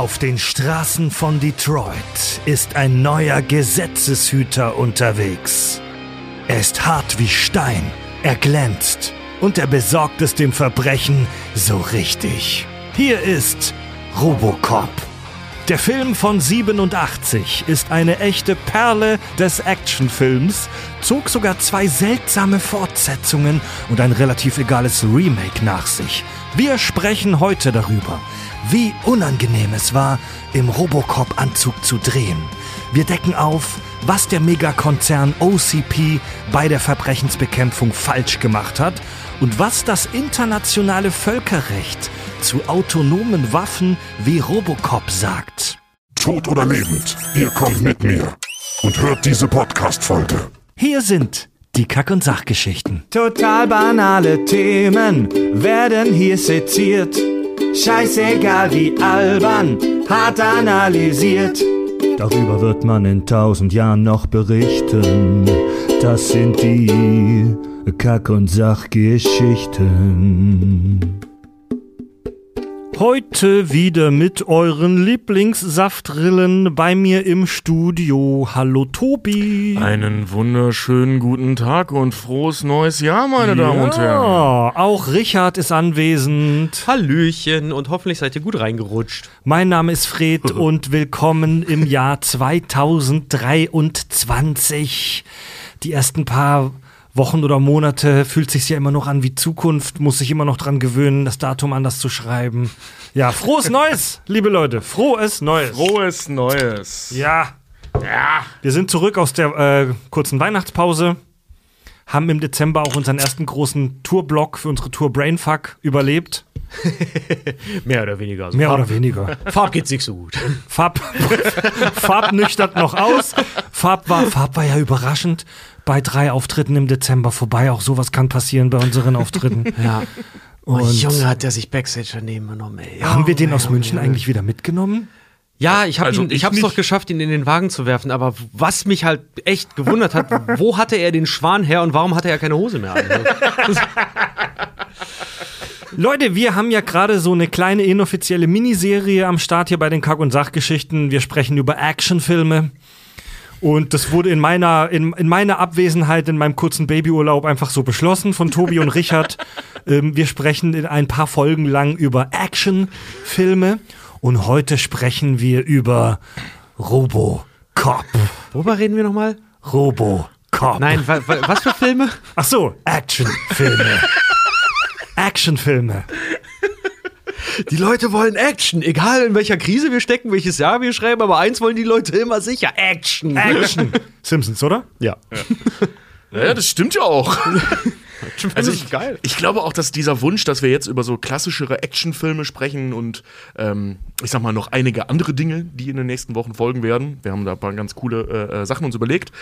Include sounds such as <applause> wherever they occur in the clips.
Auf den Straßen von Detroit ist ein neuer Gesetzeshüter unterwegs. Er ist hart wie Stein, er glänzt und er besorgt es dem Verbrechen so richtig. Hier ist Robocop. Der Film von 87 ist eine echte Perle des Actionfilms, zog sogar zwei seltsame Fortsetzungen und ein relativ egales Remake nach sich. Wir sprechen heute darüber, wie unangenehm es war, im Robocop-Anzug zu drehen. Wir decken auf, was der Megakonzern OCP bei der Verbrechensbekämpfung falsch gemacht hat und was das internationale Völkerrecht zu autonomen Waffen wie Robocop sagt. Tot oder lebend, ihr kommt mit mir und hört diese Podcast-Folge. Hier sind die Kack- und Sachgeschichten. Total banale Themen werden hier seziert. Scheißegal wie albern, hart analysiert. Darüber wird man in tausend Jahren noch berichten. Das sind die Kack- und Sachgeschichten. Heute wieder mit euren Lieblingssaftrilen bei mir im Studio. Hallo Tobi. Einen wunderschönen guten Tag und frohes neues Jahr, meine Damen und Herren. Ja, auch Richard ist anwesend. Hallöchen und hoffentlich seid ihr gut reingerutscht. Mein Name ist Fred <laughs> und willkommen im Jahr 2023. Die ersten paar Wochen oder Monate fühlt sich ja immer noch an wie Zukunft, muss sich immer noch dran gewöhnen, das Datum anders zu schreiben. Ja, frohes Neues, liebe Leute, frohes Neues. Frohes Neues. Ja. Ja. Wir sind zurück aus der äh, kurzen Weihnachtspause, haben im Dezember auch unseren ersten großen Tourblock für unsere Tour Brainfuck überlebt. <laughs> Mehr oder weniger. Also Mehr Farb, oder weniger. Farb geht's nicht so gut. Farb, Farb nüchtert noch aus. Farb war, Farb war ja überraschend bei drei Auftritten im Dezember vorbei. Auch sowas kann passieren bei unseren Auftritten. Ja. Oh, Und Junge, hat der sich Backstage daneben genommen, ey. haben wir den aus Junge, München Junge. eigentlich wieder mitgenommen? Ja, ich habe Also ihn, ich ich hab's doch geschafft, ihn in den Wagen zu werfen, aber was mich halt echt gewundert hat, wo hatte er den Schwan her und warum hatte er keine Hose mehr an? <laughs> Leute, wir haben ja gerade so eine kleine inoffizielle Miniserie am Start hier bei den Kack- und Sachgeschichten. Wir sprechen über Actionfilme. Und das wurde in meiner, in, in meiner Abwesenheit, in meinem kurzen Babyurlaub einfach so beschlossen von Tobi und Richard. <laughs> ähm, wir sprechen in ein paar Folgen lang über Actionfilme. Und heute sprechen wir über Robocop. Worüber reden wir nochmal? Robocop. Nein, wa, wa, was für Filme? Ach so, Actionfilme. <laughs> Actionfilme. Die Leute wollen Action, egal in welcher Krise wir stecken, welches Jahr wir schreiben, aber eins wollen die Leute immer sicher, Action. Action. Simpsons, oder? Ja. Ja, das stimmt ja auch. Also ich, geil. Ich glaube auch, dass dieser Wunsch, dass wir jetzt über so klassischere Actionfilme sprechen und ähm, ich sag mal noch einige andere Dinge, die in den nächsten Wochen folgen werden. Wir haben da ein paar ganz coole äh, äh, Sachen uns überlegt.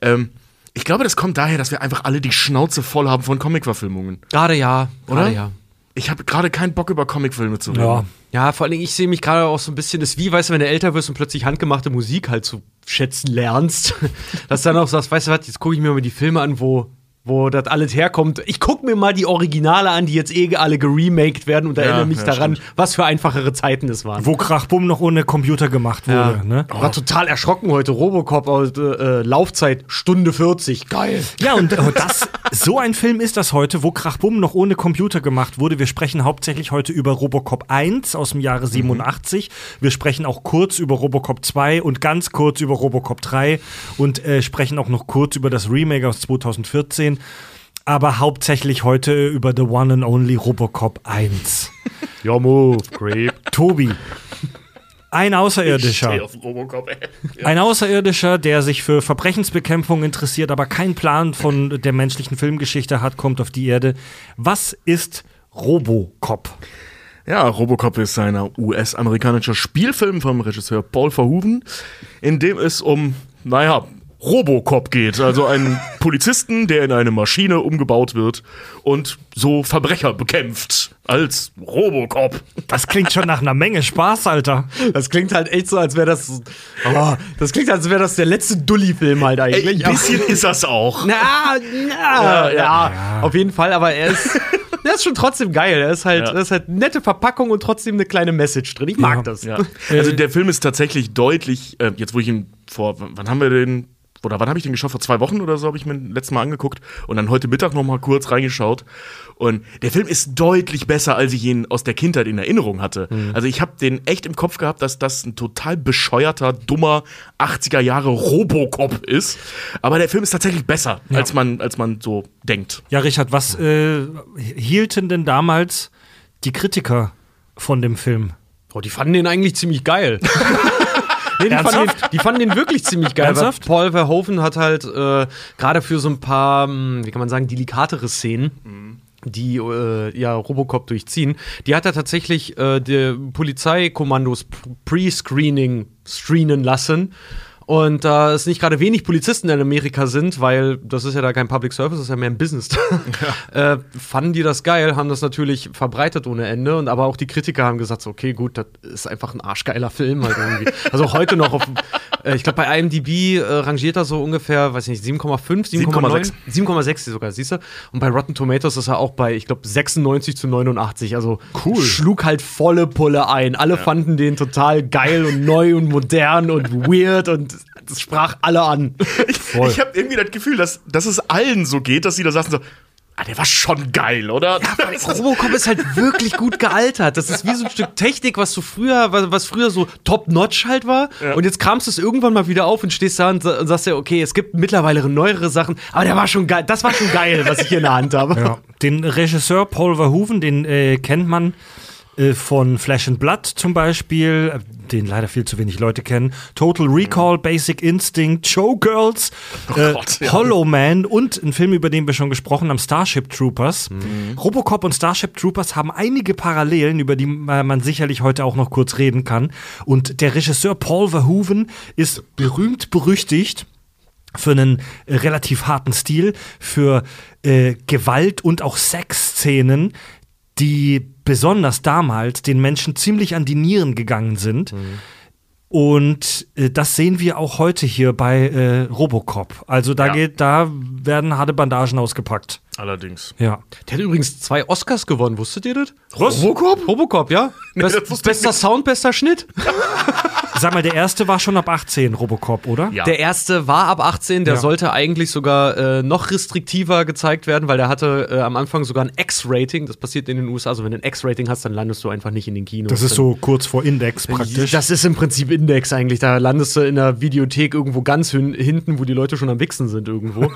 Ähm, ich glaube, das kommt daher, dass wir einfach alle die Schnauze voll haben von Comicverfilmungen. Gerade ja, Oder? gerade ja. Ich habe gerade keinen Bock über Comicfilme zu reden. Ja. Ja, vor allen Dingen, ich sehe mich gerade auch so ein bisschen, das ist wie, weißt du, wenn du älter wirst und plötzlich handgemachte Musik halt zu schätzen lernst, <laughs> dass du dann auch sagst, weißt du was, jetzt gucke ich mir mal die Filme an, wo, wo das alles herkommt. Ich gucke mir mal die Originale an, die jetzt eh alle geremaked werden und erinnere mich ja, daran, stimmt. was für einfachere Zeiten das waren. Wo Krachbumm noch ohne Computer gemacht wurde. ja. Ne? War total erschrocken heute. Robocop, äh, äh, Laufzeit Stunde 40. Geil. Ja, und äh, <laughs> das, so ein Film ist das heute, wo Krachbumm noch ohne Computer gemacht wurde. Wir sprechen hauptsächlich heute über Robocop 1 aus dem Jahre 87. Wir sprechen auch kurz über Robocop 2 und ganz kurz über Robocop 3 und äh, sprechen auch noch kurz über das Remake aus 2014. Aber hauptsächlich heute über The One and Only Robocop 1. Ja, move, creep. <laughs> Tobi. Ein Außerirdischer. Steh auf Robocop, ey. Ein Außerirdischer, der sich für Verbrechensbekämpfung interessiert, aber keinen Plan von der menschlichen Filmgeschichte hat, kommt auf die Erde. Was ist Robocop? Ja, Robocop ist ein US-amerikanischer Spielfilm vom Regisseur Paul Verhoeven, in dem es um, naja, Robocop geht, also einen Polizisten, der in eine Maschine umgebaut wird und so Verbrecher bekämpft als Robocop. Das klingt schon nach einer Menge Spaß, Alter. Das klingt halt echt so, als wäre das. Oh, das klingt, als wäre das der letzte Dulli-Film halt Ey, eigentlich. ein bisschen ist das auch. Na, na, ja, Ja, ja. auf jeden Fall, aber er ist. <laughs> der ist schon trotzdem geil. Der ist halt, Ja. das ist halt nette Verpackung und trotzdem eine kleine Message drin. Ich mag Ja. das. Ja. Also der Film ist tatsächlich deutlich, äh, jetzt wo ich ihn vor, wann haben wir den, oder wann habe ich den geschaut? Vor zwei Wochen oder so habe ich mir den letzten Mal angeguckt und dann heute Mittag noch mal kurz reingeschaut. Und der Film ist deutlich besser, als ich ihn aus der Kindheit in Erinnerung hatte. Also ich habe den echt im Kopf gehabt, dass das ein total bescheuerter, dummer 80er Jahre Robocop ist. Aber der Film ist tatsächlich besser, als, man, als man so denkt. Ja, Richard, was äh, hielten denn damals die Kritiker von dem Film? Oh, die fanden den eigentlich ziemlich geil. <laughs> Nee, die, fanden den, die fanden den wirklich ziemlich geil. Ernsthaft? Paul Verhoeven hat halt äh, gerade für so ein paar, hm, wie kann man sagen, delikatere Szenen, die äh, ja Robocop durchziehen, die hat er tatsächlich äh, der Polizeikommandos Pre-Screening screenen lassen. Und da es nicht gerade wenig Polizisten in Amerika sind, weil das ist ja da kein Public Service, das ist ja mehr ein Business, <laughs> äh, fanden die das geil, haben das natürlich verbreitet ohne Ende. Und aber auch die Kritiker haben gesagt, so, okay, gut, das ist einfach ein arschgeiler Film halt irgendwie. also auch heute noch auf, äh, ich glaube bei IMDb äh, rangiert er so ungefähr, weiß nicht, 7,5, 7,9, 7,6 sogar, siehst du? Und bei Rotten Tomatoes ist er auch bei, ich glaube, 96 zu 89. Also cool. schlug halt volle Pulle ein. Alle fanden den total geil und neu und modern und weird und das sprach alle an. <laughs> Ich, ich habe irgendwie das Gefühl, dass, dass es allen so geht, dass sie da sagen so, ah, der war schon geil, oder? Robocop ist halt wirklich gut gealtert. Das ist wie so ein Stück Technik, was so früher, was, früher so top-notch halt war. Und jetzt kramst du es irgendwann mal wieder auf und stehst da und, sa- und sagst dir, okay, es gibt mittlerweile neuere Sachen, aber der war schon geil. Das war schon geil, was ich hier in der Hand habe. Ja. Den Regisseur Paul Verhoeven, den äh, kennt man äh, von Flash and Blood zum Beispiel, äh, den leider viel zu wenig Leute kennen. Total Recall, Basic Instinct, Showgirls, äh, Gott, ja. Hollow Man und ein Film, über den wir schon gesprochen haben, Starship Troopers. Robocop und Starship Troopers haben einige Parallelen, über die äh, man sicherlich heute auch noch kurz reden kann. Und der Regisseur Paul Verhoeven ist berühmt berüchtigt für einen äh, relativ harten Stil, für äh, Gewalt und auch Sexszenen, die besonders damals den Menschen ziemlich an die Nieren gegangen sind. Und äh, das sehen wir auch heute hier bei äh, Robocop. Also da Ja. geht, da werden harte Bandagen ausgepackt. Allerdings. Ja. Der hat übrigens zwei Oscars gewonnen, wusstet ihr das? Robocop? Robocop, ja? <laughs> Best, das wusste ich bester Sound, bester Schnitt. <laughs> Sag mal, der erste war schon ab 18, Robocop, oder? Ja. Der erste war ab 18, der Ja. sollte eigentlich sogar äh, noch restriktiver gezeigt werden, weil der hatte äh, am Anfang sogar ein X-Rating. Das passiert in den USA. Also wenn du ein X-Rating hast, dann landest du einfach nicht in den Kinos. Das ist so kurz vor Index praktisch. Das ist im Prinzip Index eigentlich. Da landest du in der Videothek irgendwo ganz hin, hinten, wo die Leute schon am Wichsen sind irgendwo. <laughs>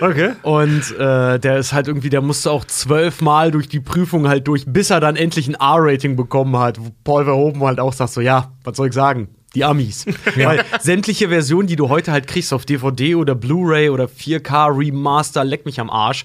okay. Und äh, der ist halt irgendwie, der musste auch zwölfmal durch die Prüfung halt durch, bis er dann endlich ein R-Rating bekommen hat. Wo Paul Verhoeven halt auch sagt so, ja, was soll ich sagen? Die Amis. Weil sämtliche Versionen, die du heute halt kriegst auf DVD oder Blu-ray oder 4K Remaster, leck mich am Arsch.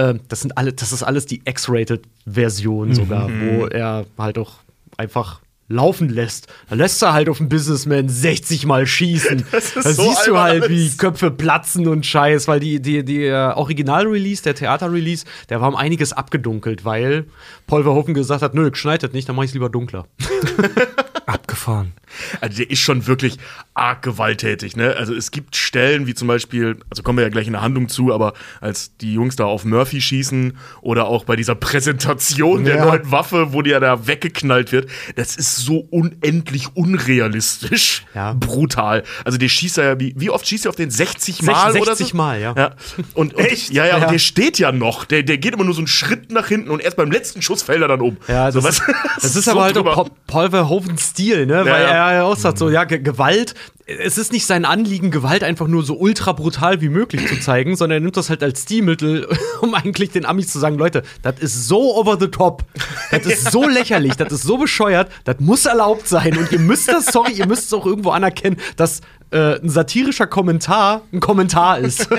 Äh, das sind alle, das ist alles die X-Rated-Version sogar, wo er halt auch einfach laufen lässt. Da lässt er halt auf den Businessman 60 Mal schießen. <laughs> Das ist da so siehst du halt, wie. Köpfe platzen und Scheiß, weil die, die, die äh, Original-Release, der Theater-Release, der war um einiges abgedunkelt, weil Paul Verhoeven gesagt hat, nö, schneit das nicht, dann mach ich's lieber dunkler. <laughs> <laughs> Abgefahren. Also der ist schon wirklich arg gewalttätig, ne? Also es gibt Stellen, wie zum Beispiel, also kommen wir ja gleich in der Handlung zu, aber als die Jungs da auf Murphy schießen oder auch bei dieser Präsentation der Ja. neuen Waffe, wo die ja da weggeknallt wird, das ist so unendlich unrealistisch. Ja. Brutal. Also der schießt ja, wie, wie oft schießt er auf den 60 Mal 60 oder so? Mal, ja. ja. Und, und Echt? Ja, ja, Ja. und der steht ja noch. Der, der geht immer nur so einen Schritt nach hinten und erst beim letzten Schuss fällt er dann um. Ja, <laughs> das, so, ist, was- das ist so aber halt auch Paul Verhovens Stil, ne? Weil ja. er auch sagt, so, ja, Ge Gewalt, es ist nicht sein Anliegen, Gewalt einfach nur so ultra brutal wie möglich zu zeigen, sondern er nimmt das halt als Stilmittel, <laughs> um eigentlich den Amis zu sagen, Leute, das ist so over the top, das ist so <laughs> lächerlich, das ist so bescheuert, das muss erlaubt sein und ihr müsst das, sorry, ihr müsst es auch irgendwo anerkennen, dass äh, ein satirischer Kommentar ein Kommentar ist. <laughs>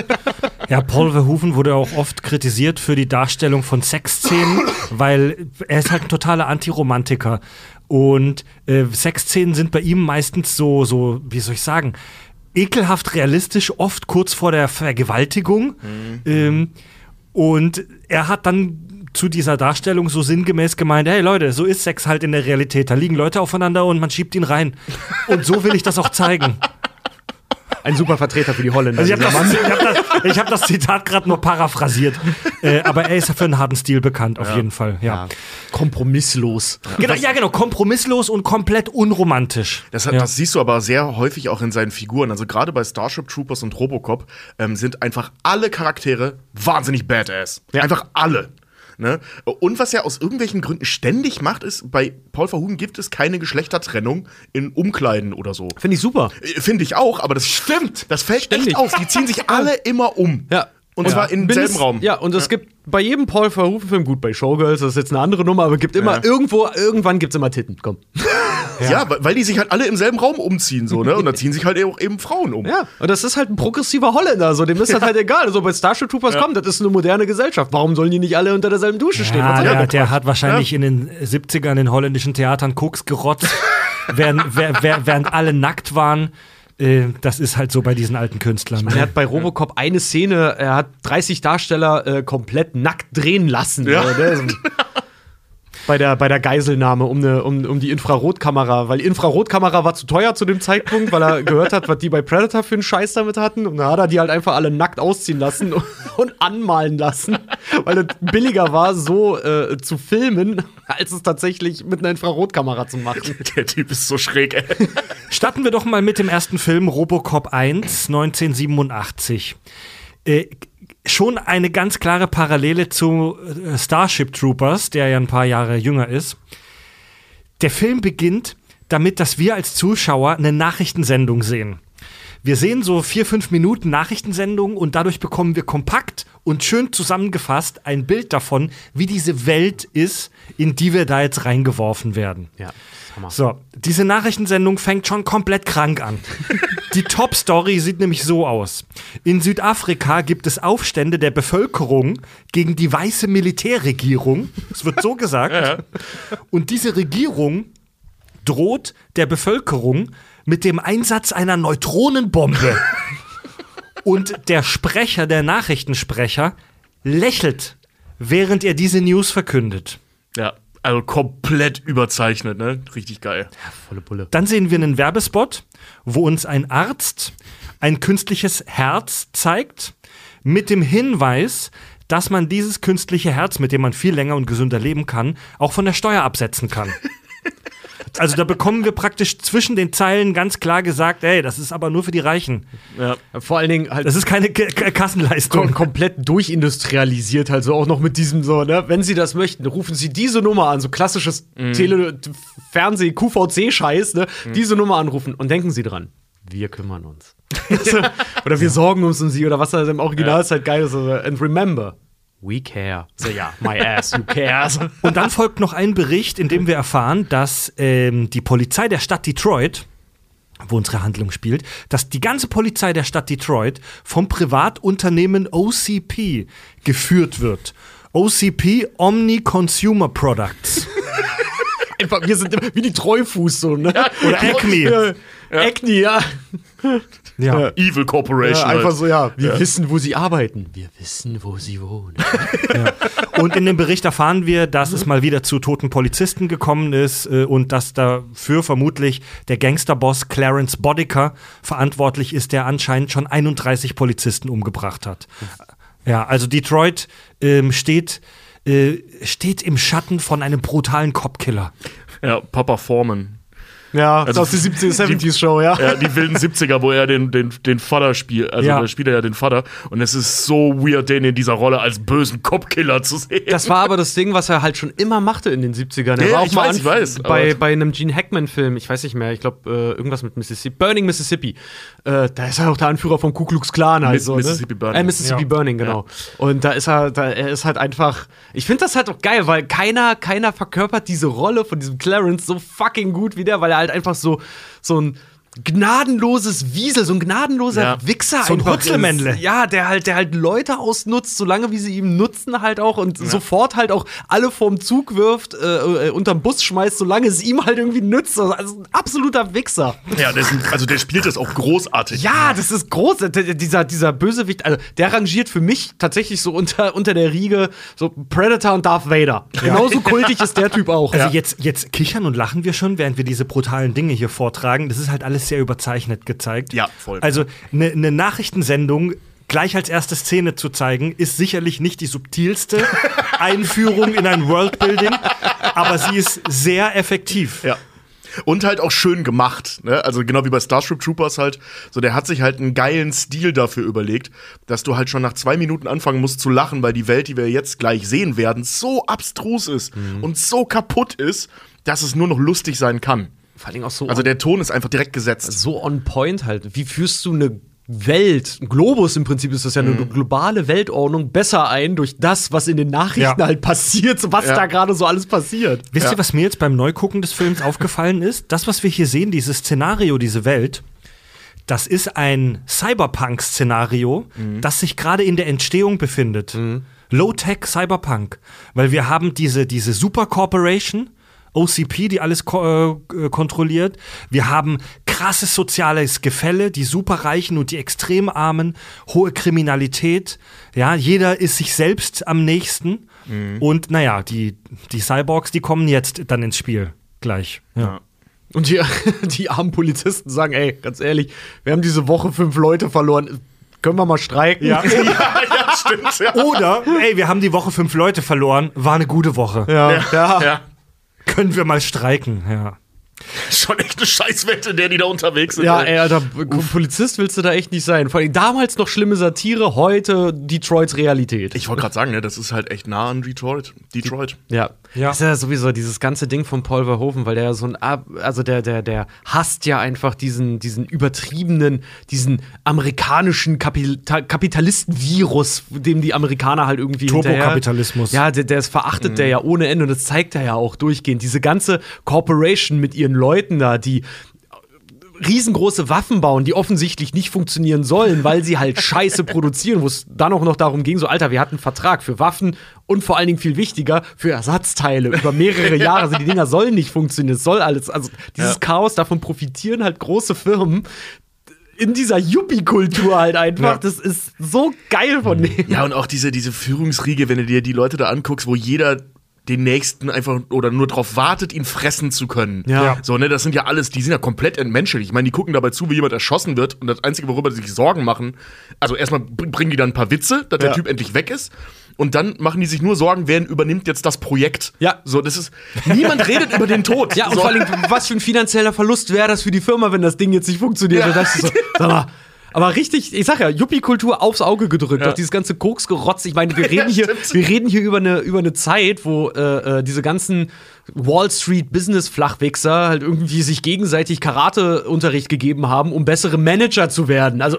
Ja, Paul Verhoeven wurde auch oft kritisiert für die Darstellung von Sexszenen, weil er ist halt ein totaler Antiromantiker. Und äh, Sexszenen sind bei ihm meistens so, so, wie soll ich sagen, ekelhaft realistisch, oft kurz vor der Vergewaltigung. Ähm, und er hat dann zu dieser Darstellung so sinngemäß gemeint, hey Leute, so ist Sex halt in der Realität. Da liegen Leute aufeinander und man schiebt ihn rein. Und so will ich das auch zeigen. <laughs> Ein super Vertreter für die Holländer. Also ich habe das, ich hab das, ich hab das Zitat gerade nur paraphrasiert. Äh, aber er ist ja für einen harten Stil bekannt, auf jeden Fall. Ja. Ja. Kompromisslos. Genau, ja, genau. Kompromisslos und komplett unromantisch. Das, hat, ja. das siehst du aber sehr häufig auch in seinen Figuren. Also gerade bei Starship Troopers und Robocop ähm, sind einfach alle Charaktere wahnsinnig badass. Einfach alle. Ne? Und was er aus irgendwelchen Gründen ständig macht, ist, bei Paul Verhoeven gibt es keine Geschlechtertrennung in Umkleiden oder so. Finde ich super. Äh, Finde ich auch, aber das stimmt. Das fällt Ständig. echt auf. Die ziehen sich <laughs> alle immer um. Ja. Und zwar im selben Raum. Ja, und es gibt bei jedem Paul Verhoeven-Film, gut, bei Showgirls, das ist jetzt eine andere Nummer, aber gibt immer Ja. irgendwo, irgendwann gibt es immer Titten. Komm. Ja, weil- weil die sich halt alle im selben Raum umziehen, so, ne? Und da ziehen sich halt auch eben Frauen um. Ja, und das ist halt ein progressiver Holländer, so dem ist das halt egal. Also bei Starship Troopers kommt, das ist eine moderne Gesellschaft. Warum sollen die nicht alle unter derselben Dusche stehen? Ja, der, der der hat wahrscheinlich in den 70ern in holländischen Theatern Koks gerotzt, <laughs> während, während alle nackt waren. Äh, Das ist halt so bei diesen alten Künstlern. Er hat bei Robocop eine Szene, er hat 30 Darsteller äh, komplett nackt drehen lassen. Ja. So, ne? <laughs> bei, der, bei der Geiselnahme um, eine, um, um die Infrarotkamera, weil die Infrarotkamera war zu teuer zu dem Zeitpunkt, weil er gehört hat, was die bei Predator für einen Scheiß damit hatten. Und dann hat er die halt einfach alle nackt ausziehen lassen <laughs> und anmalen lassen, weil es billiger war, so äh, zu filmen, als es tatsächlich mit einer Infrarotkamera zu machen. <laughs> Der Typ ist so schräg, ey. Starten wir doch mal mit dem ersten Film Robocop 1, 1987. Äh, schon eine ganz klare Parallele zu äh, Starship Troopers, der ja ein paar Jahre jünger ist. Der Film beginnt damit, dass wir als Zuschauer eine Nachrichtensendung sehen. Wir sehen so vier, fünf Minuten Nachrichtensendung und dadurch bekommen wir kompakt und schön zusammengefasst ein Bild davon, wie diese Welt ist, in die wir da jetzt reingeworfen werden. Ja, Hammer. So, diese Nachrichtensendung fängt schon komplett krank an. <laughs> Die Top-Story sieht nämlich so aus. In Südafrika gibt es Aufstände der Bevölkerung gegen die weiße Militärregierung. Es wird so <laughs> gesagt. Und diese Regierung droht der Bevölkerung mit dem Einsatz einer Neutronenbombe. <laughs> Und der Sprecher, der Nachrichtensprecher, lächelt, während er diese News verkündet. Ja, also komplett überzeichnet, ne? Richtig geil. Volle Bulle. Dann sehen wir einen Werbespot, wo uns ein Arzt ein künstliches Herz zeigt, mit dem Hinweis, dass man dieses künstliche Herz, mit dem man viel länger und gesünder leben kann, auch von der Steuer absetzen kann. <laughs> Also da bekommen wir praktisch zwischen den Zeilen ganz klar gesagt, ey, das ist aber nur für die Reichen. Ja. Vor allen Dingen halt Das ist keine K K Kassenleistung. kom komplett durchindustrialisiert, halt so auch noch mit diesem so, ne, wenn Sie das möchten, rufen Sie diese Nummer an, so klassisches Tele Fernseh QVC Scheiß, ne, diese Nummer anrufen und denken Sie dran, wir kümmern uns. <laughs> Oder wir sorgen uns um Sie oder was da im Original ist halt geil ist, so, and remember We care. So, ja, my ass, who cares? <laughs> Und dann folgt noch ein Bericht, in dem wir erfahren, dass ähm, die Polizei der Stadt Detroit, wo unsere Handlung spielt, dass die ganze Polizei der Stadt Detroit vom Privatunternehmen OCP geführt wird. OCP Omni Consumer Products. <laughs> Einfach, wir sind wie die Treufuß, so, ne? Oder Acme. Ja. Acne, ja. Ja. Evil Corporation. ja. Einfach halt. so, ja. Wir wissen, wo sie arbeiten. Wir wissen, wo sie wohnen. <laughs> Und in dem Bericht erfahren wir, dass es mal wieder zu toten Polizisten gekommen ist äh, und dass dafür vermutlich der Gangsterboss Clarence Bodicker verantwortlich ist, der anscheinend schon 31 Polizisten umgebracht hat. Ja, also Detroit ähm, steht, äh, steht im Schatten von einem brutalen Copkiller. Ja, Papa Foreman. Ja, Also, aus der 70s, 70s Show, ja. Ja, die wilden 70er, wo er den, den, den Vater spielt. Also Ja. da spielt er ja den Vater. Und es ist so weird, den in dieser Rolle als bösen Cop-Killer zu sehen. Das war aber das Ding, was er halt schon immer machte in den 70ern. Er Ja, war auch ich mal weiß, ich an- weiß, bei, bei einem Gene Hackman-Film, ich weiß nicht mehr, ich glaube, äh, irgendwas mit Mississippi, Burning Mississippi. Äh, da ist er auch der Anführer vom Ku Klux Klan. Also, Mississippi ne? Burning. Äh, Mississippi Ja. Burning, genau. Und da ist er, da, er ist halt einfach. Ich finde das halt auch geil, weil keiner, keiner verkörpert diese Rolle von diesem Clarence so fucking gut wie der, weil er halt einfach so, so ein gnadenloses Wiesel, so ein gnadenloser Ja. Wichser So ein Hutzelmännle. Ja, der halt, der halt Leute ausnutzt, solange wie sie ihm nutzen halt auch und sofort halt auch alle vorm Zug wirft, äh, äh, unterm Bus schmeißt, solange es ihm halt irgendwie nützt. Also ein absoluter Wichser. Ja, der ist, ein- also der spielt das auch großartig. Ja, das ist groß. Dieser, dieser Bösewicht, also der rangiert für mich tatsächlich so unter, unter der Riege so Predator und Darth Vader. Genauso kultig ist der Typ auch. Also jetzt, jetzt kichern und lachen wir schon, während wir diese brutalen Dinge hier vortragen. Das ist halt alles alles sehr überzeichnet gezeigt. Ja, voll. Also eine ne Nachrichtensendung gleich als erste Szene zu zeigen, ist sicherlich nicht die subtilste <laughs> Einführung in ein Worldbuilding, aber sie ist sehr effektiv. Ja. Und halt auch schön gemacht, ne? Also genau wie bei Starship Troopers halt. So, der hat sich halt einen geilen Stil dafür überlegt, dass du halt schon nach zwei Minuten anfangen musst zu lachen, weil die Welt, die wir jetzt gleich sehen werden, so abstrus ist und so kaputt ist, dass es nur noch lustig sein kann. Vor allem auch so Also der Ton ist einfach direkt gesetzt. so on point halt. Wie führst du eine Welt, ein Globus im Prinzip ist das ja eine globale Weltordnung, besser ein durch das, was in den Nachrichten Ja. halt passiert, was Ja. da gerade so alles passiert. Wisst Ja. ihr, was mir jetzt beim Neugucken des Films <laughs> aufgefallen ist? Das, was wir hier sehen, dieses Szenario, diese Welt, das ist ein Cyberpunk-Szenario, das sich gerade in der Entstehung befindet. Low-Tech Cyberpunk. Weil wir haben diese, diese Super Corporation, OCP, die alles ko äh, kontrolliert. Wir haben krasses soziales Gefälle, die Superreichen und die Extremarmen, hohe Kriminalität. Ja, jeder ist sich selbst am nächsten. Und naja, die, die Cyborgs, die kommen jetzt dann ins Spiel. Gleich. Ja. Und die, <laughs> die armen Polizisten sagen, ey, ganz ehrlich, wir haben diese Woche fünf Leute verloren. Können wir mal streiken? <laughs> Ja. ja, stimmt. Ja. Oder, ey, wir haben die Woche fünf Leute verloren, war eine gute Woche. ja. ja. ja. Können wir mal streiken, ja. Schon echt eine Scheißwelt, in der die da unterwegs sind. Ja, ey. Alter, Polizist willst du da echt nicht sein. Vor allem damals noch schlimme Satire, heute Detroits Realität. Ich wollte gerade sagen, ne, das ist halt echt nah an Detroit. Detroit. Ja. Ja. Das ist ja sowieso dieses ganze Ding von Paul Verhoeven, weil der ja so ein, also der, der, der hasst ja einfach diesen, diesen übertriebenen, diesen amerikanischen Kapita Kapitalisten-Virus, dem die Amerikaner halt irgendwie Turbokapitalismus. Ja, der, der ist verachtet der ja ohne Ende und das zeigt er ja auch durchgehend. Diese ganze Corporation mit ihren Leuten da, die riesengroße Waffen bauen, die offensichtlich nicht funktionieren sollen, weil sie halt Scheiße produzieren, wo es dann auch noch darum ging, so Alter, wir hatten einen Vertrag für Waffen und vor allen Dingen viel wichtiger für Ersatzteile über mehrere <laughs> Jahre. Also die Dinger sollen nicht funktionieren, es soll alles, also dieses Ja. Chaos, davon profitieren halt große Firmen in dieser Yuppie-Kultur halt einfach. Ja. Das ist so geil von denen. Ja, und auch diese, diese Führungsriege, wenn du dir die Leute da anguckst, wo jeder den nächsten einfach oder nur darauf wartet, ihn fressen zu können. Ja. So, ne, das sind ja alles, die sind ja komplett entmenschlich. Ich meine, die gucken dabei zu, wie jemand erschossen wird und das Einzige, worüber sie sich Sorgen machen, also erstmal br- bringen die dann ein paar Witze, dass der Ja. Typ endlich weg ist. Und dann machen die sich nur Sorgen, wer übernimmt jetzt das Projekt. Ja. So, das ist. Niemand redet über den Tod. Ja, und so. vor allem, was für ein finanzieller Verlust wäre das für die Firma, wenn das Ding jetzt nicht funktioniert? Ja. Da ich so, sag mal, aber richtig, ich sag ja, Yuppie-Kultur aufs Auge gedrückt, auch dieses ganze Koksgerotz. Ich meine, wir <laughs> reden hier, wir reden hier über eine, über eine Zeit, wo äh, äh, diese ganzen Wall Street Business Flachwichser halt irgendwie sich gegenseitig Karateunterricht gegeben haben, um bessere Manager zu werden. Also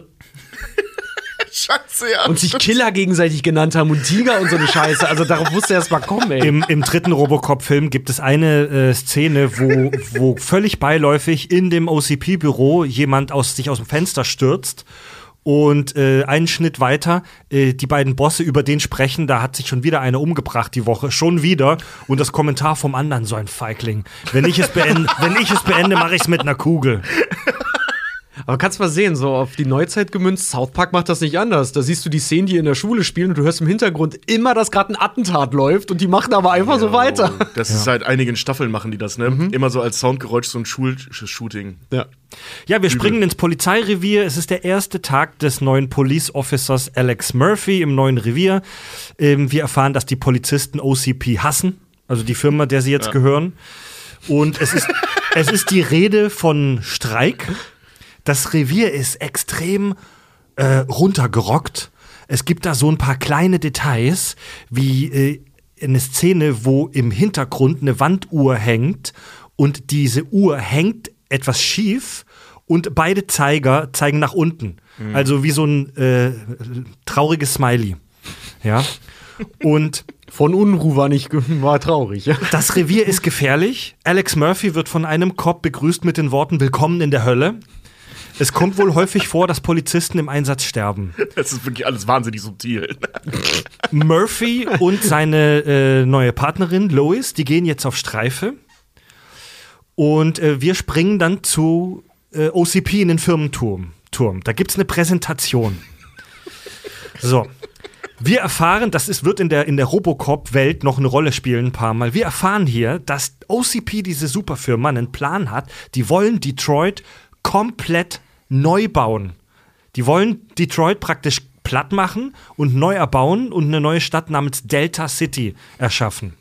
Scheiße, ja. und sich Killer gegenseitig genannt haben und Tiger und so eine Scheiße. Also darauf musste erst mal kommen, ey. Im, Im dritten Robocop-Film gibt es eine äh, Szene, wo, wo völlig beiläufig in dem OCP-Büro jemand aus, sich aus dem Fenster stürzt. Und äh, einen Schnitt weiter, äh, die beiden Bosse über den sprechen, da hat sich schon wieder einer umgebracht die Woche, schon wieder. Und das Kommentar vom anderen, so ein Feigling. Wenn ich es beende, wenn ich es beende, mache ich es mit einer Kugel. Aber kannst mal sehen, so auf die Neuzeit gemünzt, South Park macht das nicht anders. Da siehst du die Szenen, die in der Schule spielen und du hörst im Hintergrund immer, dass gerade ein Attentat läuft und die machen aber einfach so weiter. Das ist seit einigen Staffeln machen die das, ne? Immer so als Soundgeräusch, so ein Schulshooting. Ja. Ja, wir springen ins Polizeirevier. Es ist der erste Tag des neuen Police Officers Alex Murphy im neuen Revier. Ähm, wir erfahren, dass die Polizisten OCP hassen, also die Firma, der sie jetzt gehören. Und es ist, es ist die Rede von Streik. Das Revier ist extrem äh, runtergerockt. Es gibt da so ein paar kleine Details, wie äh, eine Szene, wo im Hintergrund eine Wanduhr hängt und diese Uhr hängt etwas schief und beide Zeiger zeigen nach unten. Also wie so ein äh, trauriges Smiley. Ja. Und Von Unruh war nicht war traurig. Ja. <laughs> das Revier ist gefährlich. Alex Murphy wird von einem Cop begrüßt mit den Worten Willkommen in der Hölle. Es kommt wohl häufig vor, dass Polizisten im Einsatz sterben. Das ist wirklich alles wahnsinnig subtil. Murphy und seine äh, neue Partnerin Lois, die gehen jetzt auf Streife. Und äh, wir springen dann zu äh, OCP in den Firmenturm. Turm. Da gibt es eine Präsentation. So. Wir erfahren, das ist, wird in der, in der Robocop-Welt noch eine Rolle spielen, ein paar Mal. Wir erfahren hier, dass OCP, diese Superfirma, einen Plan hat. Die wollen Detroit komplett neu bauen. Die wollen Detroit praktisch platt machen und neu erbauen und eine neue Stadt namens Delta City erschaffen.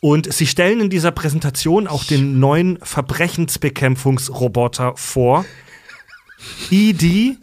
Und sie stellen in dieser Präsentation auch den neuen Verbrechensbekämpfungsroboter vor. ED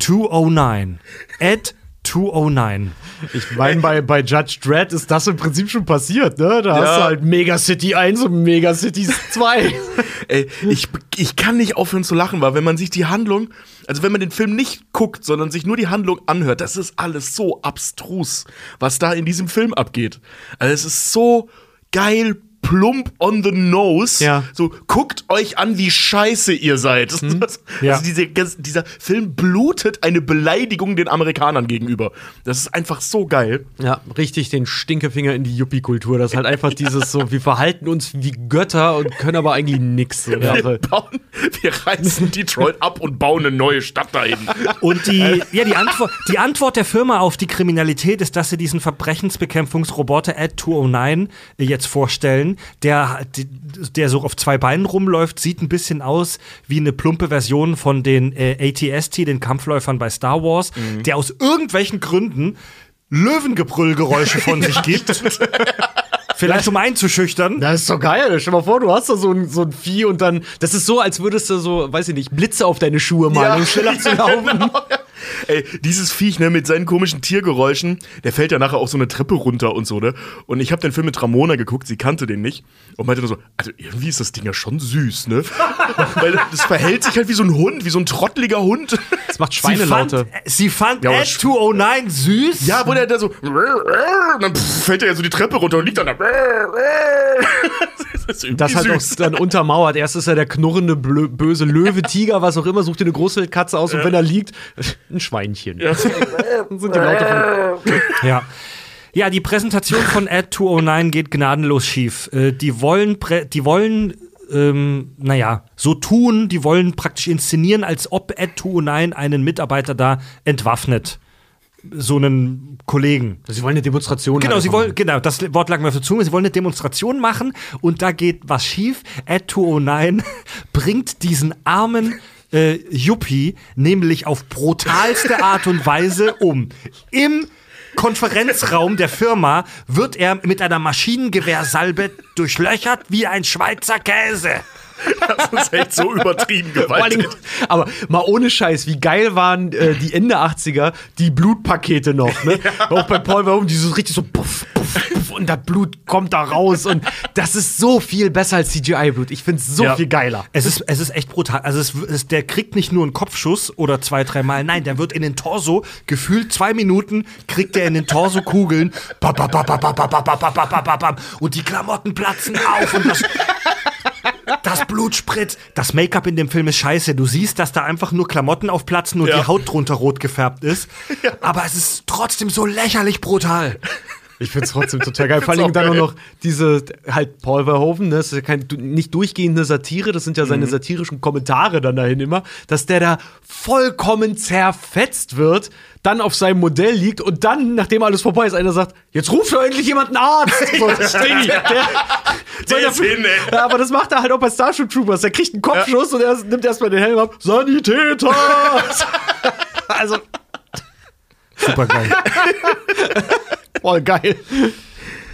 209. Ed 209. Ich meine, bei, bei Judge Dredd ist das im Prinzip schon passiert, ne? Da hast Ja. du halt Megacity 1 und Megacity 2. <laughs> Ey, ich, ich kann nicht aufhören zu lachen, weil wenn man sich die Handlung, also wenn man den Film nicht guckt, sondern sich nur die Handlung anhört, das ist alles so abstrus, was da in diesem Film abgeht. Also es ist so geil plump on the nose. Ja. So, guckt euch an, wie scheiße ihr seid. <laughs> Das, Ja. Also diese, dieser Film blutet eine Beleidigung den Amerikanern gegenüber. Das ist einfach so geil. Ja, richtig den Stinkefinger in die Yuppie-Kultur. Das ist halt einfach dieses so, wir verhalten uns wie Götter und können aber eigentlich nix. So, ja. Wir, bauen, wir reißen Detroit ab und bauen eine neue Stadt dahin. Und die, ja, die, Antwort, die Antwort der Firma auf die Kriminalität ist, dass sie diesen Verbrechensbekämpfungsroboter Ad 209 jetzt vorstellen, der, der so auf zwei Beinen rumläuft, sieht ein bisschen aus wie eine plumpe Version von den äh, ATST, den Kampfläufern bei Star Wars, der aus irgendwelchen Gründen Löwengebrüllgeräusche von sich gibt. <laughs> Vielleicht um einzuschüchtern. Das ist doch geil. Stell dir mal vor, du hast da so ein, so ein Vieh und dann, das ist so, als würdest du so, weiß ich nicht, Blitze auf deine Schuhe malen, um schneller zu laufen. <laughs> Genau. Ey, dieses Viech, ne, mit seinen komischen Tiergeräuschen, der fällt ja nachher auch so eine Treppe runter und so, ne? Und ich habe den Film mit Ramona geguckt, sie kannte den nicht und meinte nur so, also irgendwie ist das Ding ja schon süß, ne? <laughs> Weil das verhält sich halt wie so ein Hund, wie so ein trotteliger Hund. Das macht Sie fand, Schweinelaute. sie fand Ja, aber Ad 209 süß. Ja, wo der da so, und dann fällt er ja so die Treppe runter und liegt dann da. <laughs> Das ist irgendwie Das halt auch süß. dann untermauert. Erst ist er der knurrende, blö- böse Löwe, Tiger, was auch immer, sucht dir eine Großwildkatze aus und wenn er liegt, ein Schweinchen. Dann <laughs> sind die Laute von. <laughs> Ja. Ja, die Präsentation von Ad 209 geht gnadenlos schief. Äh, die wollen, die wollen, ähm, naja, so tun, die wollen praktisch inszenieren, als ob Ad 209 einen Mitarbeiter da entwaffnet. So einen Kollegen. Sie wollen eine Demonstration Genau, sie machen. wollen, genau, das Wort lag mir auf der Zunge. Sie wollen eine Demonstration machen und da geht was schief. Ad 209 <laughs> bringt diesen armen äh, Yuppie nämlich auf brutalste Art und Weise um. Im Konferenzraum der Firma wird er mit einer Maschinengewehrsalbe durchlöchert wie ein Schweizer Käse. Das ist echt so übertrieben gewaltig. Aber mal ohne Scheiß, wie geil waren äh, die Ende 80er die Blutpakete noch. Ne? Ja. Auch bei Paul Warum, so richtig so puff, puff, puff und das Blut kommt da raus. Und das ist so viel besser als CGI-Blut. Ich finde es so ja. viel geiler. Es ist, es ist echt brutal. Also es, es, der kriegt nicht nur einen Kopfschuss oder zwei, dreimal. Nein, der wird in den Torso, gefühlt zwei Minuten, kriegt er in den Torso Kugeln. Und die Klamotten platzen auf und das das Blut spritzt. Das Make-up in dem Film ist scheiße. Du siehst, dass da einfach nur Klamotten aufplatzen und Ja. die Haut drunter rot gefärbt ist. Aber es ist trotzdem so lächerlich brutal. Ich find's trotzdem total <laughs> geil. Vor auch dann auch noch diese, halt Paul Verhoeven, ne? das ist ja kein, nicht durchgehende Satire, das sind ja Mhm. seine satirischen Kommentare dann dahin immer, dass der da vollkommen zerfetzt wird, dann auf seinem Modell liegt und dann, nachdem alles vorbei ist, einer sagt, jetzt ruft doch endlich jemand einen Arzt. <laughs> So, Stingy. der, Der ist hin, ey. Ja, aber das macht er halt auch bei Starship Troopers. Der kriegt einen Kopfschuss und er nimmt erstmal den Helm ab. Sanitäter! <laughs> also, Super geil. Voll geil.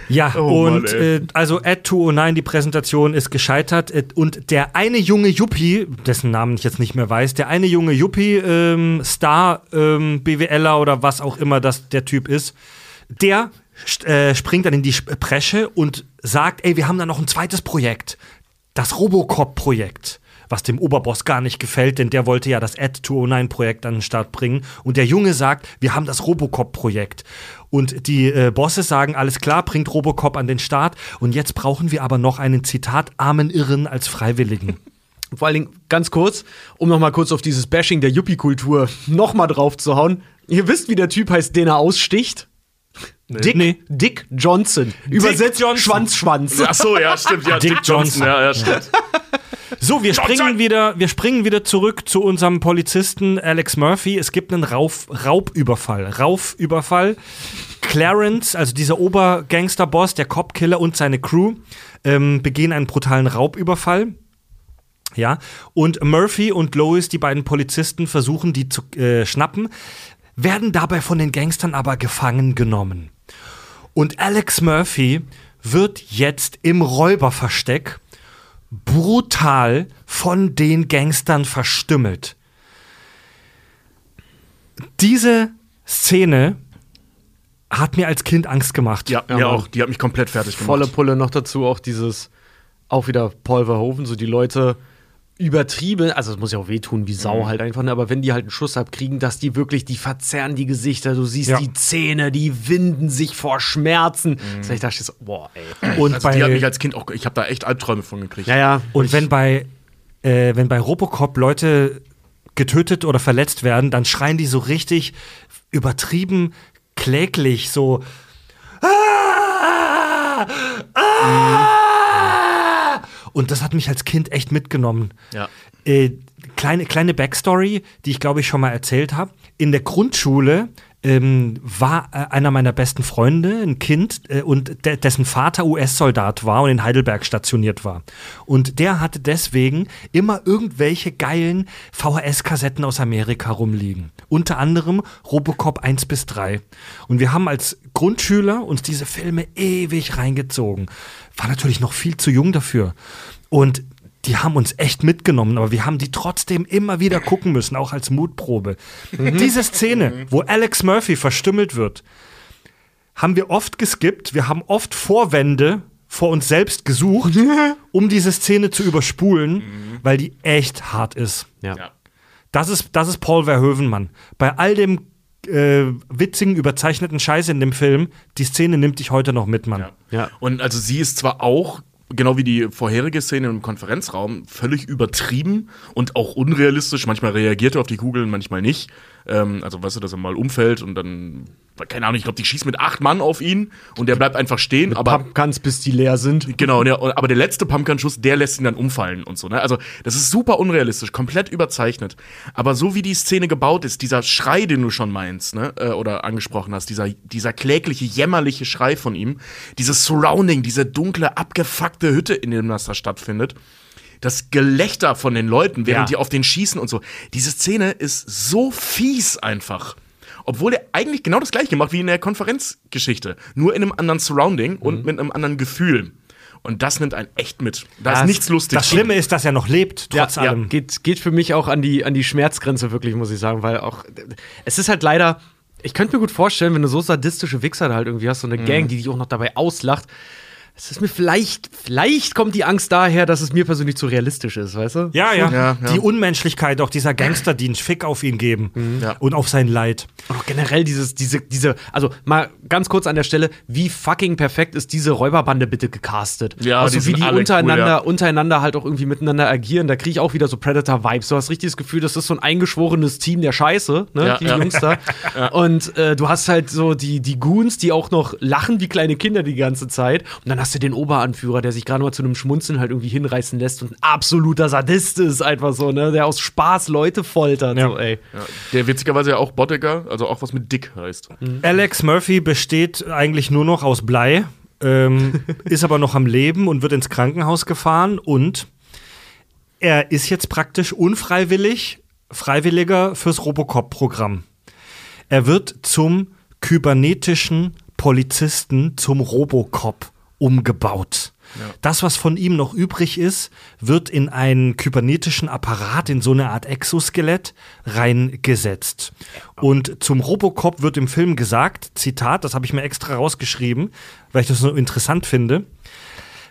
Ja, Oh Mann, und ey. äh, also Ad 209, die Präsentation ist gescheitert äh, und der eine junge Yuppie, dessen Namen ich jetzt nicht mehr weiß, der eine junge Yuppie, ähm, Star, ähm, BWLer oder was auch immer das der Typ ist, der äh, springt dann in die Bresche und sagt, ey, wir haben da noch ein zweites Projekt, das Robocop-Projekt. Was dem Oberboss gar nicht gefällt, denn der wollte ja das Ad 209-Projekt an den Start bringen. Und der Junge sagt, wir haben das Robocop-Projekt. Und die äh, Bosse sagen, alles klar, bringt Robocop an den Start. Und jetzt brauchen wir aber noch einen Zitat armen Irren als Freiwilligen. <laughs> Vor allen Dingen ganz kurz, um noch mal kurz auf dieses Bashing der Yuppie-Kultur noch mal drauf zu hauen. Ihr wisst, wie der Typ heißt, den er aussticht? Dick, Nee. Dick Johnson. Übersetzt Johnson. Schwanz, Schwanz. Ach so, ja, stimmt. Ja, <laughs> Dick Dick, Johnson. Johnson. Ja, ja, stimmt. <laughs> So, wir springen wieder, wir springen wieder zurück zu unserem Polizisten Alex Murphy. Es gibt einen Rauf, Raubüberfall. Raufüberfall. Clarence, also dieser Obergangsterboss, der Copkiller und seine Crew ähm, begehen einen brutalen Raubüberfall. Ja, und Murphy und Lois, die beiden Polizisten, versuchen, die zu äh, schnappen, werden dabei von den Gangstern aber gefangen genommen. Und Alex Murphy wird jetzt im Räuberversteck brutal von den Gangstern verstümmelt. Diese Szene hat mir als Kind Angst gemacht. Ja, Ja, auch. Die hat mich komplett fertig gemacht. Volle Pulle noch dazu auch dieses, auch wieder Paul Verhoeven, so die Leute übertrieben, also es muss ja auch wehtun wie Sau halt einfach, ne? aber wenn die halt einen Schuss abkriegen, dass die wirklich, die verzerren die Gesichter, du siehst Ja. die Zähne, die winden sich vor Schmerzen. Das heißt, ich dachte so, boah, ey. Und also die hat mich bei, als Kind auch, ich habe da echt Albträume von gekriegt. Ja, ja. und wenn bei, äh, wenn bei Robocop Leute getötet oder verletzt werden, dann schreien die so richtig übertrieben kläglich, so. "Ah! Ah!" Und das hat mich als Kind echt mitgenommen. Ja. Äh, kleine, kleine Backstory, die ich glaube ich schon mal erzählt habe. In der Grundschule ähm, war äh, einer meiner besten Freunde ein Kind äh, und de dessen Vater US-Soldat war und in Heidelberg stationiert war. Und der hatte deswegen immer irgendwelche geilen VHS-Kassetten aus Amerika rumliegen. Unter anderem Robocop 1 bis 3. Und wir haben als Grundschüler uns diese Filme ewig reingezogen. War natürlich noch viel zu jung dafür. Und die haben uns echt mitgenommen, aber wir haben die trotzdem immer wieder gucken müssen, auch als Mutprobe. Diese Szene, wo Alex Murphy verstümmelt wird, haben wir oft geskippt. Wir haben oft Vorwände vor uns selbst gesucht, <laughs> um diese Szene zu überspulen, weil die echt hart ist. ja. Ja. Das ist, das ist Paul Verhoeven, Mann. Bei all dem äh, witzigen, überzeichneten Scheiß in dem Film, die Szene nimmt dich heute noch mit, Mann. Ja. Ja. Und also sie ist zwar auch, genau wie die vorherige Szene im Konferenzraum, völlig übertrieben und auch unrealistisch. Manchmal reagiert er auf die Kugeln, manchmal nicht. Ähm, also weißt du, dass er mal umfällt und dann, keine Ahnung, ich glaube, die schießt mit acht Mann auf ihn und der bleibt einfach stehen. aber Pumpguns, bis die leer sind. Genau, ja, aber der letzte Pumpgun-Schuss, der lässt ihn dann umfallen und so. Ne? Also, das ist super unrealistisch, komplett überzeichnet. Aber so wie die Szene gebaut ist, dieser Schrei, den du schon meinst, ne, äh, oder angesprochen hast, dieser, dieser klägliche, jämmerliche Schrei von ihm, dieses Surrounding, diese dunkle, abgefuckte Hütte, in dem das da stattfindet, das Gelächter von den Leuten, während Ja. die auf den schießen und so. Diese Szene ist so fies einfach. Obwohl er eigentlich genau das gleiche macht wie in der Konferenzgeschichte. Nur in einem anderen Surrounding Mhm. und mit einem anderen Gefühl. Und das nimmt einen echt mit. Da Das- ist nichts lustig. Das Schlimme ist, dass er noch lebt, trotz ja, allem. Geht, geht für mich auch an die, an die Schmerzgrenze, wirklich, muss ich sagen, weil auch, es ist halt leider, ich könnte mir gut vorstellen, wenn du so sadistische Wichser da halt irgendwie hast, so Mhm. eine Gang, die dich auch noch dabei auslacht, es ist mir vielleicht, vielleicht kommt die Angst daher, dass es mir persönlich zu realistisch ist, weißt du? Ja, ja, Ja, ja. Die Unmenschlichkeit auch dieser Gangster, die einen Fick auf ihn geben Ja. und auf sein Leid. Und auch generell dieses, diese, diese, also mal ganz kurz an der Stelle, wie fucking perfekt ist diese Räuberbande bitte gecastet? Ja, also die wie die untereinander, cool, ja. untereinander halt auch irgendwie miteinander agieren. Da kriege ich auch wieder so Predator-Vibes. Du hast richtig das Gefühl, das ist so ein eingeschworenes Team der Scheiße, ne? Ja, die ja. Jungs da. <laughs> Und äh, du hast halt so die, die Goons, die auch noch lachen wie kleine Kinder die ganze Zeit. Und dann hast du den Oberanführer, der sich gerade mal zu einem Schmunzeln halt irgendwie hinreißen lässt und ein absoluter Sadist ist, einfach so, ne? Der aus Spaß Leute foltert. Ja. So, ey. Ja, der witzigerweise ja auch Bottiger, also auch was mit Dick heißt. Alex Murphy besteht eigentlich nur noch aus Blei, ähm, <laughs> ist aber noch am Leben und wird ins Krankenhaus gefahren und er ist jetzt praktisch unfreiwillig Freiwilliger fürs Robocop-Programm. Er wird zum kybernetischen Polizisten, zum Robocop umgebaut. Das, was von ihm noch übrig ist, wird in einen kybernetischen Apparat, in so eine Art Exoskelett reingesetzt. Und zum Robocop wird im Film gesagt, Zitat, das habe ich mir extra rausgeschrieben, weil ich das so interessant finde.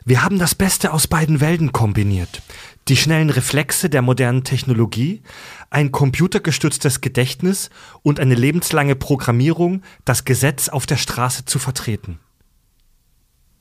Wir haben das Beste aus beiden Welten kombiniert. Die schnellen Reflexe der modernen Technologie, ein computergestütztes Gedächtnis und eine lebenslange Programmierung, das Gesetz auf der Straße zu vertreten.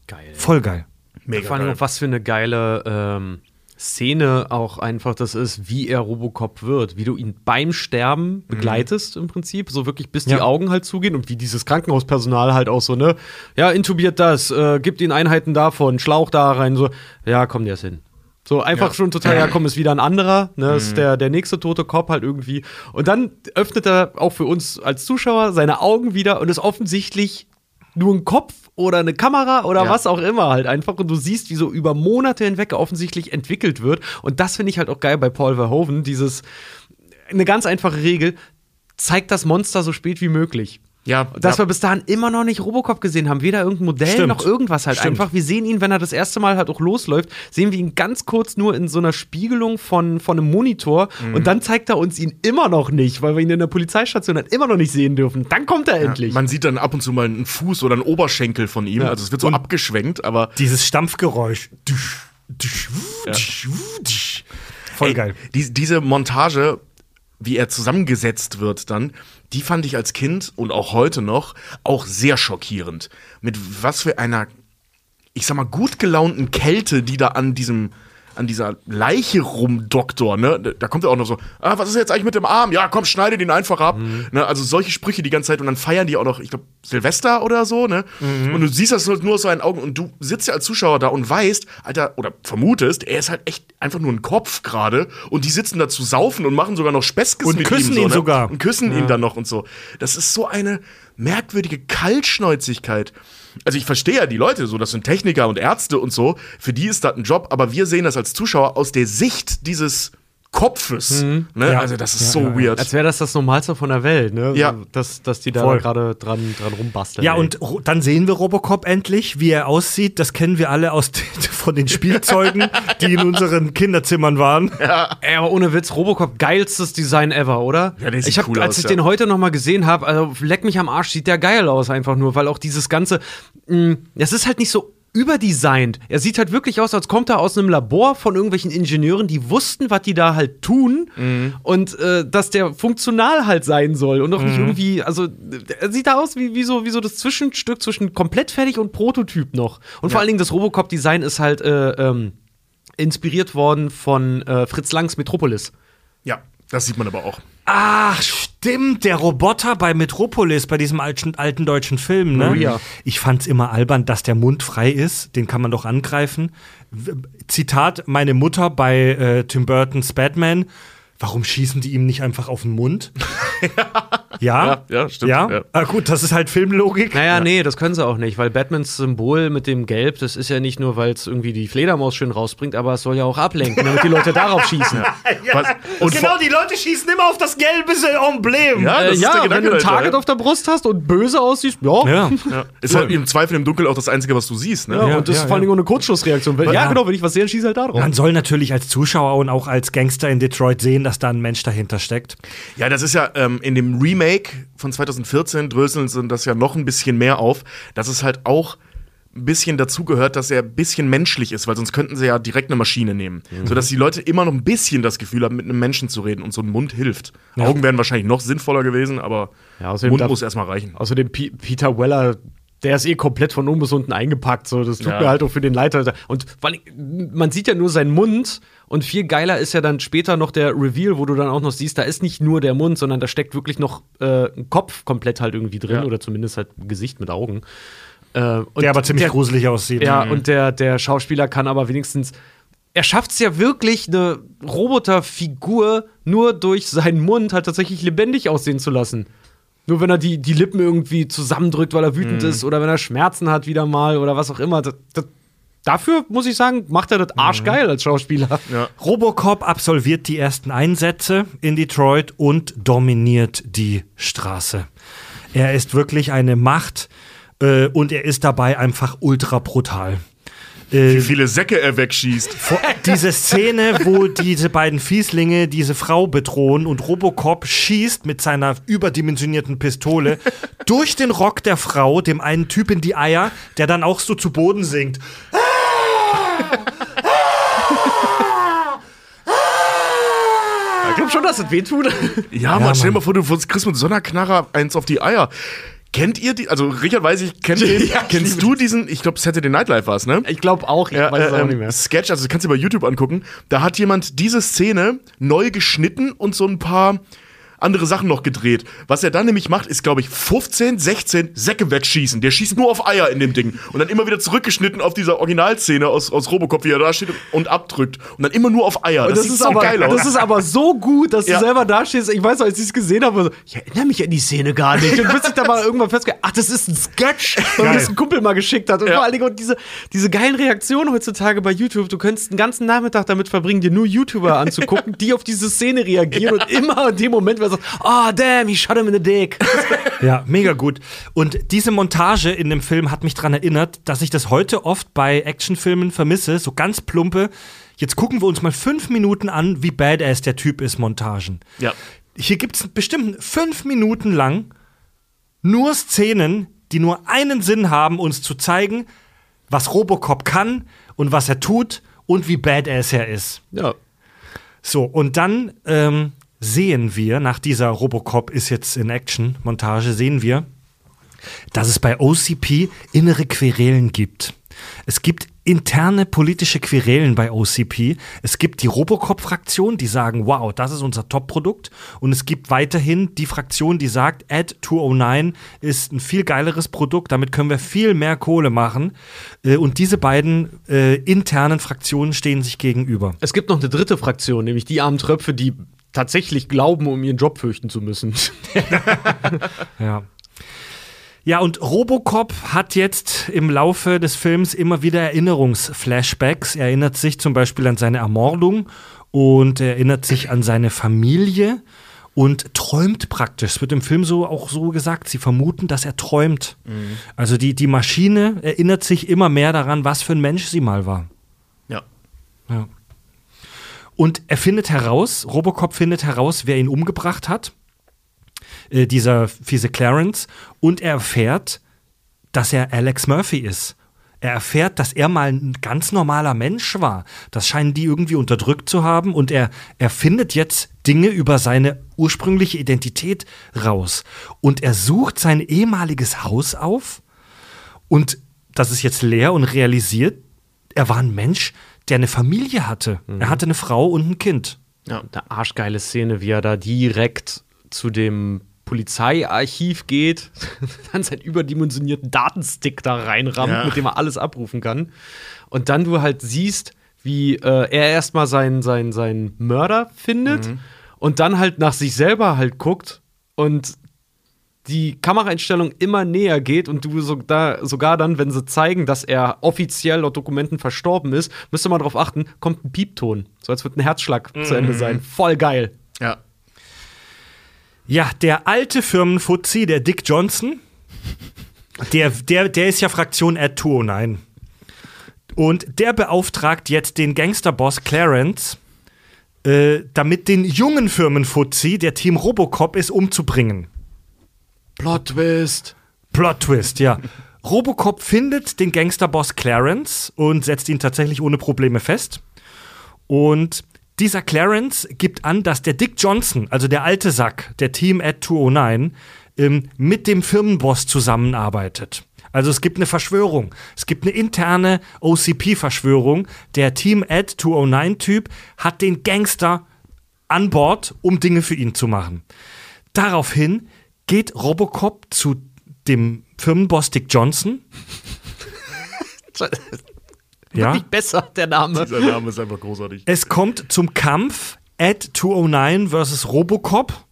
Geil. Voll geil. Mega Vor allem was für eine geile ähm, Szene auch einfach das ist, wie er Robocop wird, wie du ihn beim Sterben begleitest im Prinzip, so wirklich bis die Ja. Augen halt zugehen und wie dieses Krankenhauspersonal halt auch so, ne, ja, intubiert das, äh, gibt ihn Einheiten davon, Schlauch da rein, so, ja, komm, der ist hin. So einfach Ja. schon total, ja, komm, ist wieder ein anderer, ne, ist der, der nächste tote Cop halt irgendwie. Und dann öffnet er auch für uns als Zuschauer seine Augen wieder und ist offensichtlich nur ein Kopf oder eine Kamera oder Ja. was auch immer halt einfach. Und du siehst, wie so über Monate hinweg offensichtlich entwickelt wird. Und das finde ich halt auch geil bei Paul Verhoeven, dieses, eine ganz einfache Regel, zeigt das Monster so spät wie möglich. Ja, Dass ja. wir bis dahin immer noch nicht Robocop gesehen haben, weder irgendein Modell Stimmt. noch irgendwas halt Stimmt. einfach. Wir sehen ihn, wenn er das erste Mal halt auch losläuft, sehen wir ihn ganz kurz nur in so einer Spiegelung von, von einem Monitor Mhm. und dann zeigt er uns ihn immer noch nicht, weil wir ihn in der Polizeistation halt immer noch nicht sehen dürfen. Dann kommt er endlich. Man sieht dann ab und zu mal einen Fuß oder einen Oberschenkel von ihm. Also es wird so abgeschwenkt, aber Dieses Stampfgeräusch. Voll Ey, geil. Die, diese Montage, wie er zusammengesetzt wird dann, die fand ich als Kind und auch heute noch auch sehr schockierend. Mit was für einer, ich sag mal, gut gelaunten Kälte, die da an diesem an dieser Leiche rumdoktor, ne? Da kommt er auch noch so, ah, was ist jetzt eigentlich mit dem Arm? Ja, komm, schneide den einfach ab. Ne? Also solche Sprüche die ganze Zeit und dann feiern die auch noch, ich glaube, Silvester oder so, ne? Und du siehst das nur aus seinen Augen und du sitzt ja als Zuschauer da und weißt, Alter, oder vermutest, er ist halt echt einfach nur ein Kopf gerade und die sitzen da zu saufen und machen sogar noch Späßkes Und mit küssen ihm. So, ihn ne? sogar. Und küssen ihn dann noch und so. Das ist so eine merkwürdige Kaltschnäuzigkeit. Also ich verstehe ja die Leute so, das sind Techniker und Ärzte und so, für die ist das ein Job, aber wir sehen das als Zuschauer aus der Sicht dieses Kopfes. Ne? Ja. Also das ist Ja, so ja, ja. weird. Als wäre das das Normalste von der Welt, ne? Ja. Dass, dass die da gerade dran, dran rumbasteln. Ja, ey. und dann sehen wir Robocop endlich, wie er aussieht. Das kennen wir alle aus <laughs> von den Spielzeugen, <laughs> die in unseren Kinderzimmern waren. Ey, aber ohne Witz, Robocop geilstes Design ever, oder? Ja, der sieht ich hab, cool als aus, ich ja. den heute noch mal gesehen habe, also leck mich am Arsch, sieht der geil aus einfach nur, weil auch dieses ganze, mh, es ist halt nicht so überdesignt. Er sieht halt wirklich aus, als kommt er aus einem Labor von irgendwelchen Ingenieuren, die wussten, was die da halt tun Mhm. und äh, dass der funktional halt sein soll und auch nicht irgendwie, also er sieht da aus wie, wie, so, wie so das Zwischenstück zwischen komplett fertig und Prototyp noch. Und vor allen Dingen das Robocop-Design ist halt äh, ähm, inspiriert worden von äh, Fritz Langs Metropolis. ja, das sieht man aber auch. Ach, stimmt, der Roboter bei Metropolis, bei diesem alten, alten deutschen Film, ne? Maria. Ich fand's immer albern, dass der Mund frei ist, den kann man doch angreifen. Zitat, meine Mutter bei äh, Tim Burtons Batman. Warum schießen die ihm nicht einfach auf den Mund? <laughs> ja? Ja, ja, stimmt, Ja? ja. Ah, gut, das ist halt Filmlogik. Naja, nee, das können sie auch nicht, weil Batmans Symbol mit dem Gelb, das ist ja nicht nur, weil es irgendwie die Fledermaus schön rausbringt, aber es soll ja auch ablenken, damit die Leute darauf schießen. <laughs> Und genau, die Leute schießen immer auf das gelbe Emblem. Ja, Äh, das ist ja, der wenn Gedanke du ein Target ja. auf der Brust hast und böse aussiehst, ja. Ja. ja. Ist halt im Zweifel im Dunkeln auch das Einzige, was du siehst. Ne? Ja, Ja, und das ja, ist vor allem ja. auch eine Kurzschlussreaktion. Weil, ja, Ja. genau, wenn ich was sehe, dann schieße halt da drauf. Man soll natürlich als Zuschauer und auch als Gangster in Detroit sehen, dass da ein Mensch dahinter steckt. Ja, das ist ja ähm, in dem Remake von 2014 dröseln sie das ja noch ein bisschen mehr auf, dass es halt auch ein bisschen dazugehört, dass er ein bisschen menschlich ist, weil sonst könnten sie ja direkt eine Maschine nehmen. Sodass die Leute immer noch ein bisschen das Gefühl haben, mit einem Menschen zu reden und so ein Mund hilft. Augen wären wahrscheinlich noch sinnvoller gewesen, aber Ja, Mund darf- muss erstmal reichen. Außerdem P Peter Weller, der ist eh komplett von oben bis unten eingepackt. So. Das tut Ja. mir halt auch für den Leiter. Und allem, man sieht ja nur seinen Mund. Und viel geiler ist ja dann später noch der Reveal, wo du dann auch noch siehst, da ist nicht nur der Mund, sondern da steckt wirklich noch äh, ein Kopf komplett halt irgendwie drin. Ja. Oder zumindest halt ein Gesicht mit Augen. Äh, und Der aber ziemlich der, gruselig aussieht. Ja, und der, der Schauspieler kann aber wenigstens. Er schafft es ja wirklich, eine Roboterfigur nur durch seinen Mund halt tatsächlich lebendig aussehen zu lassen. Nur wenn er die, die Lippen irgendwie zusammendrückt, weil er wütend ist oder wenn er Schmerzen hat wieder mal oder was auch immer. Das, das, dafür muss ich sagen, macht er das arschgeil als Schauspieler. <laughs> Robocop absolviert die ersten Einsätze in Detroit und dominiert die Straße. Er ist wirklich eine Macht äh, und er ist dabei einfach ultra brutal. Äh, Wie viele Säcke er wegschießt. vor- diese Szene, wo diese beiden Fieslinge diese Frau bedrohen und Robocop schießt mit seiner überdimensionierten Pistole durch den Rock der Frau, dem einen Typ in die Eier, der dann auch so zu Boden sinkt. Ich glaube schon, dass das wehtut. Ja, Mann, stell dir mal vor, du kriegst mit so einer Knarre eins auf die Eier. Kennt ihr die, also Richard weiß ich, kennt <laughs> den, Ja, ich kennst du diesen, ich glaube Saturday Night Live war es, ne? Ich glaube auch, ich Ja, weiß es äh, auch ähm, nicht mehr. Sketch, also das kannst du bei YouTube angucken. Da hat jemand diese Szene neu geschnitten und so ein paar andere Sachen noch gedreht. Was er dann nämlich macht, ist, glaube ich, 15, 16 Säcke wegschießen. Der schießt nur auf Eier in dem Ding. Und dann immer wieder zurückgeschnitten auf dieser Originalszene aus, aus Robocop, wie er da steht und abdrückt. Und dann immer nur auf Eier. Und das, sieht ist so aber, geil aus. das ist aber so gut, dass Ja. du selber da stehst. Ich weiß noch, als ich es gesehen habe, so, ich erinnere mich an die Szene gar nicht. Und bis ich da mal irgendwann festgestellt ach, das ist ein Sketch, weil mir das ein Kumpel mal geschickt hat. Und Ja. vor allen Dingen diese, diese geilen Reaktionen heutzutage bei YouTube. Du könntest einen ganzen Nachmittag damit verbringen, dir nur YouTuber anzugucken, die auf diese Szene reagieren und immer in dem Moment, wer sagt, oh damn, he shot him in the dick. <laughs> Ja, mega gut. Und diese Montage in dem Film hat mich daran erinnert, dass ich das heute oft bei Actionfilmen vermisse, so ganz plumpe. Jetzt gucken wir uns mal fünf Minuten an, wie badass der Typ ist, Montagen. Ja. Hier gibt es bestimmt fünf Minuten lang nur Szenen, die nur einen Sinn haben, uns zu zeigen, was Robocop kann und was er tut und wie badass er ist. Ja. So, und dann ähm, sehen wir, nach dieser Robocop ist jetzt in Action-Montage, sehen wir, dass es bei OCP innere Querelen gibt. Es gibt interne politische Querelen bei OCP. Es gibt die Robocop-Fraktion, die sagen, wow, das ist unser Top-Produkt. Und es gibt weiterhin die Fraktion, die sagt, Ad 209 ist ein viel geileres Produkt, damit können wir viel mehr Kohle machen. Äh, Und diese beiden äh, internen Fraktionen stehen sich gegenüber. Es gibt noch eine dritte Fraktion, nämlich die armen Tröpfe, die tatsächlich glauben, um ihren Job fürchten zu müssen. <laughs> Ja. Ja, und Robocop hat jetzt im Laufe des Films immer wieder Erinnerungsflashbacks. Er erinnert sich zum Beispiel an seine Ermordung und er erinnert sich an seine Familie und träumt praktisch. Es wird im Film so auch so gesagt, sie vermuten, dass er träumt. Also die, die Maschine erinnert sich immer mehr daran, was für ein Mensch sie mal war. Ja. Ja. Und er findet heraus, Robocop findet heraus, wer ihn umgebracht hat. Äh, dieser fiese Clarence. Und er erfährt, dass er Alex Murphy ist. Er erfährt, dass er mal ein ganz normaler Mensch war. Das scheinen die irgendwie unterdrückt zu haben. Und er, er findet jetzt Dinge über seine ursprüngliche Identität raus. Und er sucht sein ehemaliges Haus auf. Und das ist jetzt leer und realisiert, er war ein Mensch, der eine Familie hatte. Er hatte eine Frau und ein Kind. Ja. Eine arschgeile Szene, wie er da direkt zu dem Polizeiarchiv geht, <laughs> dann seinen überdimensionierten Datenstick da reinrammt, Ja. mit dem er alles abrufen kann. Und dann du halt siehst, wie äh, er erstmal seinen, seinen, seinen Mörder findet und dann halt nach sich selber halt guckt und die Kameraeinstellung immer näher geht und du so da, sogar dann, wenn sie zeigen, dass er offiziell laut Dokumenten verstorben ist, müsst ihr mal darauf achten, kommt ein Piepton. So als würde ein Herzschlag zu Ende sein. Voll geil. Ja. Ja, der alte Firmenfuzzi, der Dick Johnson, der, der, der ist ja Fraktion Ad 209. Und der beauftragt jetzt den Gangsterboss Clarence, äh, damit den jungen Firmenfuzzi, der Team Robocop ist, umzubringen. Plot Twist. Plot Twist, ja. Robocop findet den Gangsterboss Clarence und setzt ihn tatsächlich ohne Probleme fest. Und dieser Clarence gibt an, dass der Dick Johnson, also der alte Sack, der Team Ad 209, ähm, mit dem Firmenboss zusammenarbeitet. Also es gibt eine Verschwörung. Es gibt eine interne OCP-Verschwörung. Der Team Ad 209-Typ hat den Gangster an Bord, um Dinge für ihn zu machen. Daraufhin geht Robocop zu dem Firmenboss Dick Johnson. <laughs> Ja. Wirklich besser, der Name. Dieser Name ist einfach großartig. Es kommt zum Kampf Ed 209 versus Robocop,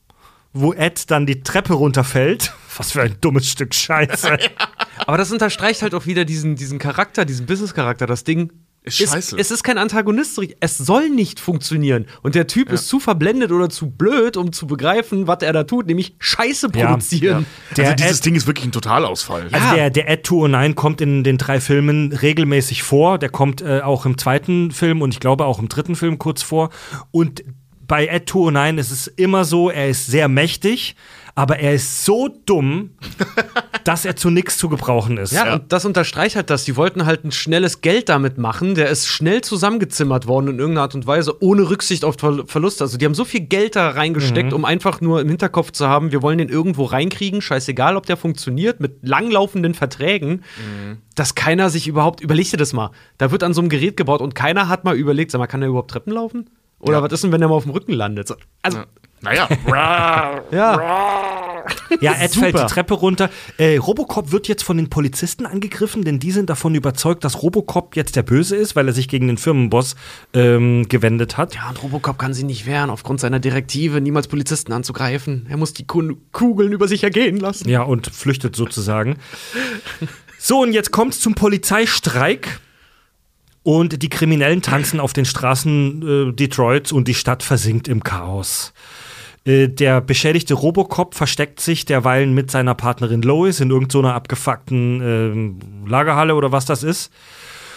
wo Ed dann die Treppe runterfällt. Was für ein dummes Stück Scheiße. <laughs> Aber das unterstreicht halt auch wieder diesen, diesen Charakter, diesen Business-Charakter. Das Ding Ist scheiße. es ist kein Antagonist. Es soll nicht funktionieren. Und der Typ ist zu verblendet oder zu blöd, um zu begreifen, was er da tut, nämlich Scheiße Ja, produzieren. Der also dieses Ed- Ding ist wirklich ein Totalausfall. Also der, der Ed 209 kommt in den drei Filmen regelmäßig vor. Der kommt äh, auch im zweiten Film und ich glaube auch im dritten Film kurz vor. Und bei Ed 209 ist es immer so, er ist sehr mächtig, aber er ist so dumm, dass er zu nichts zu gebrauchen ist. Ja, und das unterstreicht halt das. Die wollten halt ein schnelles Geld damit machen. Der ist schnell zusammengezimmert worden in irgendeiner Art und Weise, ohne Rücksicht auf Ver Verluste. Also, die haben so viel Geld da reingesteckt, um einfach nur im Hinterkopf zu haben, wir wollen den irgendwo reinkriegen. Scheißegal, ob der funktioniert, mit langlaufenden Verträgen, dass keiner sich überhaupt, überleg dir das mal. Da wird an so einem Gerät gebaut und keiner hat mal überlegt, sag mal, kann der überhaupt Treppen laufen? Oder Ja. was ist denn, wenn der mal auf dem Rücken landet? So, Also, Naja. <laughs> Ja. Ja, Ed Super. fällt die Treppe runter. Äh, Robocop wird jetzt von den Polizisten angegriffen, denn die sind davon überzeugt, dass Robocop jetzt der Böse ist, weil er sich gegen den Firmenboss ähm, gewendet hat. Ja, und Robocop kann sich nicht wehren, aufgrund seiner Direktive, niemals Polizisten anzugreifen. Er muss die Kugeln über sich ergehen lassen. Ja, und flüchtet sozusagen. So, und jetzt kommt es zum Polizeistreik. Und die Kriminellen tanzen auf den Straßen äh, Detroits und die Stadt versinkt im Chaos. Äh, der beschädigte Robocop versteckt sich derweilen mit seiner Partnerin Lois in irgendeiner abgefuckten ähm, Lagerhalle oder was das ist.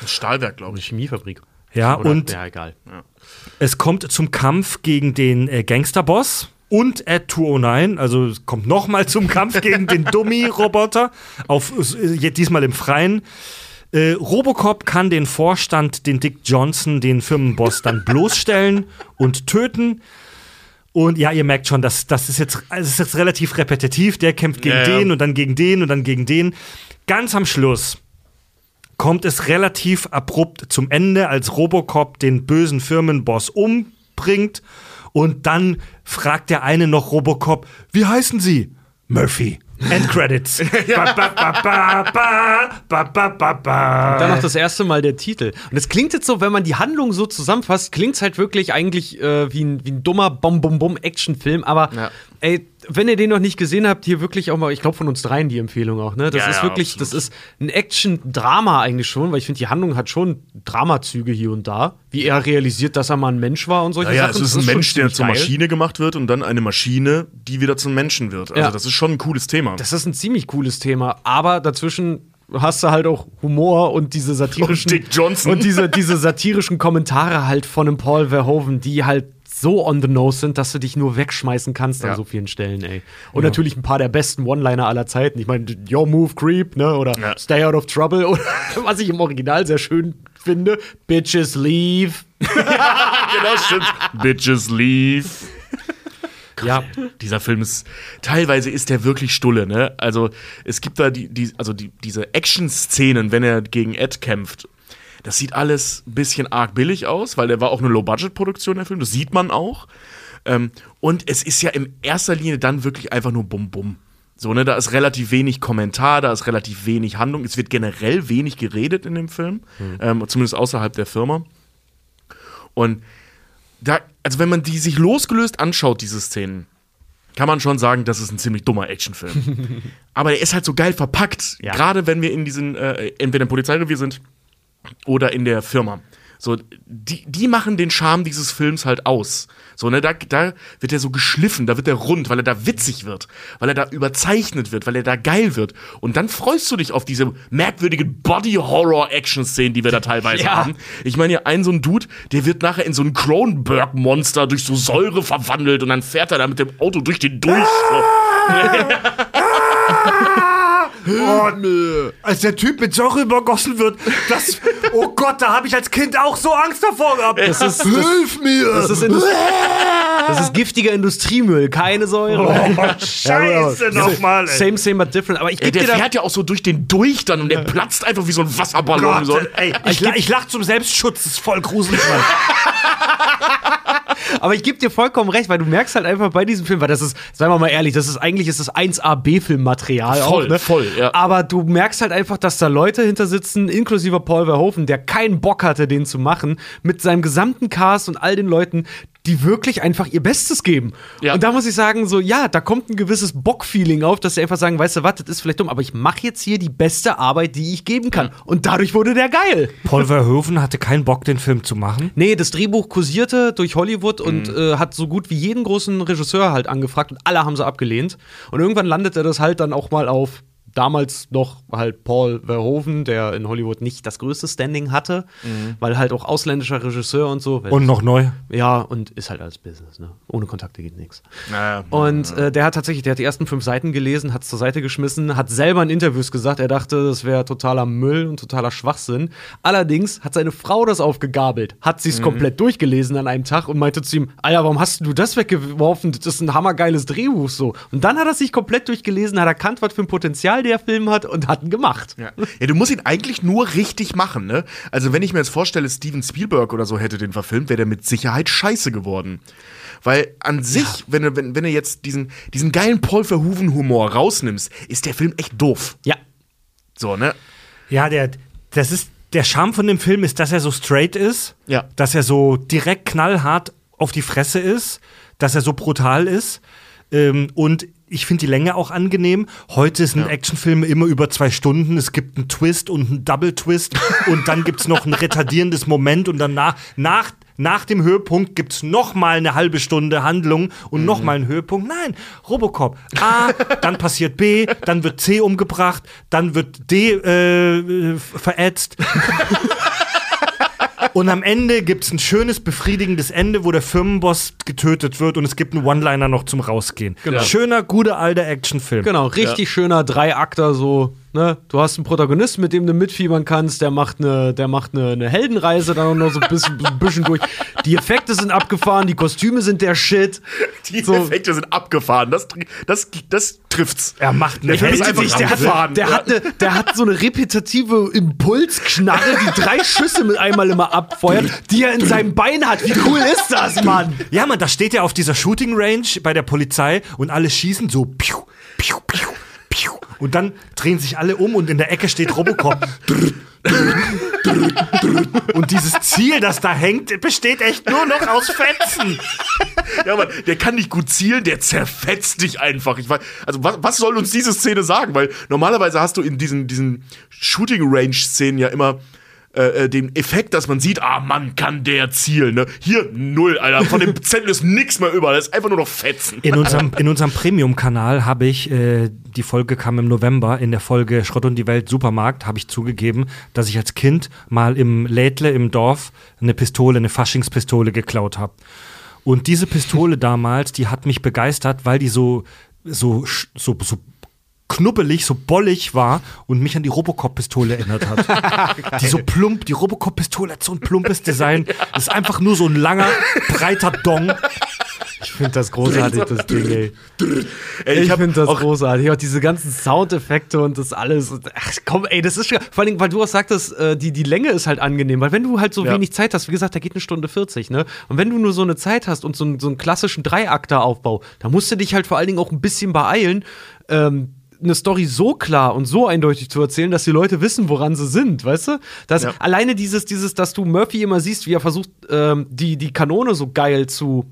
Stahlwerk, glaube ich. Chemiefabrik. Ja, Oder, und ja, egal. es kommt zum Kampf gegen den äh, Gangsterboss und Ed 209. Also es kommt nochmal zum Kampf gegen den <laughs> Dummy-Roboter. Auf äh, diesmal im Freien. Äh, Robocop kann den Vorstand, den Dick Johnson, den Firmenboss, dann bloßstellen und töten. Und ja, ihr merkt schon, das, das ist jetzt, es ist jetzt relativ repetitiv. Der kämpft gegen Ja, ja. den und dann gegen den und dann gegen den. Ganz am Schluss kommt es relativ abrupt zum Ende, als Robocop den bösen Firmenboss umbringt. Und dann fragt der eine noch Robocop, wie heißen Sie? Murphy. End Endcredits. <laughs> Dann noch das erste Mal der Titel. Und es klingt jetzt so, wenn man die Handlung so zusammenfasst, klingt es halt wirklich eigentlich äh, wie, ein, wie ein dummer Bom-Bom-Bom-Actionfilm, aber ja. ey, wenn ihr den noch nicht gesehen habt, hier wirklich auch mal, ich glaube von uns dreien die Empfehlung auch, ne? Das Ja, ist ja, wirklich, absolut. das ist ein Action-Drama eigentlich schon, weil ich finde, die Handlung hat schon Dramazüge hier und da. Wie er realisiert, dass er mal ein Mensch war und solche Naja, Sachen. es ist ein schon Mensch, der zur geil. Maschine gemacht wird und dann eine Maschine, die wieder zum Menschen wird. Also Ja. das ist schon ein cooles Thema. Das ist ein ziemlich cooles Thema, aber dazwischen hast du halt auch Humor und diese satirischen Und Dick Johnson. und diese, <laughs> diese satirischen Kommentare halt von einem Paul Verhoeven, die halt so on the nose sind, dass du dich nur wegschmeißen kannst an Ja. so vielen Stellen, ey. Und natürlich ein paar der besten One-Liner aller Zeiten. Ich meine, Your Move Creep, ne? Oder Ja. Stay Out of Trouble. <laughs> Oder was ich im Original sehr schön finde, Bitches Leave. <laughs> genau, stimmt. Bitches leave. Ja, Dieser Film ist, teilweise ist der wirklich stulle, ne? Also, es gibt da die, die also die, diese Action-Szenen, wenn er gegen Ed kämpft. Das sieht alles ein bisschen arg billig aus, weil der war auch eine Low-Budget-Produktion, der Film. Das sieht man auch. Ähm, und es ist ja in erster Linie dann wirklich einfach nur Bum-Bum. So, ne, da ist relativ wenig Kommentar, da ist relativ wenig Handlung. Es wird generell wenig geredet in dem Film, ähm, zumindest außerhalb der Firma. Und da, also wenn man die sich losgelöst anschaut, diese Szenen, kann man schon sagen, das ist ein ziemlich dummer Actionfilm. <laughs> Aber der ist halt so geil verpackt, Ja. gerade wenn wir in diesen, äh, entweder im Polizeirevier sind oder in der Firma. So, die, die machen den Charme dieses Films halt aus. So, ne, da, da wird er so geschliffen, da wird er rund, weil er da witzig wird, weil er da überzeichnet wird, weil er da geil wird. Und dann freust du dich auf diese merkwürdigen Body-Horror-Action-Szenen, die wir da <laughs> teilweise Ja. haben. Ich meine, hier ein so ein Dude, der wird nachher in so ein Cronenberg-Monster durch so Säure verwandelt und dann fährt er da mit dem Auto durch den durch. <laughs> Oh, nö. Als der Typ mit Säure übergossen wird, das. Oh Gott, da habe ich als Kind auch so Angst davor gehabt. Das ist- das- Hilf mir! das ist, Indust das ist giftiger Industriemüll, keine Säure. oh, Scheiße nochmal, ey. Same, same, but different. Aber ich Ey, der dir fährt ja auch so durch den durch dann und der platzt einfach wie so ein Wasserballon. Gott, so. ey, ich, la- ich lach zum Selbstschutz, das ist voll gruselig, Mann. <laughs> Aber ich gebe dir vollkommen recht, weil du merkst halt einfach bei diesem Film, weil das ist, seien wir mal ehrlich, das ist eigentlich ist das 1A B-Filmmaterial Voll, auch, ne? voll, ja. Aber du merkst halt einfach, dass da Leute hinter sitzen, inklusive Paul Verhoeven, der keinen Bock hatte, den zu machen, mit seinem gesamten Cast und all den Leuten, die wirklich einfach ihr Bestes geben. Ja. Und da muss ich sagen, so, ja, da kommt ein gewisses Bock-Feeling auf, dass sie einfach sagen, weißt du was, das ist vielleicht dumm, aber ich mache jetzt hier die beste Arbeit, die ich geben kann. Und dadurch wurde der geil. Paul Verhoeven hatte keinen Bock, den Film zu machen. Nee, das Drehbuch kursierte durch Hollywood und äh, hat so gut wie jeden großen Regisseur halt angefragt und alle haben sie abgelehnt. Und irgendwann landete das halt dann auch mal auf damals noch halt Paul Verhoeven, der in Hollywood nicht das größte Standing hatte, weil halt auch ausländischer Regisseur und so. Und noch neu. ja, und ist halt alles Business, ne? Ohne Kontakte geht nichts. Naja. Und äh, der hat tatsächlich, der hat die ersten fünf Seiten gelesen, hat es zur Seite geschmissen, hat selber in Interviews gesagt, er dachte, das wäre totaler Müll und totaler Schwachsinn. Allerdings hat seine Frau das aufgegabelt, hat sie es komplett durchgelesen an einem Tag und meinte zu ihm, Alter, warum hast du das weggeworfen? Das ist ein hammergeiles Drehbuch so. Und dann hat er sich komplett durchgelesen, hat erkannt, was für ein Potenzial Potenzial der Film hat und hat ihn gemacht. Ja. ja, du musst ihn eigentlich nur richtig machen, ne? Also, wenn ich mir jetzt vorstelle, Steven Spielberg oder so hätte den verfilmt, wäre der mit Sicherheit scheiße geworden. Weil an sich, wenn, du, wenn, wenn du jetzt diesen, diesen geilen Paul Verhoeven-Humor rausnimmst, ist der Film echt doof. Ja. So, ne? Ja, der, das ist, der Charme von dem Film ist, dass er so straight ist, Ja. dass er so direkt knallhart auf die Fresse ist, dass er so brutal ist. Ähm, und ich finde die Länge auch angenehm. Heute sind Actionfilme immer über zwei Stunden. Es gibt einen Twist und einen Double-Twist <laughs> und dann gibt es noch ein retardierendes Moment und danach, nach, nach dem Höhepunkt gibt es noch mal eine halbe Stunde Handlung und noch mal einen Höhepunkt. Nein, Robocop. A, dann passiert B, dann wird C umgebracht, dann wird D äh, verätzt. <laughs> Und am Ende gibt es ein schönes, befriedigendes Ende, wo der Firmenboss getötet wird und es gibt einen One-Liner noch zum Rausgehen. Schöner, guter, alter Actionfilm. Genau, richtig schöner Dreiakter so. Ne? Du hast einen Protagonisten, mit dem du mitfiebern kannst, der macht eine, der macht eine, eine Heldenreise dann auch noch so ein bisschen, ein bisschen durch. Die Effekte sind abgefahren, die Kostüme sind der Shit. Die So. Effekte sind abgefahren. Das, das, das trifft's. Er macht eine einfach Der hat, der, ja. hat eine, der hat so eine repetitive Impulsknarre, die drei Schüsse mit einmal immer abfeuert, die er in seinem Bein hat. Wie cool ist das, Mann? Ja, man, da steht er auf dieser Shooting Range bei der Polizei und alle schießen so piu, piu, piu. Und dann drehen sich alle um und in der Ecke steht Robocop. <laughs> Und dieses Ziel, das da hängt, besteht echt nur noch aus Fetzen. Ja, aber der kann nicht gut zielen, der zerfetzt dich einfach. Ich weiß, also was, was soll uns diese Szene sagen? Weil normalerweise hast du in diesen, diesen Shooting-Range-Szenen ja immer äh, äh, den Effekt, dass man sieht, ah Mann, kann der zielen. Ne? Hier null, Alter. Von dem <laughs> Zettel ist nichts mehr über. Das ist einfach nur noch Fetzen. In unserem, in unserem Premium-Kanal habe ich, äh, die Folge kam im November, in der Folge Schrott und die Welt Supermarkt, habe ich zugegeben, dass ich als Kind mal im Lädle im Dorf eine Pistole, eine Faschingspistole geklaut habe. Und diese Pistole damals, die hat mich begeistert, weil die so, so, so, so knubbelig, so bollig war und mich an die Robocop-Pistole erinnert hat. <laughs> die so plump, die Robocop-Pistole hat so ein plumpes <laughs> Design. Das ist einfach nur so ein langer, breiter Dong. Ich finde das großartig, das Ding, ey. Ey, Ich, finde das auch- großartig. Auch diese ganzen Soundeffekte und das alles. Ach komm, ey, das ist schon. Vor allem, weil du auch sagtest, äh, die, die Länge ist halt angenehm. Weil wenn du halt so Ja. wenig Zeit hast, wie gesagt, da geht eine Stunde 40, ne? Und wenn du nur so eine Zeit hast und so, einen- so einen klassischen Dreiakteraufbau, da musst du dich halt vor allen Dingen auch ein bisschen beeilen. Ähm, eine Story so klar und so eindeutig zu erzählen, dass die Leute wissen, woran sie sind, weißt du? Dass Ja. alleine dieses, dieses, dass du Murphy immer siehst, wie er versucht, ähm, die, die Kanone so geil zu,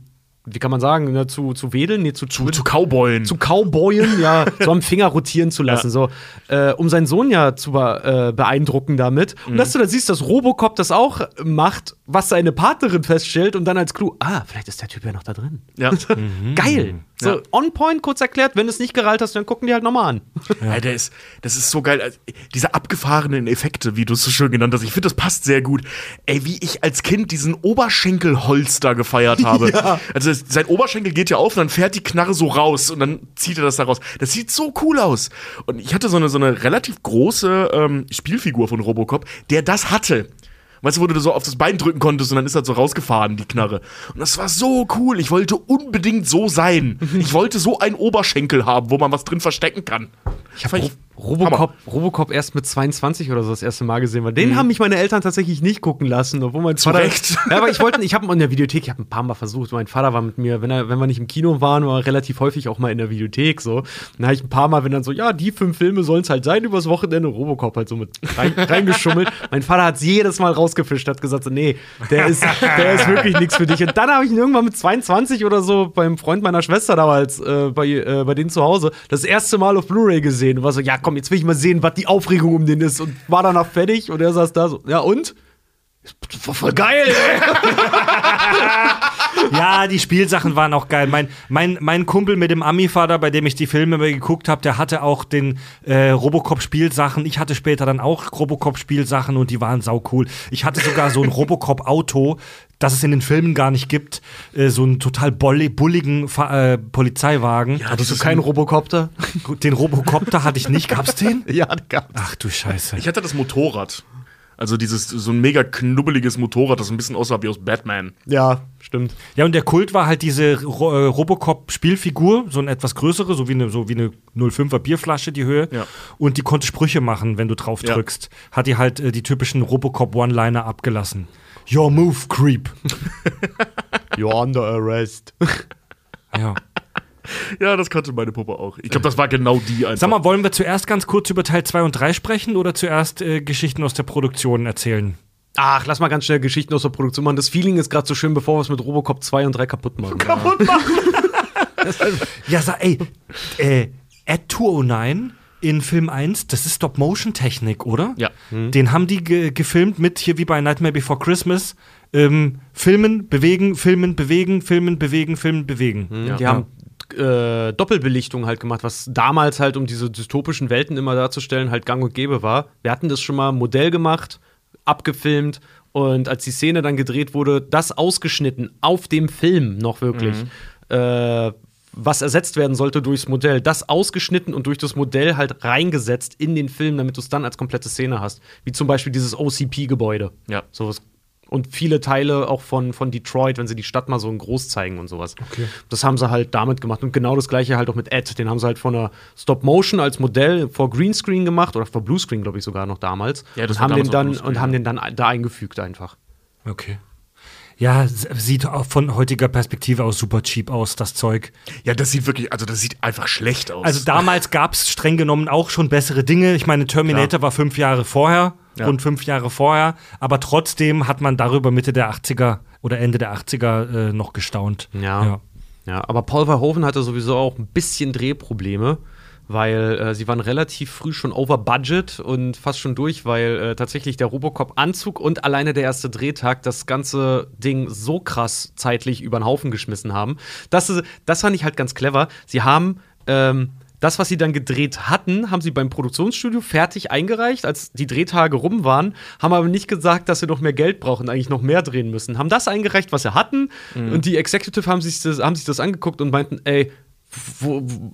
wie kann man sagen, ne, zu, zu wedeln, nee, zu, Zu, zu Cowboyen. zu Cowboyen, ja, <laughs> so am Finger rotieren zu lassen, Ja. so, äh, um seinen Sohn ja zu be äh, beeindrucken damit. Und dass du dann siehst, dass Robocop das auch macht, was seine Partnerin feststellt und dann als Clou, ah, vielleicht ist der Typ ja noch da drin. ja. <laughs> Geil. So, Ja. on point, kurz erklärt, wenn du es nicht gereilt hast, dann gucken die halt nochmal an. Ja. <laughs> der ist, das ist so geil. Also, Diese abgefahrenen Effekte, wie du es so schön genannt hast, ich finde, das passt sehr gut. Ey, wie ich als Kind diesen Oberschenkelholster gefeiert habe. <laughs> Also es- sein Oberschenkel geht ja auf und dann fährt die Knarre so raus und dann zieht er das da raus. Das sieht so cool aus. Und ich hatte so eine, so eine relativ große ähm, Spielfigur von Robocop, der das hatte. Weißt du, wo du so auf das Bein drücken konntest und dann ist das so rausgefahren, die Knarre. Und das war so cool. Ich wollte unbedingt so sein. <laughs> Ich wollte so einen Oberschenkel haben, wo man was drin verstecken kann. Ich habe Robocop, Robocop erst mit 22 oder so das erste Mal gesehen, weil den haben mich meine Eltern tatsächlich nicht gucken lassen, obwohl mein Vater. Recht. Ja, aber ich wollte, ich habe in der Videothek, ich habe ein paar Mal versucht. Mein Vater war mit mir, wenn er, wenn wir nicht im Kino waren, war er relativ häufig auch mal in der Videothek so. Dann habe ich ein paar Mal, wenn dann so, ja, die fünf Filme sollen es halt sein übers Wochenende, Robocop halt so mit rein, <laughs> reingeschummelt. Mein Vater hat jedes Mal rausgefischt, hat gesagt so, nee, der ist, der ist wirklich nichts für dich. Und dann habe ich ihn irgendwann mit 22 oder so beim Freund meiner Schwester damals äh, bei, äh, bei denen zu Hause das erste Mal auf Blu-ray gesehen und war so, ja, komm, jetzt will ich mal sehen, was die Aufregung um den ist und war danach fertig und er saß da so, ja und? Das war voll geil, ey. <laughs> Ja, die Spielsachen waren auch geil. Mein, mein, mein Kumpel mit dem Ami-Vater, bei dem ich die Filme immer geguckt habe, der hatte auch den äh, Robocop-Spielsachen. Ich hatte später dann auch Robocop-Spielsachen und die waren sau cool. Ich hatte sogar so ein Robocop-Auto, das es in den Filmen gar nicht gibt. Äh, so einen total bulligen Fa äh, Polizeiwagen. Hattest du keinen Robocopter? <laughs> Den Robocopter hatte ich nicht. Gab's den? ja, der gab's. Ach du Scheiße. Ich hatte das Motorrad. Also dieses so ein mega knubbeliges Motorrad, das ein bisschen aussah wie aus Batman. Ja, stimmt. Ja, und der Kult war halt diese äh, Robocop-Spielfigur, so eine etwas größere, so wie eine, so wie eine 05er Bierflasche, die Höhe. Ja. Und die konnte Sprüche machen, wenn du drauf Ja. drückst. Hat die halt äh, die typischen Robocop-One-Liner abgelassen. Your move, Creep. <laughs> You're under arrest. ja. <laughs> Ja, das kannte meine Puppe auch. Ich glaube, das war genau die einfach. Sag mal, wollen wir zuerst ganz kurz über Teil 2 und 3 sprechen oder zuerst äh, Geschichten aus der Produktion erzählen? Ach, lass mal ganz schnell Geschichten aus der Produktion machen. Das Feeling ist gerade so schön, bevor wir es mit Robocop 2 und 3 kaputt machen. <laughs> <laughs> Ja, sag, ey, äh, Ed 209 in Film 1, das ist Stop-Motion-Technik, oder? Ja. Den haben die ge gefilmt mit, hier wie bei Nightmare Before Christmas, ähm, filmen, bewegen, filmen, bewegen, filmen, bewegen, filmen, bewegen. Mhm. Die haben äh, Doppelbelichtung halt gemacht, was damals halt, um diese dystopischen Welten immer darzustellen, halt gang und gäbe war. Wir hatten das schon mal Modell gemacht, abgefilmt und als die Szene dann gedreht wurde, das ausgeschnitten auf dem Film noch wirklich. Äh, was ersetzt werden sollte durchs Modell, das ausgeschnitten und durch das Modell halt reingesetzt in den Film, damit du es dann als komplette Szene hast. Wie zum Beispiel dieses OCP-Gebäude. Ja. Sowas. Und viele Teile auch von, von Detroit, wenn sie die Stadt mal so in groß zeigen und sowas. Das haben sie halt damit gemacht. Und genau das gleiche halt auch mit Ed. Den haben sie halt von einer Stop-Motion als Modell vor Greenscreen gemacht oder vor Bluescreen, glaube ich, sogar noch damals. Ja, das und war haben den dann und haben den dann da eingefügt einfach. Okay. Ja, sieht auch von heutiger Perspektive aus super cheap aus, das Zeug. Ja, das sieht wirklich, also das sieht einfach schlecht aus. Also damals gab es streng genommen auch schon bessere Dinge. Ich meine, Terminator war fünf Jahre vorher, Ja. rund fünf Jahre vorher, aber trotzdem hat man darüber Mitte der 80er oder Ende der 80er äh, noch gestaunt. Ja. Ja, aber Paul Verhoeven hatte sowieso auch ein bisschen Drehprobleme, weil äh, sie waren relativ früh schon over budget und fast schon durch, weil äh, tatsächlich der Robocop-Anzug und alleine der erste Drehtag das ganze Ding so krass zeitlich über den Haufen geschmissen haben. Das, ist, das fand ich halt ganz clever. Sie haben ähm, das, was sie dann gedreht hatten, haben sie beim Produktionsstudio fertig eingereicht, als die Drehtage rum waren, haben aber nicht gesagt, dass sie noch mehr Geld brauchen, eigentlich noch mehr drehen müssen. Haben das eingereicht, was sie hatten, und die Executive haben sich das, haben sich das angeguckt und meinten, ey, wo, wo,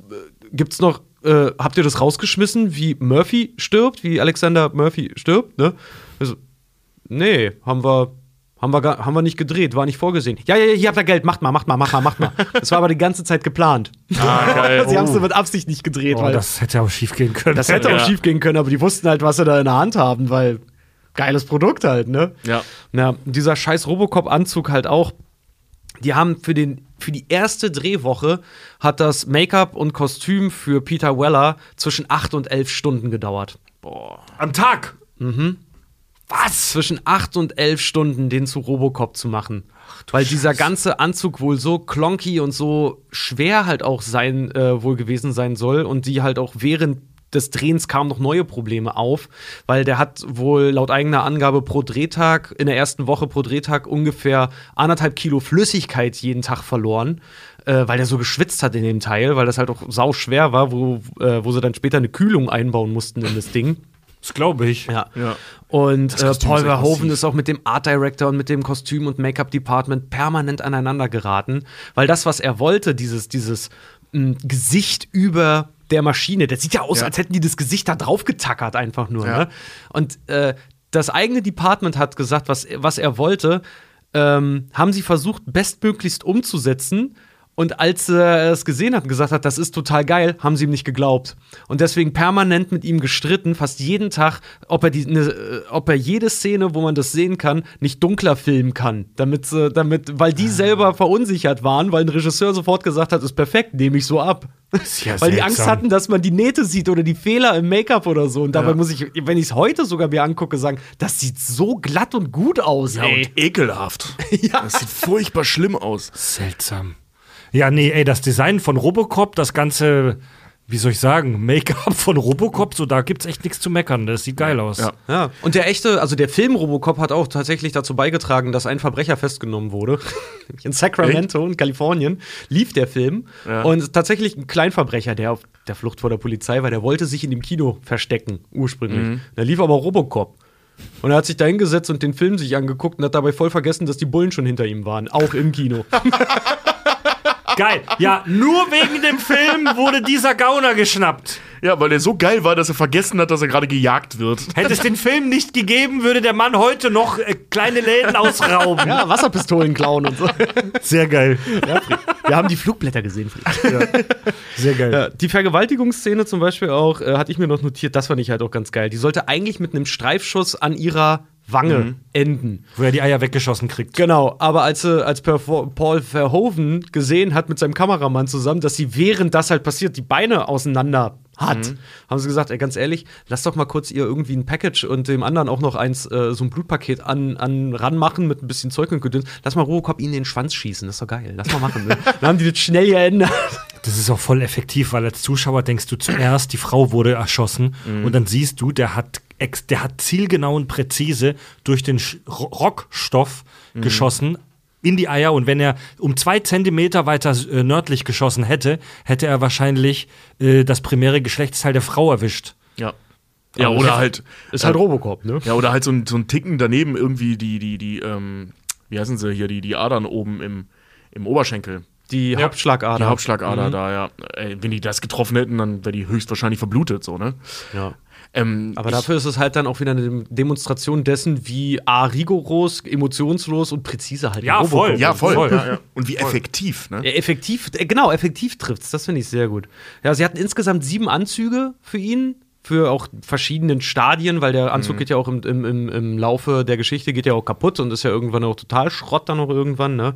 gibt's noch, äh, habt ihr das rausgeschmissen, wie Murphy stirbt, wie Alexander Murphy stirbt, ne? Also, nee, haben wir, haben wir, gar, haben wir nicht gedreht, war nicht vorgesehen. Ja, ja, ja, hier habt ihr Geld, macht mal, macht mal, macht mal, macht mal. Das war aber die ganze Zeit geplant. ah, geil. <laughs> Sie haben es mit Absicht nicht gedreht, Oh, weil das hätte auch schief gehen können. das hätte Ja. auch schief gehen können, aber die wussten halt, was sie da in der Hand haben, weil geiles Produkt halt, ne? Ja. Na, dieser scheiß Robocop-Anzug halt auch. Die haben für, den, für die erste Drehwoche hat das Make-up und Kostüm für Peter Weller zwischen 8 und 11 Stunden gedauert. Am Tag. Was? Zwischen 8 und 11 Stunden den zu Robocop zu machen. Weil dieser ganze Anzug wohl so klonky und so schwer halt auch sein, äh, wohl gewesen sein soll und die halt auch während des Drehens kamen noch neue Probleme auf, weil der hat wohl laut eigener Angabe pro Drehtag, in der ersten Woche pro Drehtag ungefähr anderthalb Kilo Flüssigkeit jeden Tag verloren, äh, weil der so geschwitzt hat in dem Teil, weil das halt auch sau schwer war, wo, äh, wo sie dann später eine Kühlung einbauen mussten in das Ding. Das glaube ich. Ja. Ja. Und äh, Paul ist echt Verhoeven ist auch mit dem Art Director und mit dem Kostüm- und Make-up-Department permanent aneinander geraten, weil das, was er wollte, dieses, dieses mh, Gesicht über der Maschine, das sieht ja aus, Ja. als hätten die das Gesicht da drauf getackert einfach nur. Ja. Ne? Und äh, das eigene Department hat gesagt, was, was er wollte, ähm, haben sie versucht, bestmöglichst umzusetzen. Und als er es gesehen hat und gesagt hat, das ist total geil, haben sie ihm nicht geglaubt. Und deswegen permanent mit ihm gestritten, fast jeden Tag, ob er, die, ne, äh, ob er jede Szene, wo man das sehen kann, nicht dunkler filmen kann. Damit, sie- damit, weil die selber verunsichert waren, weil ein Regisseur sofort gesagt hat, ist perfekt, nehme ich so ab. Ja weil die. Angst hatten, dass man die Nähte sieht oder die Fehler im Make-up oder so. Und dabei muss ich, wenn ich es heute sogar mir angucke, sagen, das sieht so glatt und gut aus, Ja, ey. und ekelhaft. <laughs> Das sieht furchtbar schlimm aus. Seltsam. Ja, nee, ey, das Design von Robocop, das ganze, wie soll ich sagen, Make-up <laughs> von Robocop, so da gibt's echt nichts zu meckern. Das sieht geil aus. Ja. Ja, und der echte, also der Film Robocop hat auch tatsächlich dazu beigetragen, dass ein Verbrecher festgenommen wurde. <laughs> In Sacramento in Kalifornien lief der Film. Ja. Und tatsächlich ein Kleinverbrecher, der auf der Flucht vor der Polizei war, der wollte sich in dem Kino verstecken, ursprünglich. Da lief aber Robocop. Und er hat sich da hingesetzt und den Film sich angeguckt und hat dabei voll vergessen, dass die Bullen schon hinter ihm waren, auch im Kino. <laughs> Geil. Ja, nur wegen dem Film wurde dieser Gauner geschnappt. Ja, weil der so geil war, dass er vergessen hat, dass er gerade gejagt wird. Hätte es den Film nicht gegeben, würde der Mann heute noch äh, kleine Läden ausrauben. Ja, Wasserpistolen klauen und so. Sehr geil. Wir haben die Flugblätter gesehen. Fried. Sehr geil. Ja, die Vergewaltigungsszene zum Beispiel auch, äh, hatte ich mir noch notiert, das fand ich halt auch ganz geil. Die sollte eigentlich mit einem Streifschuss an ihrer Wange enden. Wo er die Eier weggeschossen kriegt. Genau, aber als, sie- als Paul Verhoeven gesehen hat mit seinem Kameramann zusammen, dass sie während das halt passiert, die Beine auseinander hat, haben sie gesagt, ey, ganz ehrlich, lass doch mal kurz ihr irgendwie ein Package und dem anderen auch noch eins, äh, so ein Blutpaket an, an ranmachen mit ein bisschen Zeug und Gedöns. Lass mal Robocop ihn in den Schwanz schießen, das ist doch geil. Lass mal machen. Ne? <laughs> Dann haben die das schnell geändert. Das ist auch voll effektiv, weil als Zuschauer denkst du zuerst, die Frau wurde erschossen und dann siehst du, der hat, der hat zielgenau und präzise durch den Rockstoff geschossen in die Eier und wenn er um zwei Zentimeter weiter äh, nördlich geschossen hätte, hätte er wahrscheinlich äh, das primäre Geschlechtsteil der Frau erwischt. Ja. Ja, Aber oder halt. Ist halt Robocop, ne? Ja, oder halt so ein, so ein Ticken daneben irgendwie die, die, die, ähm, wie heißen sie hier, die, die Adern oben im, im Oberschenkel. Die Hauptschlagader. Die Hauptschlagader da, ja. Ey, wenn die das getroffen hätten, dann wäre die höchstwahrscheinlich verblutet, so, ne? Ja. Ähm, Aber dafür ist es halt dann auch wieder eine Dem- Demonstration dessen, wie A, rigoros, emotionslos und präzise halt Ja, voll. Ja, voll. Voll. Ja, ja. Und wie effektiv, ne? Ja, effektiv, äh, genau, effektiv trifft's. Das finde ich sehr gut. Ja, sie hatten insgesamt sieben Anzüge für ihn, für auch verschiedenen Stadien, weil der Anzug geht ja auch im, im, im, im Laufe der Geschichte geht ja auch kaputt und ist ja irgendwann auch total Schrott dann noch irgendwann, ne?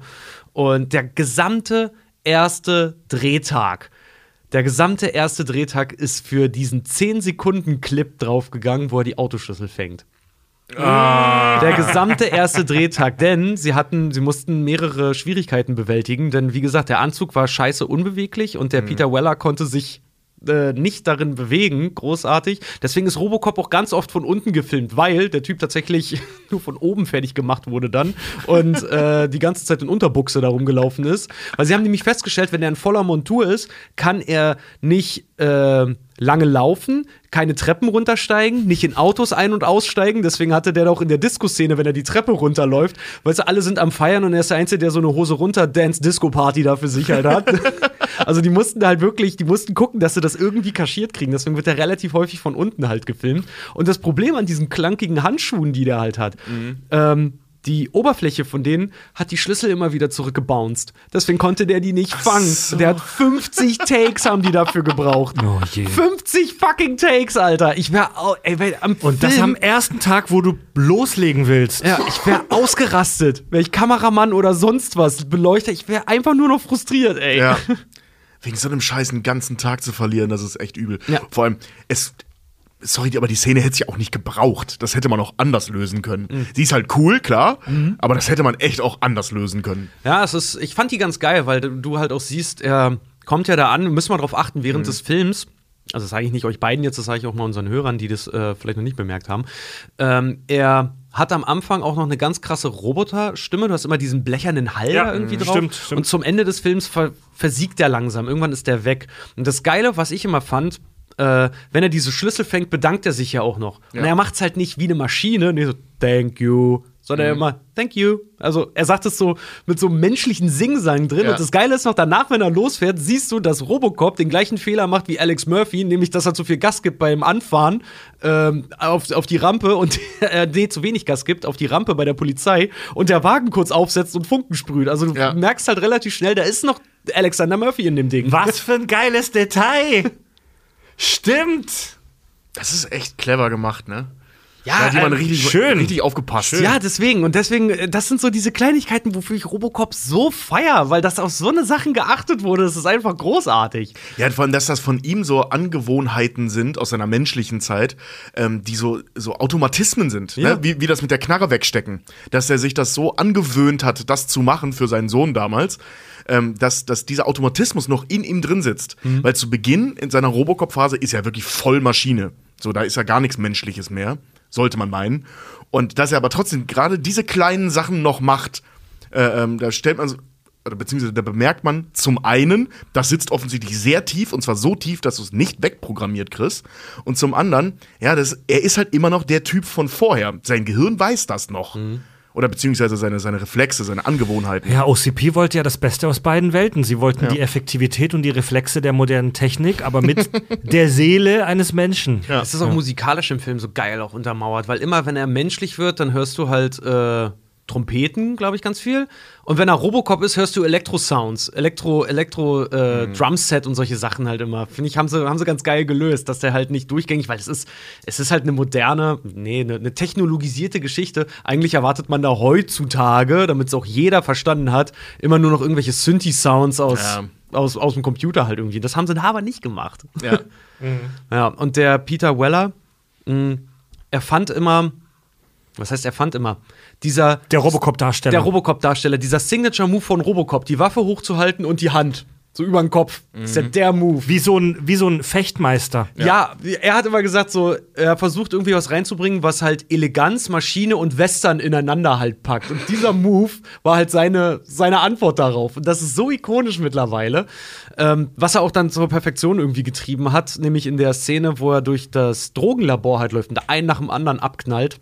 Und der gesamte erste Drehtag. Der gesamte erste Drehtag ist für diesen 10-Sekunden-Clip draufgegangen, wo er die Autoschlüssel fängt. Der gesamte erste Drehtag, denn sie hatten, sie mussten mehrere Schwierigkeiten bewältigen, denn wie gesagt, der Anzug war scheiße unbeweglich und der Peter Weller konnte sich äh, nicht darin bewegen, großartig. Deswegen ist Robocop auch ganz oft von unten gefilmt, weil der Typ tatsächlich <laughs> nur von oben fertig gemacht wurde dann und äh, die ganze Zeit in Unterbuchse da rumgelaufen ist. Weil sie haben nämlich festgestellt, wenn er in voller Montur ist, kann er nicht äh, lange laufen, keine Treppen runtersteigen, nicht in Autos ein- und aussteigen. Deswegen hatte der doch in der Disco-Szene, wenn er die Treppe runterläuft, weißt du, alle sind am Feiern und er ist der Einzige, der so eine Hose runter Dance-Disco-Party da für sich halt hat. <laughs> also die mussten halt wirklich, die mussten gucken, dass sie das irgendwie kaschiert kriegen. Deswegen wird er relativ häufig von unten halt gefilmt. Und das Problem an diesen klankigen Handschuhen, die der halt hat, ähm, die Oberfläche von denen hat die Schlüssel immer wieder zurückgebounced. Deswegen konnte der die nicht fangen. Und Der hat 50 Takes haben die dafür gebraucht. <laughs> Oh je. 50 fucking Takes, Alter. Ich wäre am Und das Film, am ersten Tag, wo du loslegen willst. ja, ich wäre ausgerastet. Wäre ich Kameramann oder sonst was, Beleuchter, ich wäre einfach nur noch frustriert, ey. Ja. <laughs> Wegen so einem Scheiß einen ganzen Tag zu verlieren, das ist echt übel. Ja. Vor allem, es. Sorry, aber die Szene hätte sie auch nicht gebraucht. Das hätte man auch anders lösen können. Mhm. Sie ist halt cool, klar, aber das hätte man echt auch anders lösen können. Ja, es ist, ich fand die ganz geil, weil du halt auch siehst, er kommt ja da an, müssen wir darauf achten, während des Films, also das sage ich nicht euch beiden jetzt, das sage ich auch mal unseren Hörern, die das äh, vielleicht noch nicht bemerkt haben, ähm, er hat am Anfang auch noch eine ganz krasse Roboterstimme. Du hast immer diesen blechernen Hall Ja, da irgendwie mhm, drauf. stimmt, stimmt. Und zum Ende des Films ver versiegt er langsam. Irgendwann ist der weg. Und das Geile, was ich immer fand, äh, wenn er diese Schlüssel fängt, bedankt er sich ja auch noch. Und er macht es halt nicht wie eine Maschine, nee, so, thank you, sondern er immer, thank you. Also er sagt es so mit so einem menschlichen Singsang drin. Ja. Und das Geile ist noch, danach, wenn er losfährt, siehst du, dass Robocop den gleichen Fehler macht wie Alex Murphy, nämlich, dass er zu viel Gas gibt beim Anfahren ähm, auf, auf die Rampe und er <laughs> nee, zu wenig Gas gibt auf die Rampe bei der Polizei und der Wagen kurz aufsetzt und Funken sprüht. Also du Ja. merkst halt relativ schnell, da ist noch Alexander Murphy in dem Ding. Was für ein geiles Detail! <laughs> Stimmt! Das ist echt clever gemacht, ne? Ja, Da hat jemand ähm, richtig, schön. richtig aufgepasst. Ja, deswegen. Und deswegen, äh, das sind so diese Kleinigkeiten, wofür ich Robocop so feier, weil das auf so eine Sachen geachtet wurde. Das ist einfach großartig. Ja, vor allem, dass das von ihm so Angewohnheiten sind aus seiner menschlichen Zeit, ähm, die so, so Automatismen sind, Ja. ne? wie, wie das mit der Knarre wegstecken. Dass er sich das so angewöhnt hat, das zu machen für seinen Sohn damals, ähm, dass, dass dieser Automatismus noch in ihm drin sitzt. Weil zu Beginn in seiner Robocop-Phase ist er wirklich voll Maschine. So, da ist ja gar nichts Menschliches mehr, sollte man meinen. Und dass er aber trotzdem gerade diese kleinen Sachen noch macht, äh, ähm, da stellt man oder beziehungsweise da bemerkt man zum einen, das sitzt offensichtlich sehr tief und zwar so tief, dass du es nicht wegprogrammiert kriegst. Und zum anderen, ja, das, er ist halt immer noch der Typ von vorher. Sein Gehirn weiß das noch. Oder beziehungsweise seine, seine Reflexe, seine Angewohnheiten. Ja, OCP wollte ja das Beste aus beiden Welten. Sie wollten die Effektivität und die Reflexe der modernen Technik, aber mit <laughs> der Seele eines Menschen. Ja. Es ist auch musikalisch im Film so geil auch untermauert, weil immer, wenn er menschlich wird, dann hörst du halt äh, Trompeten, glaube ich, ganz viel. Und wenn er Robocop ist, hörst du Elektro-Sounds, Elektro, Elektro, äh, Mhm. Drumset und solche Sachen halt immer. Finde ich, haben sie, haben sie ganz geil gelöst, dass der halt nicht durchgängig, weil es ist, es ist halt eine moderne, nee, eine, eine technologisierte Geschichte. Eigentlich erwartet man da heutzutage, damit es auch jeder verstanden hat, immer nur noch irgendwelche Synthi-Sounds aus, Ja. aus, aus dem Computer halt irgendwie. Das haben sie da aber nicht gemacht. Ja. <laughs> Ja, und der Peter Weller, mh, er fand immer, was heißt er fand immer? Dieser, Der Robocop-Darsteller. der Robocop-Darsteller, dieser Signature-Move von Robocop, die Waffe hochzuhalten und die Hand. So über den Kopf. Das ist ja der Move. wie, so ein, wie so ein Fechtmeister. Ja. er hat immer gesagt, so, er versucht irgendwie was reinzubringen, was halt Eleganz, Maschine und Western ineinander halt packt. Und dieser Move war halt seine, seine Antwort darauf. Und das ist so ikonisch mittlerweile. Ähm, was er auch dann zur Perfektion irgendwie getrieben hat, nämlich in der Szene, wo er durch das Drogenlabor halt läuft und da einen nach dem anderen abknallt.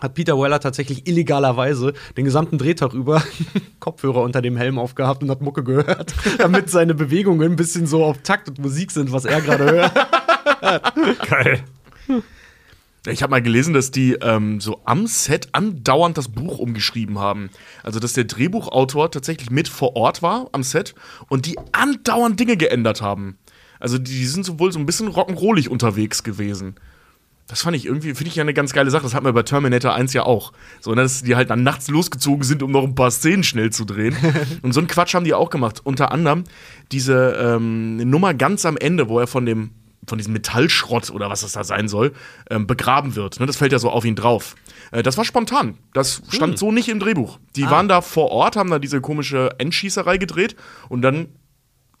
Hat Peter Weller tatsächlich illegalerweise den gesamten Drehtag über <laughs> Kopfhörer unter dem Helm aufgehabt und hat Mucke gehört, <laughs> damit seine Bewegungen ein bisschen so auf Takt und Musik sind, was er gerade hört. <laughs> Geil. Ich habe mal gelesen, dass die ähm, so am Set andauernd das Buch umgeschrieben haben. Also, dass der Drehbuchautor tatsächlich mit vor Ort war am Set und die andauernd Dinge geändert haben. Also, die, die sind sowohl so ein bisschen rock'n'rollig unterwegs gewesen. Das fand ich irgendwie, finde ich ja eine ganz geile Sache. Das hatten wir bei Terminator 1 ja auch. So, ne, dass die halt dann nachts losgezogen sind, um noch ein paar Szenen schnell zu drehen. <laughs> Und so einen Quatsch haben die auch gemacht. Unter anderem diese ähm, Nummer ganz am Ende, wo er von dem von diesem Metallschrott oder was das da sein soll, ähm, begraben wird. Ne, das fällt ja so auf ihn drauf. Äh, das war spontan. Das stand so nicht im Drehbuch. Die waren da vor Ort, haben da diese komische Endschießerei gedreht und dann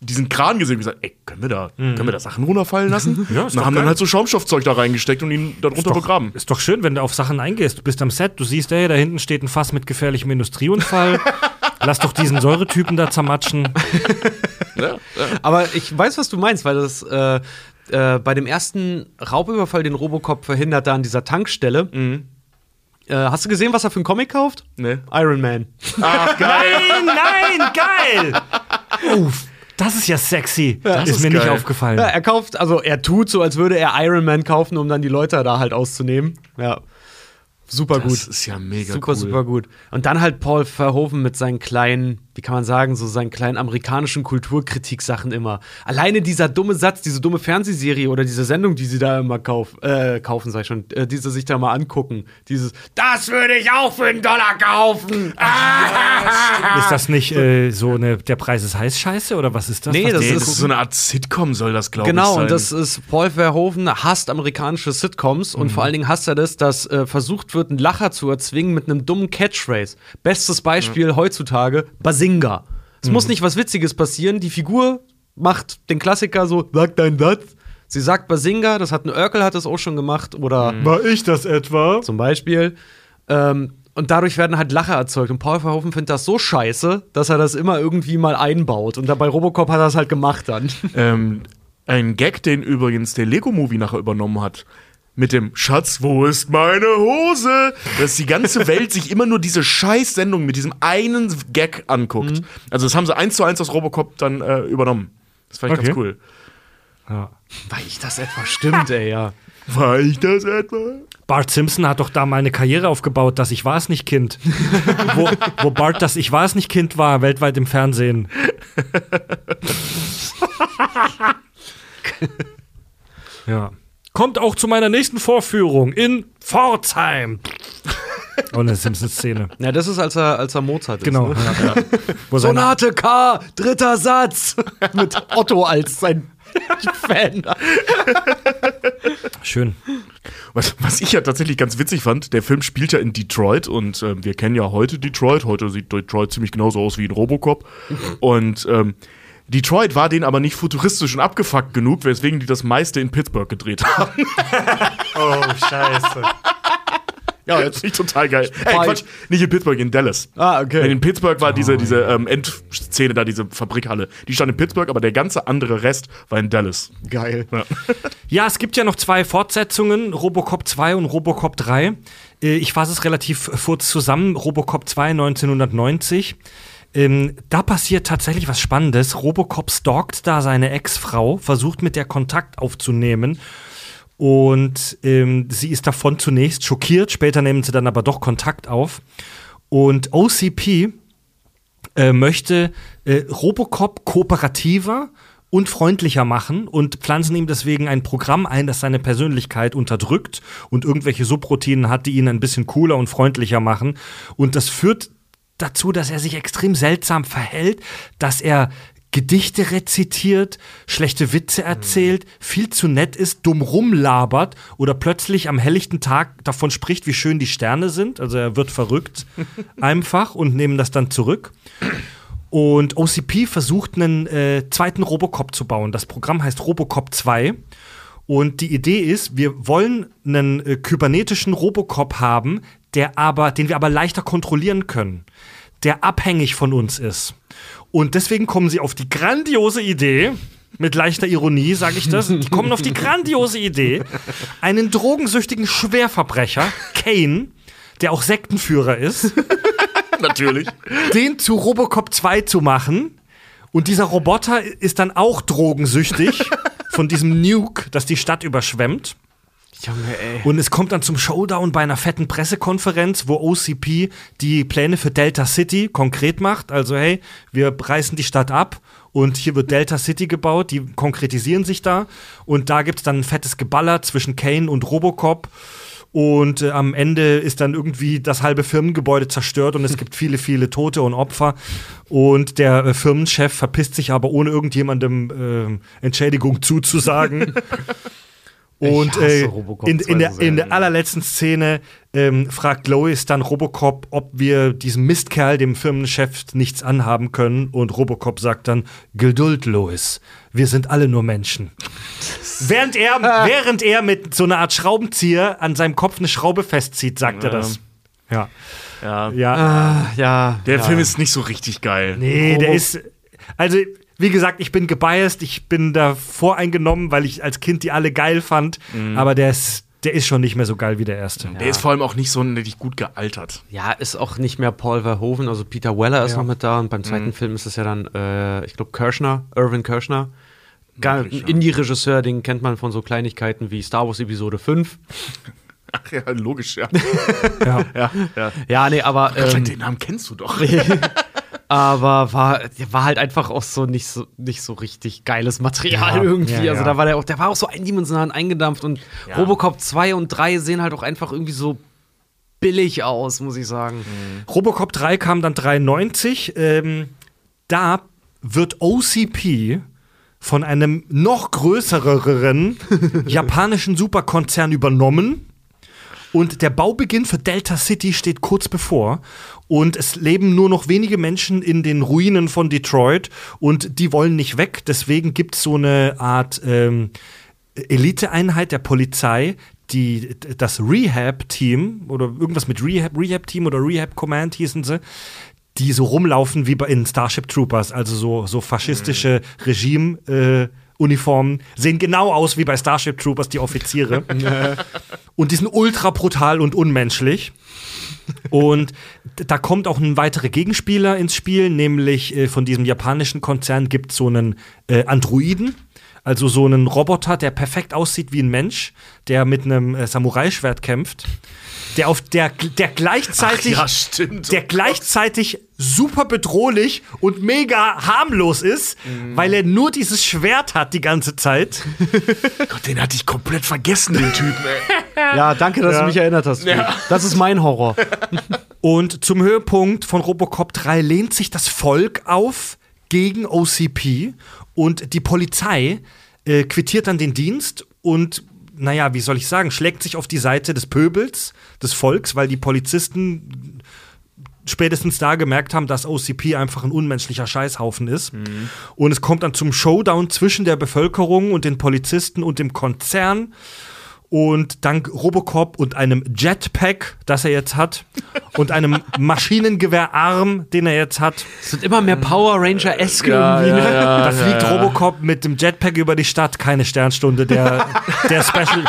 diesen Kran gesehen und gesagt, ey, können wir da, können wir da Sachen runterfallen lassen? <laughs> Ja, und ist haben geil. dann halt so Schaumstoffzeug da reingesteckt und ihn darunter begraben. Ist doch schön, wenn du auf Sachen eingehst. Du bist am Set, du siehst, ey, da hinten steht ein Fass mit gefährlichem Industrieunfall. <laughs> Lass doch diesen Säuretypen da zermatschen. <laughs> Aber ich weiß, was du meinst, weil das äh, äh, bei dem ersten Raubüberfall, den Robocop verhindert, da an dieser Tankstelle. Äh, hast du gesehen, was er für einen Comic kauft? Ne? Iron Man. Ach, geil. Nein, nein, geil! Uff, das ist ja sexy. das ist ist mir nicht geil. aufgefallen. Ja, er kauft, also er tut so, als würde er Iron Man kaufen, um dann die Leute da halt auszunehmen. Ja. Super gut. Das ist ja mega super, cool. super gut. Und dann halt Paul Verhoeven mit seinen kleinen, wie kann man sagen, so seinen kleinen amerikanischen Kulturkritik-Sachen immer. Alleine dieser dumme Satz, diese dumme Fernsehserie oder diese Sendung, die sie da immer kauf, äh, kaufen, sag ich schon, äh, die sie sich da mal angucken. Dieses, das würde ich auch für einen Dollar kaufen. <laughs> Ah! Ist das nicht äh, so eine Der Preis ist heiß Scheiße oder was ist das? Nee, das Nee, ist- das ist so eine Art Sitcom, soll das, glaube ich, Genau, und das ist Paul Verhoeven hasst amerikanische Sitcoms und vor allen Dingen hasst er das, dass äh, versucht wird, einen Lacher zu erzwingen mit einem dummen Catchphrase. Bestes Beispiel heutzutage, Basinga. Es muss nicht was Witziges passieren, die Figur macht den Klassiker so, sag dein Satz. Sie sagt Basinga, das hat ein Urkel hat das auch schon gemacht oder War ich das etwa? zum Beispiel. Ähm, und dadurch werden halt Lacher erzeugt. Und Paul Verhoeven findet das so scheiße, dass er das immer irgendwie mal einbaut. Und dabei Robocop hat er das halt gemacht dann. Ähm, ein Gag, den übrigens der Lego-Movie nachher übernommen hat. Mit dem Schatz, wo ist meine Hose? Dass die ganze <laughs> Welt sich immer nur diese Scheiß-Sendung mit diesem einen Gag anguckt. Also, das haben sie eins zu eins aus Robocop dann äh, übernommen. Das fand ich Okay. ganz cool. Ja. Weil ich das etwa <laughs> stimmt, ey, ja. War ich das etwa? Bart Simpson hat doch da mal eine Karriere aufgebaut, dass ich war es nicht Kind. <laughs> wo, wo Bart das Ich war es nicht Kind war, weltweit im Fernsehen. ja. Kommt auch zu meiner nächsten Vorführung in Pforzheim. Oh, eine Simpsons-Szene. Ja, das ist, als er, als er Mozart Genau. ist. Ne? Ja, Sonate K, dritter Satz. <laughs> Mit Otto als sein Fan. schön. Was, was ich ja tatsächlich ganz witzig fand, der Film spielt ja in Detroit und ähm, wir kennen ja heute Detroit. Heute sieht Detroit ziemlich genauso aus wie in Robocop. Und ähm, Detroit war denen aber nicht futuristisch und abgefuckt genug, weswegen die das meiste in Pittsburgh gedreht haben. <laughs> Oh, scheiße. Ja, jetzt nicht total geil. Ey, Quatsch, nicht in Pittsburgh, in Dallas. Ah, okay. In Pittsburgh war diese, diese ähm, Endszene da, diese Fabrikhalle. Die stand in Pittsburgh, aber der ganze andere Rest war in Dallas. Geil. Ja, <laughs> es gibt ja noch zwei Fortsetzungen, Robocop 2 und Robocop 3. Äh, ich fasse es relativ kurz zusammen. Robocop 2 1990. Ähm, da passiert tatsächlich was Spannendes. Robocop stalkt da seine Ex-Frau, versucht mit der Kontakt aufzunehmen. Und ähm, sie ist davon zunächst schockiert, später nehmen sie dann aber doch Kontakt auf. Und OCP äh, möchte äh, Robocop kooperativer und freundlicher machen und pflanzen ihm deswegen ein Programm ein, das seine Persönlichkeit unterdrückt und irgendwelche Subroutinen hat, die ihn ein bisschen cooler und freundlicher machen. Und das führt dazu, dass er sich extrem seltsam verhält, dass er Gedichte rezitiert, schlechte Witze erzählt, viel zu nett ist, dumm rumlabert oder plötzlich am helllichten Tag davon spricht, wie schön die Sterne sind. Also er wird verrückt <laughs> einfach und nehmen das dann zurück. Und OCP versucht einen äh, zweiten Robocop zu bauen. Das Programm heißt Robocop 2. Und die Idee ist, wir wollen einen äh, kybernetischen Robocop haben, der aber, den wir aber leichter kontrollieren können, der abhängig von uns ist. Und deswegen kommen sie auf die grandiose Idee, mit leichter Ironie sage ich das, die kommen auf die grandiose Idee, einen drogensüchtigen Schwerverbrecher, Kane, der auch Sektenführer ist, <laughs> Natürlich. den zu Robocop 2 zu machen. Und dieser Roboter ist dann auch drogensüchtig von diesem Nuke, das die Stadt überschwemmt. Junge, ey. Und es kommt dann zum Showdown bei einer fetten Pressekonferenz, wo OCP die Pläne für Delta City konkret macht. Also, hey, wir reißen die Stadt ab und hier wird Delta City gebaut. Die konkretisieren sich da. Und da gibt es dann ein fettes Geballer zwischen Kane und Robocop. Und äh, am Ende ist dann irgendwie das halbe Firmengebäude zerstört und es <laughs> gibt viele, viele Tote und Opfer. Und der äh, Firmenchef verpisst sich aber ohne irgendjemandem äh, Entschädigung zuzusagen. <laughs> Und hasse äh, Robocop in, 2 in, der, in der allerletzten Szene ähm, fragt Lois dann Robocop, ob wir diesem Mistkerl, dem Firmenchef, nichts anhaben können. Und Robocop sagt dann: Geduld, Lois, wir sind alle nur Menschen. <laughs> während, er, während er mit so einer Art Schraubenzieher an seinem Kopf eine Schraube festzieht, sagt er Ja. das. Ja. Ja. Ja. Ah, ja. Der ja. Film ist nicht so richtig geil. Nee, der Robo- ist. Also, wie gesagt, ich bin gebiased, ich bin da voreingenommen, weil ich als Kind die alle geil fand. Aber der ist, der ist schon nicht mehr so geil wie der erste. Der ist vor allem auch nicht so richtig gut gealtert. Ja, ist auch nicht mehr Paul Verhoeven, also Peter Weller ist Ja. noch mit da und beim zweiten Film ist es ja dann, äh, ich glaube, Kirschner, Irvin Kirschner. Gar, ein ja. Indie-Regisseur, den kennt man von so Kleinigkeiten wie Star Wars Episode 5. Ach ja, logisch, ja. <laughs> Ja. ja, ja. Ja, nee, aber, ähm, den Namen kennst du doch. <laughs> aber war, war halt einfach auch so nicht so, nicht so richtig geiles Material Ja, irgendwie. ja, also ja. da war der auch, der war auch so eindimensional eingedampft und. Robocop 2 und 3 sehen halt auch einfach irgendwie so billig aus, muss ich sagen. Robocop 3 kam dann 93. Ähm, da wird OCP von einem noch größeren <laughs> japanischen Superkonzern übernommen. Und der Baubeginn für Delta City steht kurz bevor. Und es leben nur noch wenige Menschen in den Ruinen von Detroit. Und die wollen nicht weg. Deswegen gibt es so eine Art ähm, Eliteeinheit der Polizei, die das Rehab-Team oder irgendwas mit Rehab, Rehab-Team oder Rehab-Command hießen sie, die so rumlaufen wie bei in Starship Troopers, also so, so faschistische Regime. Äh, Uniformen sehen genau aus wie bei Starship Troopers, die Offiziere. <laughs> und die sind ultra brutal und unmenschlich. Und da kommt auch ein weiterer Gegenspieler ins Spiel, nämlich äh, von diesem japanischen Konzern gibt es so einen äh, Androiden, also so einen Roboter, der perfekt aussieht wie ein Mensch, der mit einem äh, Samurai-Schwert kämpft, der auf der, der gleichzeitig ja, stimmt. der gleichzeitig super bedrohlich und mega harmlos ist, weil er nur dieses Schwert hat die ganze Zeit. <laughs> Gott, den hatte ich komplett vergessen, den Typen, ey. Ja, danke, dass du mich erinnert hast. Das ist mein Horror. <laughs> Und zum Höhepunkt von Robocop 3 lehnt sich das Volk auf gegen OCP und die Polizei äh, quittiert dann den Dienst und naja, wie soll ich sagen, schlägt sich auf die Seite des Pöbels, des Volks, weil die Polizisten spätestens da gemerkt haben, dass OCP einfach ein unmenschlicher Scheißhaufen ist. Und es kommt dann zum Showdown zwischen der Bevölkerung und den Polizisten und dem Konzern. Und dank Robocop und einem Jetpack, das er jetzt hat, und einem Maschinengewehrarm, den er jetzt hat, Es wird immer mehr Power Ranger-esque Ja, irgendwie. ja, ne? ja, da fliegt Robocop mit dem Jetpack über die Stadt. Keine Sternstunde. Der, der Special,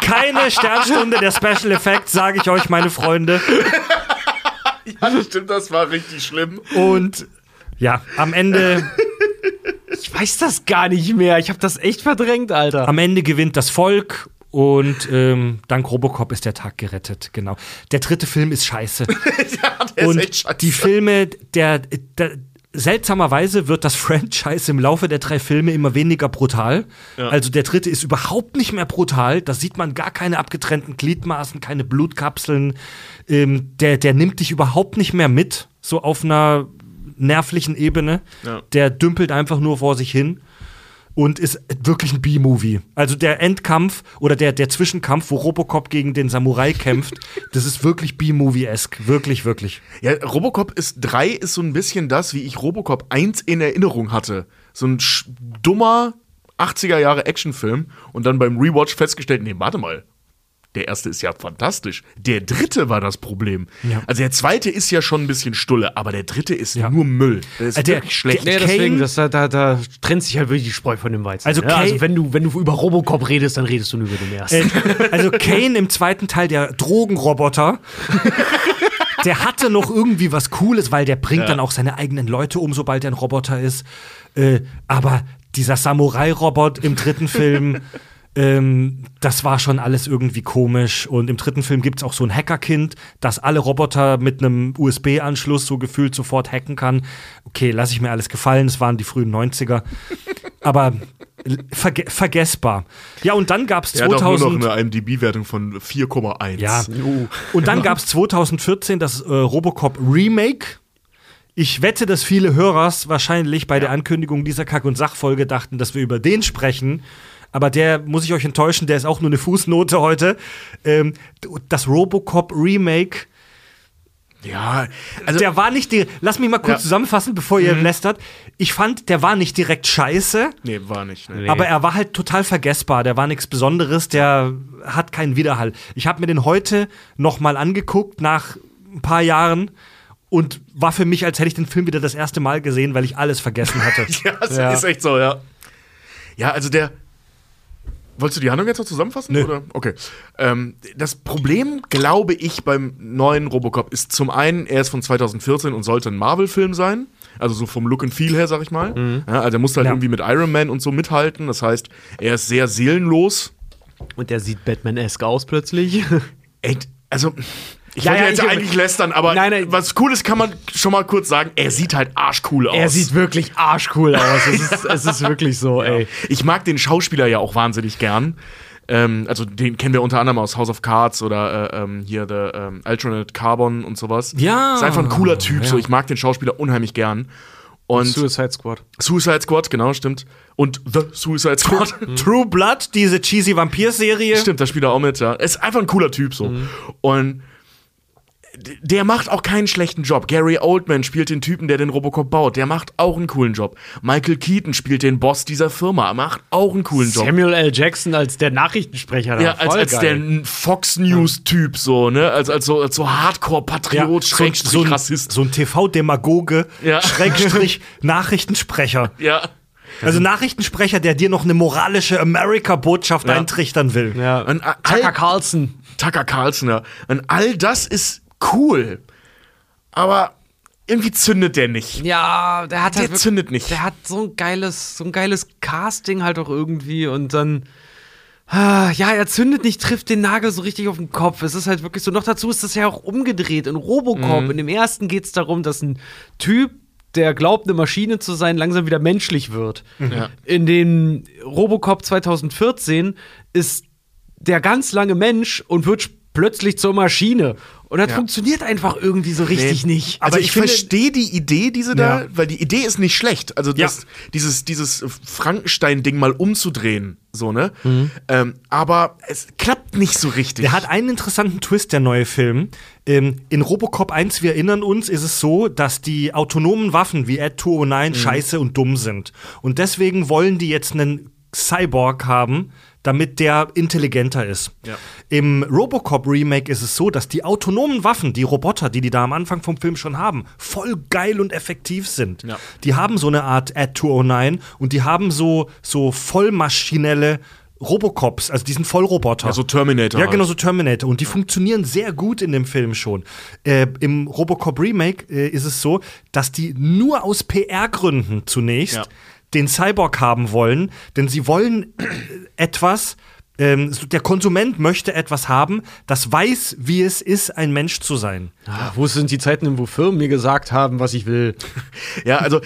Keine Sternstunde der Special Effects, sage ich euch, meine Freunde. Ja, stimmt, das war richtig schlimm. Und ja, am Ende, Ich weiß das gar nicht mehr. Ich habe das echt verdrängt, Alter. am Ende gewinnt das Volk. Und ähm, dank Robocop ist der Tag gerettet, genau. Der dritte Film ist scheiße. <laughs> ja, der Und ist echt scheiße. die Filme, der, der seltsamerweise wird das <laughs> Franchise im Laufe der drei Filme immer weniger brutal. Also der dritte ist überhaupt nicht mehr brutal. Da sieht man gar keine abgetrennten Gliedmaßen, keine Blutkapseln. Ähm, der, der nimmt dich überhaupt nicht mehr mit, so auf einer nervlichen Ebene. Ja. Der dümpelt einfach nur vor sich hin und ist wirklich ein B-Movie. Also der Endkampf oder der, der Zwischenkampf, wo Robocop gegen den Samurai kämpft, <laughs> das ist wirklich B-Movie-esque. Wirklich, wirklich. Ja, Robocop ist 3 ist so ein bisschen das, wie ich Robocop 1 in Erinnerung hatte. So ein dummer 80er Jahre Actionfilm und dann beim Rewatch festgestellt, nee, warte mal. Der erste ist ja fantastisch. Der dritte war das Problem. Ja. Also der zweite ist ja schon ein bisschen Stulle, aber der dritte ist Ja. nur Müll. Der ist der- wirklich schlecht. der- Ja, deswegen, Kane- das, da, da, da trennt sich halt wirklich die Spreu von dem Weizen. Also ja, Kane- also wenn du, wenn du über Robocop redest, dann redest du nur über den ersten. Äh, also Kane im zweiten Teil, der Drogenroboter, <laughs> der hatte noch irgendwie was Cooles, weil der bringt dann auch seine eigenen Leute um, sobald er ein Roboter ist. Äh, aber dieser Samurai-Robot im dritten Film, ähm, das war schon alles irgendwie komisch. Und im dritten Film gibt es auch so ein Hackerkind, das alle Roboter mit einem USB-Anschluss so gefühlt sofort hacken kann. Okay, lasse ich mir alles gefallen, es waren die frühen 90er. <laughs> Aber verge vergessbar. Ja, und dann gab es Er hat auch nur 2000. noch eine IMDb-Wertung von 4,1. Ja. Und dann gab es 2014 das äh, Robocop Remake. Ich wette, dass viele Hörers wahrscheinlich bei der Ankündigung dieser Kack- und Sachfolge dachten, dass wir über den sprechen. Aber der muss ich euch enttäuschen, der ist auch nur eine Fußnote heute. Ähm, das Robocop Remake, Ja, also der war nicht die. Lass mich mal kurz Ja. Mhm. zusammenfassen, bevor ihr lästert. Ich fand, der war nicht direkt scheiße. nee, war nicht. Ne. Aber er war halt total vergessbar. Der war nichts Besonderes. Der hat keinen Widerhall. Ich habe mir den heute noch mal angeguckt nach ein paar Jahren und war für mich, als hätte ich den Film wieder das erste Mal gesehen, weil ich alles vergessen hatte. <laughs> Ja, es Ja. ist echt so, ja. Ja, also der. Wolltest du die Handlung jetzt noch zusammenfassen? Nö. Oder? Okay. Ähm, das Problem, glaube ich, beim neuen Robocop ist zum einen, er ist von 2014 und sollte ein Marvel-Film sein. Also so vom Look and Feel her, sag ich mal. Ja, also er muss halt Ja. irgendwie mit Iron Man und so mithalten. Das heißt, er ist sehr seelenlos. Und der sieht Batman-esque aus plötzlich. Ey, also. Ich Ja, wollte ja, jetzt ich- eigentlich lästern, aber Nein, nein. was Cooles kann man schon mal kurz sagen. Er sieht halt arschcool aus. er sieht wirklich arschcool aus. Es ist, es ist wirklich so, ey. Ich mag den Schauspieler ja auch wahnsinnig gern. Ähm, also den kennen wir unter anderem aus House of Cards oder äh, ähm, hier The ähm, Alternate Carbon und sowas. Ja. Ist einfach ein cooler Typ. Ja. So, ich mag den Schauspieler unheimlich gern. Und Suicide Squad. Suicide Squad, genau, stimmt. Und The Suicide Squad. <laughs> True Blood, diese cheesy Vampir-Serie. Stimmt, da spielt er auch mit, ja. Ist einfach ein cooler Typ so. Und d- der macht auch keinen schlechten Job. Gary Oldman spielt den Typen, der den Robocop baut. Der macht auch einen coolen Job. Michael Keaton spielt den Boss dieser Firma. Macht auch einen coolen Job. Samuel L. Jackson als der Nachrichtensprecher. Ja, als, als der geil. Fox News-Typ, so, ne? Als, als so, als so Hardcore-Patriot, so, Schrägstrich so, ein, Rassist. so ein TV-Demagoge, Ja. Schrägstrich <laughs> Nachrichtensprecher. Ja. Also Nachrichtensprecher, der dir noch eine moralische America-Botschaft Ja. eintrichtern will. ja. Und, Tucker Carlson. Tucker Carlson, ja. Und all das ist cool. Aber irgendwie zündet der nicht. Ja, der hat Der halt wirklich- zündet nicht. Der hat so ein geiles, so ein geiles Casting halt auch irgendwie und dann. ah, Ja, er zündet nicht, trifft den Nagel so richtig auf den Kopf. Es ist halt wirklich so. Noch dazu ist das ja auch umgedreht. In Robocop, Mhm. in dem ersten geht es darum, dass ein Typ, der glaubt, eine Maschine zu sein, langsam wieder menschlich wird. Ja. In den Robocop 2014 ist der ganz lange Mensch und wird plötzlich zur Maschine. Und das Ja. funktioniert einfach irgendwie so richtig Nee. nicht. Also Aber ich, ich verstehe die Idee, diese da, Ja. weil die Idee ist nicht schlecht. Also Ja. das, dieses, dieses Frankenstein-Ding mal umzudrehen, so, ne? Mhm. Ähm, aber es klappt nicht so richtig. Der hat einen interessanten Twist, der neue Film. Ähm, in Robocop 1, wir erinnern uns, ist es so, dass die autonomen Waffen wie Ad 209 scheiße und dumm sind. Und deswegen wollen die jetzt einen Cyborg haben, damit der intelligenter ist. Ja. Im Robocop Remake ist es so, dass die autonomen Waffen, die Roboter, die die da am Anfang vom Film schon haben, voll geil und effektiv sind. Ja. Die haben so eine Art Ad 209 und die haben so, so vollmaschinelle Robocops, also diesen Vollroboter. Ja, so Terminator Ja, halt. genau, so Terminator. Und die funktionieren sehr gut in dem Film schon. Äh, Im Robocop Remake äh, ist es so, dass die nur aus PR-Gründen zunächst Ja. Den Cyborg haben wollen, denn sie wollen <clears throat> etwas. Ähm, der Konsument möchte etwas haben, das weiß, wie es ist, ein Mensch zu sein. Ah, wo sind die Zeiten, wo Firmen mir gesagt haben, was ich will? <laughs> Ja, also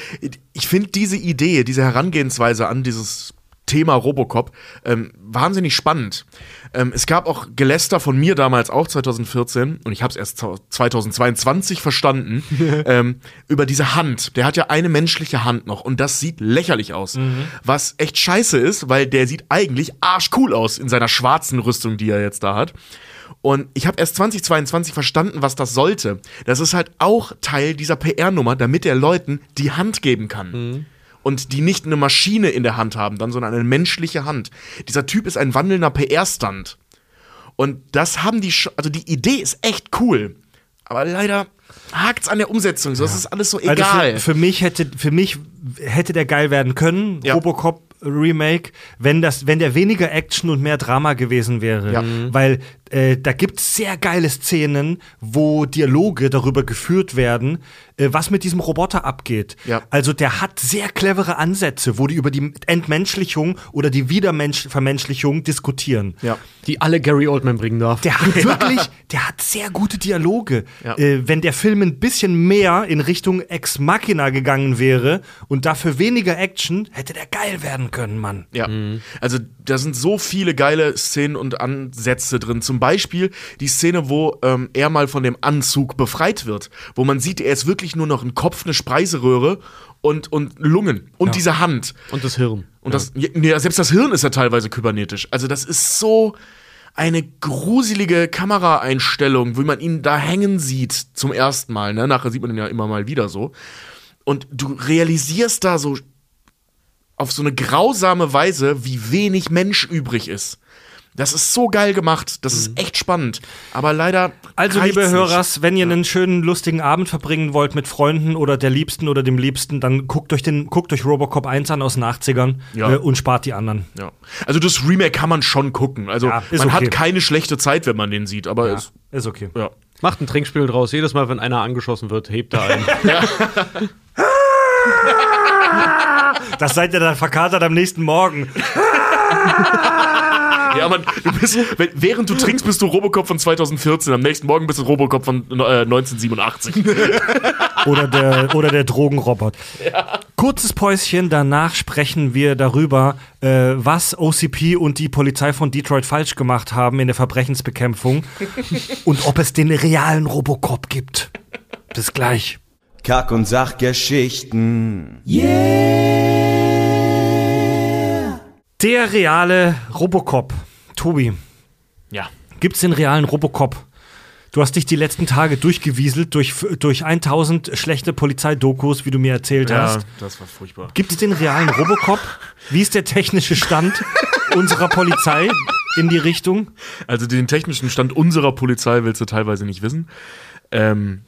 ich finde diese Idee, diese Herangehensweise an dieses Thema Robocop ähm, wahnsinnig spannend. Ähm, es gab auch Geläster von mir damals auch 2014 und ich habe es erst 2022 verstanden <laughs> ähm, über diese Hand. Der hat ja eine menschliche Hand noch und das sieht lächerlich aus, was echt scheiße ist, weil der sieht eigentlich arschcool aus in seiner schwarzen Rüstung, die er jetzt da hat. Und ich habe erst 2022 verstanden, was das sollte. Das ist halt auch Teil dieser PR-Nummer, damit er Leuten die Hand geben kann. Und die nicht eine Maschine in der Hand haben, dann, sondern eine menschliche Hand. Dieser Typ ist ein wandelnder PR-Stand. Und das haben die, also die Idee ist echt cool. Aber leider hakt's an der Umsetzung. So, Das ist alles so egal. Also für, für mich hätte für mich hätte der geil werden können, Ja. Robocop Remake, wenn das wenn der weniger Action und mehr Drama gewesen wäre, Ja. weil äh, da gibt es sehr geile Szenen, wo Dialoge darüber geführt werden, äh, was mit diesem Roboter abgeht. Ja. Also der hat sehr clevere Ansätze, wo die über die Entmenschlichung oder die Wiedervermenschlichung diskutieren. ja. Die alle Gary Oldman bringen darf. Der hat <laughs> wirklich, der hat sehr gute Dialoge. Ja. Äh, wenn der Film ein bisschen mehr in Richtung Ex Machina gegangen wäre und dafür weniger Action, hätte der geil werden können, Mann. Ja, also da sind so viele geile Szenen und Ansätze drin. Zum Beispiel die Szene, wo ähm, er mal von dem Anzug befreit wird, wo man sieht, er ist wirklich nur noch ein Kopf, eine Spreiseröhre und, und Lungen und diese Hand. Und das Hirn. Und das, ja, nee, selbst das Hirn ist ja teilweise kybernetisch. Also das ist so eine gruselige Kameraeinstellung, wie man ihn da hängen sieht zum ersten Mal. Ne? Nachher sieht man ihn ja immer mal wieder so. Und du realisierst da so auf so eine grausame Weise, wie wenig Mensch übrig ist. Das ist so geil gemacht. Das ist echt spannend. Aber leider. Also, liebe nicht. Hörers, wenn ihr einen schönen, lustigen Abend verbringen wollt mit Freunden oder der Liebsten oder dem Liebsten, dann guckt euch, den, guckt euch Robocop 1 an aus den 80ern Ja. äh, und spart die anderen. Ja. Also das Remake kann man schon gucken. Also Ja, ist man okay. hat keine schlechte Zeit, wenn man den sieht. Aber Ja, es, ist okay. ja. Macht ein Trinkspiel draus. Jedes Mal, wenn einer angeschossen wird, hebt er ein. <laughs> Das seid ihr dann verkatert am nächsten Morgen. <laughs> Ja, man, du bist, wenn, während du trinkst, bist du Robocop von 2014. Am nächsten Morgen bist du Robocop von äh, 1987. <laughs> Oder der, oder der Drogenrobot. Kurzes Päuschen, danach sprechen wir darüber, äh, was OCP und die Polizei von Detroit falsch gemacht haben in der Verbrechensbekämpfung <laughs> und ob es den realen Robocop gibt. Bis gleich. Kack- und Sachgeschichten. Der reale Robocop. Tobi, ja. gibt's den realen Robocop? Du hast dich die letzten Tage durchgewieselt durch, durch 1000 schlechte Polizeidokus, wie du mir erzählt Ja, hast. das war furchtbar. Gibt es den realen Robocop? Wie ist der technische Stand unserer Polizei in die Richtung? Also den technischen Stand unserer Polizei willst du teilweise nicht wissen. Ähm,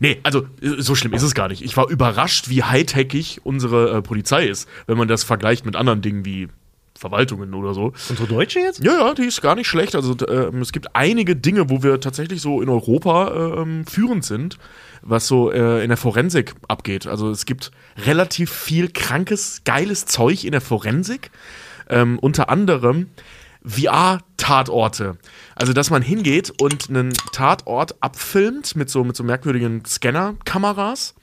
nee, also so schlimm ist es gar nicht. Ich war überrascht, wie hightechig unsere äh, Polizei ist, wenn man das vergleicht mit anderen Dingen wie Verwaltungen oder so. Unsere Deutsche jetzt? Ja, ja, die ist gar nicht schlecht. Also äh, es gibt einige Dinge, wo wir tatsächlich so in Europa ähm, führend sind, was so äh, in der Forensik abgeht. Also es gibt relativ viel krankes, geiles Zeug in der Forensik. Ähm, unter anderem VR-Tatorte. Also, dass man hingeht und einen Tatort abfilmt mit so, mit so merkwürdigen Scanner-Kameras.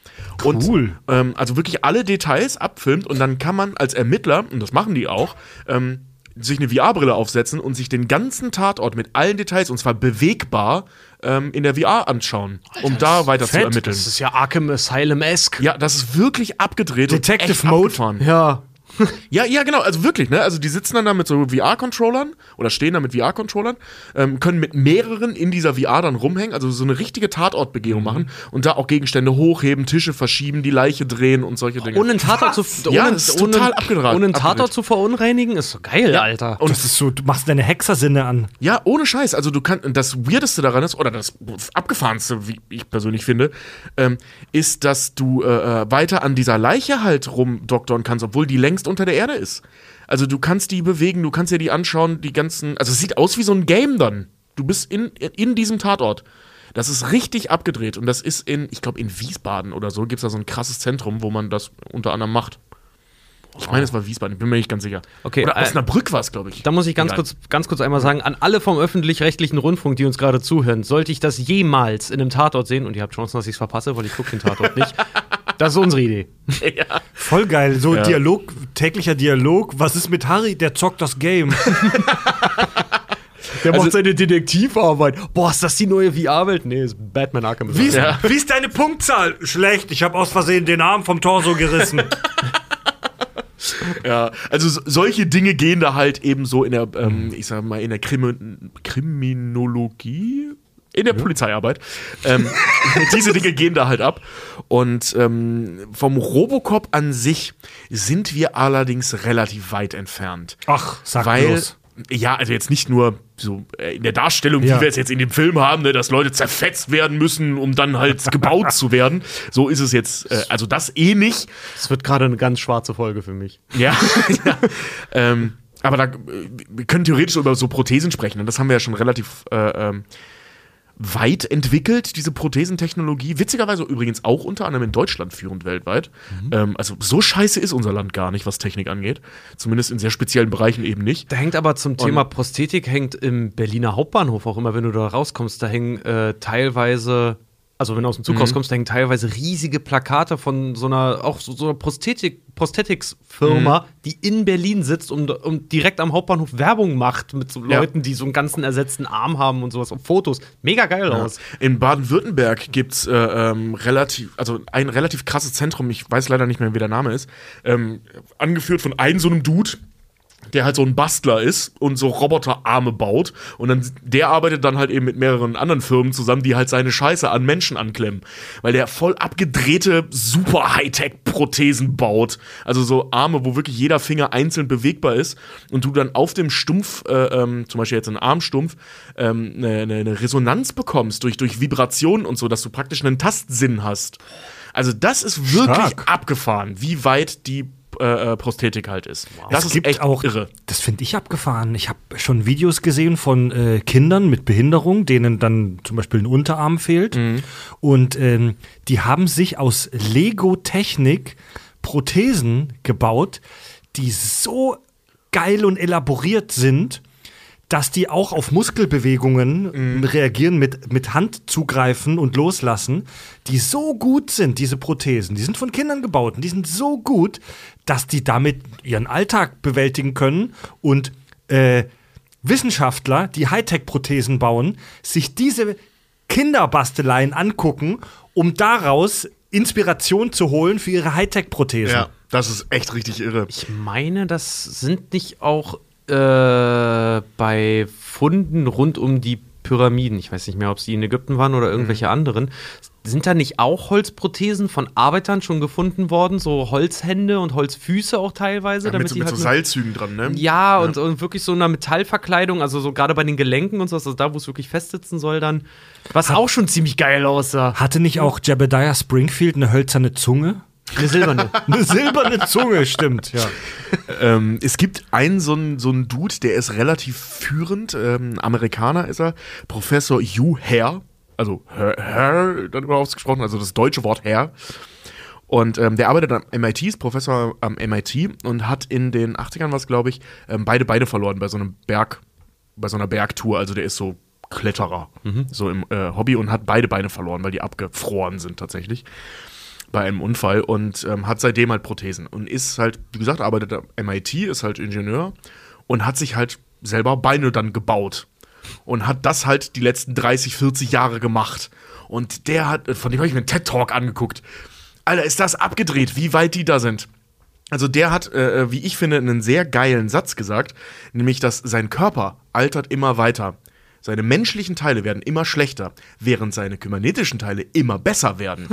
Und, Cool. ähm, also wirklich alle Details abfilmt und dann kann man als Ermittler, und das machen die auch, ähm, sich eine VR-Brille aufsetzen und sich den ganzen Tatort mit allen Details, und zwar bewegbar, ähm, in der VR anschauen, um da weiter zu fett. ermitteln. Das ist ja Arkham Asylum-esque. Ja, das ist wirklich abgedreht. Detective und echt Mode. abgefahren. Ja. Ja, ja, genau, also wirklich, ne? Also die sitzen dann da mit so VR-Controllern oder stehen da mit VR-Controllern, ähm, können mit mehreren in dieser VR dann rumhängen, also so eine richtige Tatortbegehung machen und da auch Gegenstände hochheben, Tische verschieben, die Leiche drehen und solche Dinge. Ohne einen Tatort zu, ohne, Ja, ohne, total abgedreht- ohne einen Tatort abgedreht. zu verunreinigen, ist so geil, Alter. und Das ist so, du machst deine Hexersinne an. Ja, ohne Scheiß. Also du kannst, das Weirdeste daran ist, oder das abgefahrenste, wie ich persönlich finde, ähm, ist, dass du äh, äh, weiter an dieser Leiche halt rumdoktern kannst, obwohl die längst unter der Erde ist. Also du kannst die bewegen, du kannst dir die anschauen, die ganzen. Also es sieht aus wie so ein Game dann. Du bist in, in diesem Tatort. Das ist richtig abgedreht und das ist in, ich glaube, in Wiesbaden oder so gibt es da so ein krasses Zentrum, wo man das unter anderem macht. Ich meine, es war Wiesbaden, ich bin mir nicht ganz sicher. Okay, oder äh, Osnabrück war es, glaube ich. Da muss ich ganz Egal. kurz, ganz kurz einmal sagen, an alle vom öffentlich-rechtlichen Rundfunk, die uns gerade zuhören, sollte ich das jemals in einem Tatort sehen, und ihr habt Chancen, dass ich es verpasse, weil ich gucke den Tatort nicht, <laughs> das ist unsere Idee. <laughs> Voll geil. So Ja. Dialog, täglicher Dialog. Was ist mit Harry? Der zockt das Game. <laughs> Der Also- macht seine Detektivarbeit. Boah, ist das die neue VR-Welt? Nee, ist Batman Arkham Wie ist, Ja. wie ist deine Punktzahl? Schlecht. Ich habe aus Versehen den Arm vom Torso gerissen. <laughs> Ja, also so- solche Dinge gehen da halt eben so in der, ähm, ich sag mal, in der Krimi Kriminologie, in der Polizeiarbeit. Ähm, <laughs> diese Dinge gehen da halt ab. Und ähm, vom Robocop an sich sind wir allerdings relativ weit entfernt. Ach, sag weil, bloß. ja, also jetzt nicht nur so äh, in der Darstellung, Ja. wie wir es jetzt in dem Film haben, ne, dass Leute zerfetzt werden müssen, um dann halt <laughs> gebaut zu werden. So ist es jetzt, äh, also das eh nicht. Das wird gerade eine ganz schwarze Folge für mich. Ja, <laughs> ja. Ähm, aber da, äh, wir können theoretisch über so Prothesen sprechen. Und das haben wir ja schon relativ äh, ähm, weit entwickelt, diese Prothesentechnologie. Witzigerweise übrigens auch unter anderem in Deutschland führend weltweit. Ähm, also so scheiße ist unser Land gar nicht, was Technik angeht. Zumindest in sehr speziellen Bereichen eben nicht. Da hängt aber zum Thema Prosthetik, hängt im Berliner Hauptbahnhof auch immer, wenn du da rauskommst, da hängen äh, teilweise, also wenn du aus dem Zug rauskommst, da hängen teilweise riesige Plakate von so einer, auch so, so einer Prosthetik, Prosthetics-Firma, die in Berlin sitzt und, und direkt am Hauptbahnhof Werbung macht mit so Ja. Leuten, die so einen ganzen ersetzten Arm haben und sowas und Fotos. Mega geil aus. In Baden-Württemberg gibt es äh, ähm, relativ, also ein relativ krasses Zentrum, ich weiß leider nicht mehr, wie der Name ist, ähm, angeführt von einem so einem Dude, der halt so ein Bastler ist und so Roboterarme baut. Und dann der arbeitet dann halt eben mit mehreren anderen Firmen zusammen, die halt seine Scheiße an Menschen anklemmen. Weil der voll abgedrehte, super Hightech-Prothesen baut. Also so Arme, wo wirklich jeder Finger einzeln bewegbar ist und du dann auf dem Stumpf, äh, ähm, zum Beispiel jetzt einen Armstumpf, ähm, eine, eine, eine Resonanz bekommst durch, durch Vibrationen und so, dass du praktisch einen Tastsinn hast. Also das ist wirklich Stark. abgefahren, wie weit die äh, äh, Prosthetik halt ist. Das es ist gibt echt auch, irre. das finde ich abgefahren. Ich habe schon Videos gesehen von äh, Kindern mit Behinderung, denen dann zum Beispiel ein Unterarm fehlt. Mhm. Und ähm, die haben sich aus Lego-Technik Prothesen gebaut, die so geil und elaboriert sind, dass die auch auf Muskelbewegungen ähm, reagieren, mit, mit Hand zugreifen und loslassen, die so gut sind, diese Prothesen. Die sind von Kindern gebaut und die sind so gut, dass die damit ihren Alltag bewältigen können und äh, Wissenschaftler, die Hightech-Prothesen bauen, sich diese Kinderbasteleien angucken, um daraus Inspiration zu holen für ihre Hightech-Prothesen. Ja, das ist echt richtig irre. Ich meine, das sind nicht auch äh, bei Funden rund um die Pyramiden, ich weiß nicht mehr, ob es die in Ägypten waren oder irgendwelche anderen, sind da nicht auch Holzprothesen von Arbeitern schon gefunden worden? So Holzhände und Holzfüße auch teilweise? mit so, die mit halt so Seilzügen dran, ne? ja, Und, und wirklich so einer Metallverkleidung, also so gerade bei den Gelenken und so, also da, wo es wirklich festsitzen soll, dann. Was auch schon ziemlich geil aussah. Hatte nicht auch Jebediah Springfield eine hölzerne Zunge? Eine silberne. <laughs> Eine silberne Zunge, stimmt, ja. Ähm, es gibt einen so einen so einen Dude, der ist relativ führend. Ähm, Amerikaner ist er. Professor Hugh Hare. Also Herr, Herr dann immer ausgesprochen, also das deutsche Wort Herr. Und ähm, der arbeitet am MIT, ist Professor am MIT und hat in den 80ern was, glaube ich, ähm, beide Beine verloren bei so einem Berg, bei so einer Bergtour. Also der ist so Kletterer, so im äh, Hobby und hat beide Beine verloren, weil die abgefroren sind tatsächlich bei einem Unfall und ähm, hat seitdem halt Prothesen und ist halt, wie gesagt, arbeitet am MIT, ist halt Ingenieur und hat sich halt selber Beine dann gebaut und hat das halt die letzten 30, 40 Jahre gemacht. Und der hat, von dem habe ich mir einen TED-Talk angeguckt. Alter, ist das abgedreht, wie weit die da sind. Also der hat, äh, wie ich finde, einen sehr geilen Satz gesagt, nämlich, dass sein Körper altert immer weiter. Seine menschlichen Teile werden immer schlechter, während seine kybernetischen Teile immer besser werden.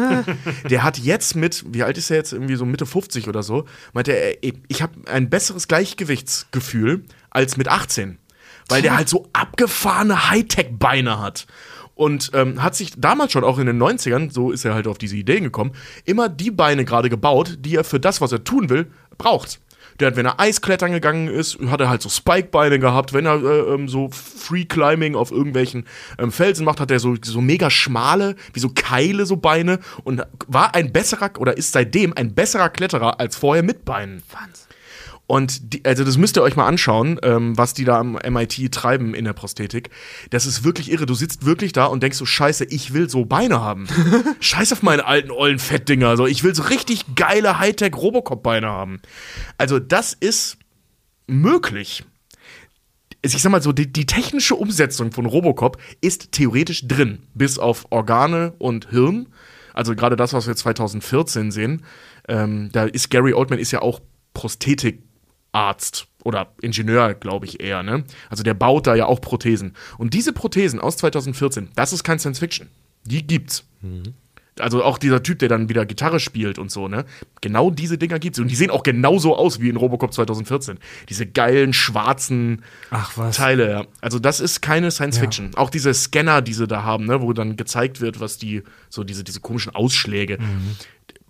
<laughs> der hat jetzt mit, wie alt ist er jetzt, irgendwie so Mitte 50 oder so, meinte er, ich habe ein besseres Gleichgewichtsgefühl als mit 18. Weil der <laughs> halt so abgefahrene Hightech-Beine hat. Und ähm, hat sich damals schon auch in den 90ern, so ist er halt auf diese Ideen gekommen, immer die Beine gerade gebaut, die er für das, was er tun will, braucht. Der hat, wenn er Eisklettern gegangen ist, hat er halt so Spikebeine gehabt. Wenn er äh, ähm, so Free Climbing auf irgendwelchen ähm, Felsen macht, hat er so, so mega schmale, wie so Keile, so Beine und war ein besserer oder ist seitdem ein besserer Kletterer als vorher mit Beinen. Wahnsinn. Und die, also das müsst ihr euch mal anschauen, ähm, was die da am MIT treiben in der Prosthetik. Das ist wirklich irre. Du sitzt wirklich da und denkst so, scheiße, ich will so Beine haben. <laughs> Scheiß auf meine alten ollen Fettdinger. So, ich will so richtig geile Hightech Robocop-Beine haben. Also das ist möglich. Ich sag mal so, die, die technische Umsetzung von Robocop ist theoretisch drin, bis auf Organe und Hirn. Also gerade das, was wir 2014 sehen. Ähm, da ist Gary Oldman ist ja auch Prosthetik Arzt oder Ingenieur, glaube ich eher, ne? Also der baut da ja auch Prothesen. Und diese Prothesen aus 2014, das ist kein Science Fiction. Die gibt's. Mhm. Also auch dieser Typ, der dann wieder Gitarre spielt und so, ne? Genau diese Dinger gibt's. Und die sehen auch genauso aus wie in Robocop 2014. Diese geilen schwarzen. Teile, ja. Also das ist keine Science Fiction. Auch diese Scanner, die sie da haben, ne? Wo dann gezeigt wird, was die, so diese, diese komischen Ausschläge. Mhm.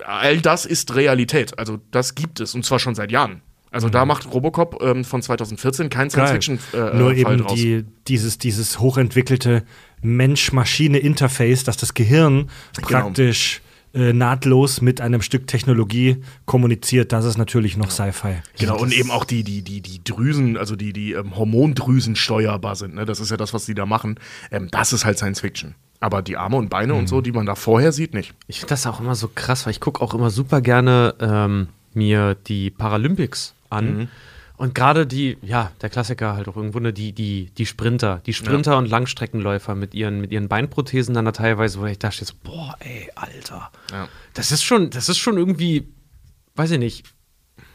All das ist Realität. Also das gibt es. Und zwar schon seit Jahren. Also da macht Robocop ähm, von 2014 kein Geil. Science-Fiction-Fall Nur äh, Fall eben draus. die, dieses, dieses hochentwickelte Mensch-Maschine-Interface, dass das Gehirn Genau. praktisch äh, nahtlos mit einem Stück Technologie kommuniziert, das ist natürlich noch Sci-Fi. Genau, und eben auch die, die, die, die Drüsen, also die, die ähm, Hormondrüsen steuerbar sind. Ne? Das ist ja das, was die da machen. Ähm, das ist halt Science Fiction. Aber die Arme und Beine und so, die man da vorher sieht, nicht. Ich finde das auch immer so krass, weil ich gucke auch immer super gerne ähm, mir die Paralympics an. Und gerade die, ja, der Klassiker halt auch irgendwo, ne, die, die, die Sprinter, die Sprinter und Langstreckenläufer mit ihren, mit ihren Beinprothesen dann da teilweise, wo ich da stehe, so, boah, ey, Alter. Ja. Das ist schon, das ist schon irgendwie, weiß ich nicht,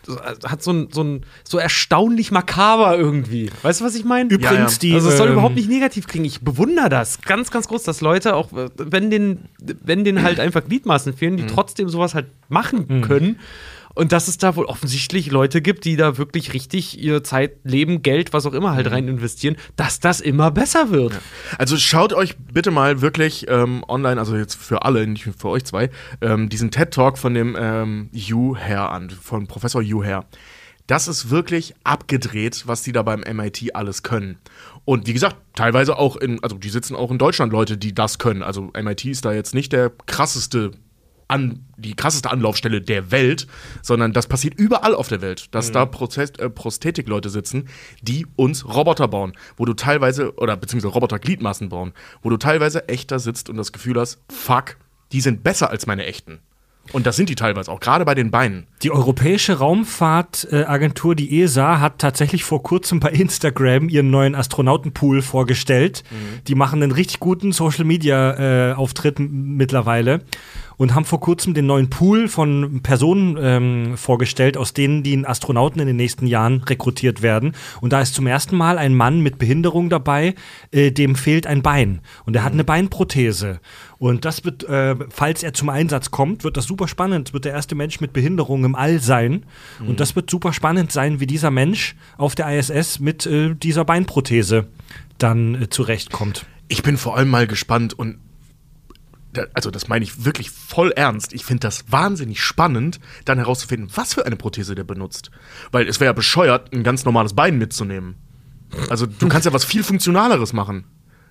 so- hat so ein, so ein, so erstaunlich makaber irgendwie. Weißt du, was ich meine? Übrigens, ja. die. Also es soll ähm, überhaupt nicht negativ klingen. Ich bewundere das ganz, ganz groß, dass Leute auch, äh, wenn denen, wenn denen halt einfach Gliedmaßen fehlen, die Mhm. trotzdem sowas halt machen können. Und dass es da wohl offensichtlich Leute gibt, die da wirklich richtig ihre Zeit, Leben, Geld, was auch immer Mhm. halt rein investieren, dass das immer besser wird. Also schaut euch bitte mal wirklich ähm, online, also jetzt für alle, nicht für euch zwei, ähm, diesen TED-Talk von dem ähm, Hugh Hare an, von Professor Hugh Hare. Das ist wirklich abgedreht, was die da beim MIT alles können. Und wie gesagt, teilweise auch in, also die sitzen auch in Deutschland Leute, die das können. Also MIT ist da jetzt nicht der krasseste an, die krasseste Anlaufstelle der Welt, sondern das passiert überall auf der Welt, dass da Prozess, äh, Prosthetikleute sitzen, die uns Roboter bauen, wo du teilweise, oder beziehungsweise Roboter-Gliedmaßen bauen, wo du teilweise echter sitzt und das Gefühl hast, fuck, die sind besser als meine echten. Und das sind die teilweise auch, gerade bei den Beinen. Die Europäische Raumfahrtagentur, die ESA, hat tatsächlich vor kurzem bei Instagram ihren neuen Astronautenpool vorgestellt. Die machen einen richtig guten Social-Media-Auftritt mittlerweile und haben vor kurzem den neuen Pool von Personen ähm, vorgestellt, aus denen die Astronauten in den nächsten Jahren rekrutiert werden. Und da ist zum ersten Mal ein Mann mit Behinderung dabei, äh, dem fehlt ein Bein. Und er hat eine Beinprothese. Und das wird, äh, falls er zum Einsatz kommt, wird das super spannend. Wird der erste Mensch mit Behinderung im All sein. Und das wird super spannend sein, wie dieser Mensch auf der ISS mit äh, dieser Beinprothese dann äh, zurechtkommt. Ich bin vor allem mal gespannt und also das meine ich wirklich voll ernst. Ich finde das wahnsinnig spannend, dann herauszufinden, was für eine Prothese der benutzt. Weil es wäre ja bescheuert, ein ganz normales Bein mitzunehmen. Also du kannst ja was viel Funktionaleres machen.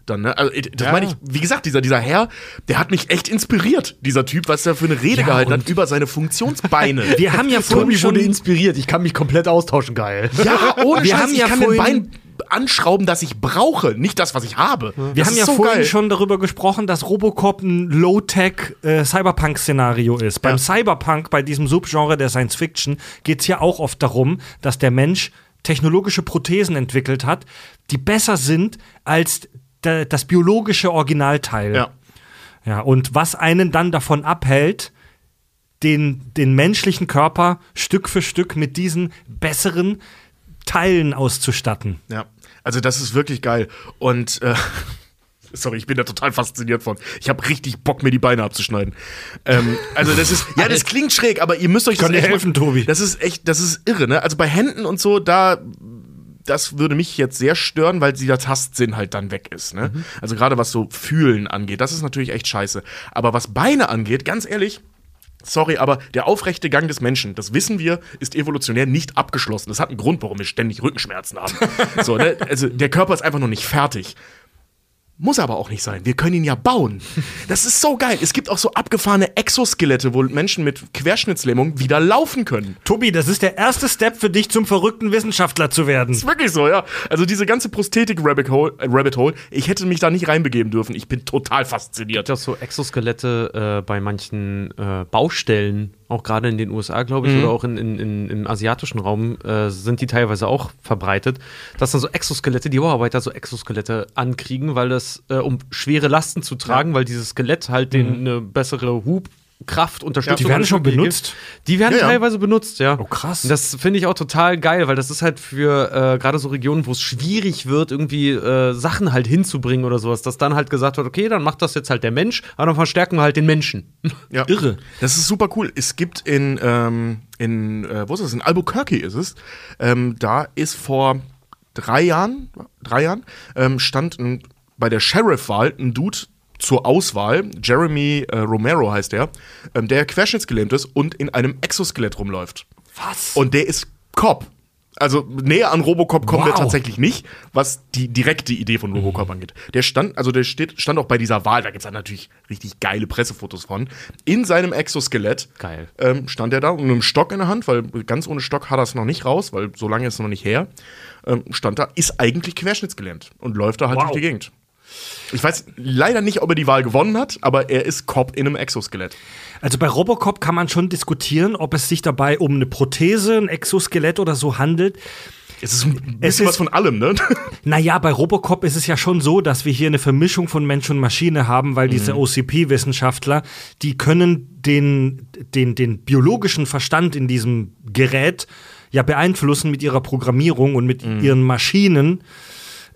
Dann, ne? also, das Ja. meine ich, wie gesagt, dieser, dieser Herr, der hat mich echt inspiriert, dieser Typ, was er für eine Rede Ja, gehalten hat über seine Funktionsbeine. <laughs> Wir haben ja vorhin Tobi schon wurde inspiriert. Ich kann mich komplett austauschen, geil. ja, ohne Wir Scheiß, haben ich ja kann vorhin- Bein anschrauben, das ich brauche, nicht das, was ich habe. Wir das haben ja so vorhin geil. schon darüber gesprochen, dass Robocop ein Low-Tech äh, Cyberpunk-Szenario ist. Beim Ja. Cyberpunk, bei diesem Subgenre der Science Fiction, geht es ja auch oft darum, dass der Mensch technologische Prothesen entwickelt hat, die besser sind als das biologische Originalteil. Ja. Ja, und was einen dann davon abhält, den, den menschlichen Körper Stück für Stück mit diesen besseren Teilen auszustatten. Ja, also das ist wirklich geil. Und äh, <laughs> sorry, ich bin da total fasziniert von. Ich habe richtig Bock, mir die Beine abzuschneiden. Ähm, also das ist, ja, das <laughs> klingt schräg, aber ihr müsst euch Kann das dir echt helfen, mal, Tobi. Das ist echt, das ist irre, ne? Also bei Händen und so, da das würde mich jetzt sehr stören, weil dieser Tastsinn halt dann weg ist. Ne? Also gerade was so Fühlen angeht, das ist natürlich echt scheiße. Aber was Beine angeht, ganz ehrlich, Sorry, aber der aufrechte Gang des Menschen, das wissen wir, ist evolutionär nicht abgeschlossen. Das hat einen Grund, warum wir ständig Rückenschmerzen haben. <laughs> so, ne? Also der Körper ist einfach noch nicht fertig. Muss aber auch nicht sein. Wir können ihn ja bauen. Das ist so geil. Es gibt auch so abgefahrene Exoskelette, wo Menschen mit Querschnittslähmung wieder laufen können. Tobi, das ist der erste Step für dich, zum verrückten Wissenschaftler zu werden. Ist wirklich so, ja. Also diese ganze Prosthetik-Rabbit Hole, äh, Rabbit Hole, ich hätte mich da nicht reinbegeben dürfen. Ich bin total fasziniert. gibt auch so Exoskelette äh, bei manchen äh, Baustellen, auch gerade in den USA, glaube ich, oder auch in, in, in, im asiatischen Raum äh, sind die teilweise auch verbreitet, dass dann so Exoskelette, die Bauarbeiter so Exoskelette ankriegen, weil das, äh, um schwere Lasten zu tragen, weil dieses Skelett halt den eine bessere Hubkraft unterstützt. Die werden schon benutzt? Die werden Ja, ja. teilweise benutzt, ja. Oh, krass. Und Das finde ich auch total geil, weil das ist halt für äh, gerade so Regionen, wo es schwierig wird, irgendwie äh, Sachen halt hinzubringen oder sowas, dass dann halt gesagt wird, okay, dann macht das jetzt halt der Mensch, aber dann verstärken wir halt den Menschen. Ja. <laughs> Irre. Das ist super cool. Es gibt in, ähm, in äh, wo ist es? In Albuquerque ist es. Ähm, da ist vor drei Jahren, drei Jahren, ähm, stand ein, bei der Sheriff-Wahl ein Dude zur Auswahl, Jeremy äh, Romero heißt der, ähm, der querschnittsgelähmt ist und in einem Exoskelett rumläuft. Was? Und der ist Cop. Also näher an Robocop kommen wir Wow. tatsächlich nicht, was die direkte Idee von Robocop angeht. Der stand, also der steht, stand auch bei dieser Wahl, da gibt es natürlich richtig geile Pressefotos von. In seinem Exoskelett Geil. ähm, stand er da und mit einem Stock in der Hand, weil ganz ohne Stock hat er es noch nicht raus, weil so lange ist es noch nicht her. Ähm, stand da, ist eigentlich querschnittsgelähmt und läuft da halt Wow. durch die Gegend. Ich weiß leider nicht, ob er die Wahl gewonnen hat, aber er ist Cop in einem Exoskelett. Also bei Robocop kann man schon diskutieren, ob es sich dabei um eine Prothese, ein Exoskelett oder so handelt. Es ist ein Es bisschen ist- was von allem, ne? <laughs> Naja, bei Robocop ist es ja schon so, dass wir hier eine Vermischung von Mensch und Maschine haben, weil diese OCP-Wissenschaftler, die können den, den, den biologischen Verstand in diesem Gerät ja beeinflussen mit ihrer Programmierung und mit ihren Maschinen.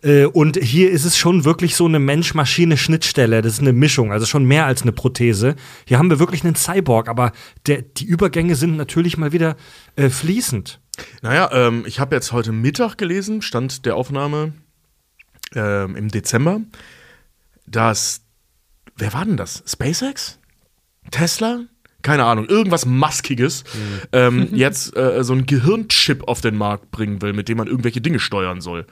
Äh, Und hier ist es schon wirklich so eine Mensch-Maschine-Schnittstelle. Das ist eine Mischung, also schon mehr als eine Prothese. Hier haben wir wirklich einen Cyborg, aber der, die Übergänge sind natürlich mal wieder äh, fließend. Naja, ähm, ich habe jetzt heute Mittag gelesen, Stand der Aufnahme ähm, im Dezember, dass, wer war denn das? SpaceX? Tesla? Keine Ahnung, irgendwas Maskiges, ähm, <laughs> jetzt äh, so ein Gehirnchip auf den Markt bringen will, mit dem man irgendwelche Dinge steuern soll.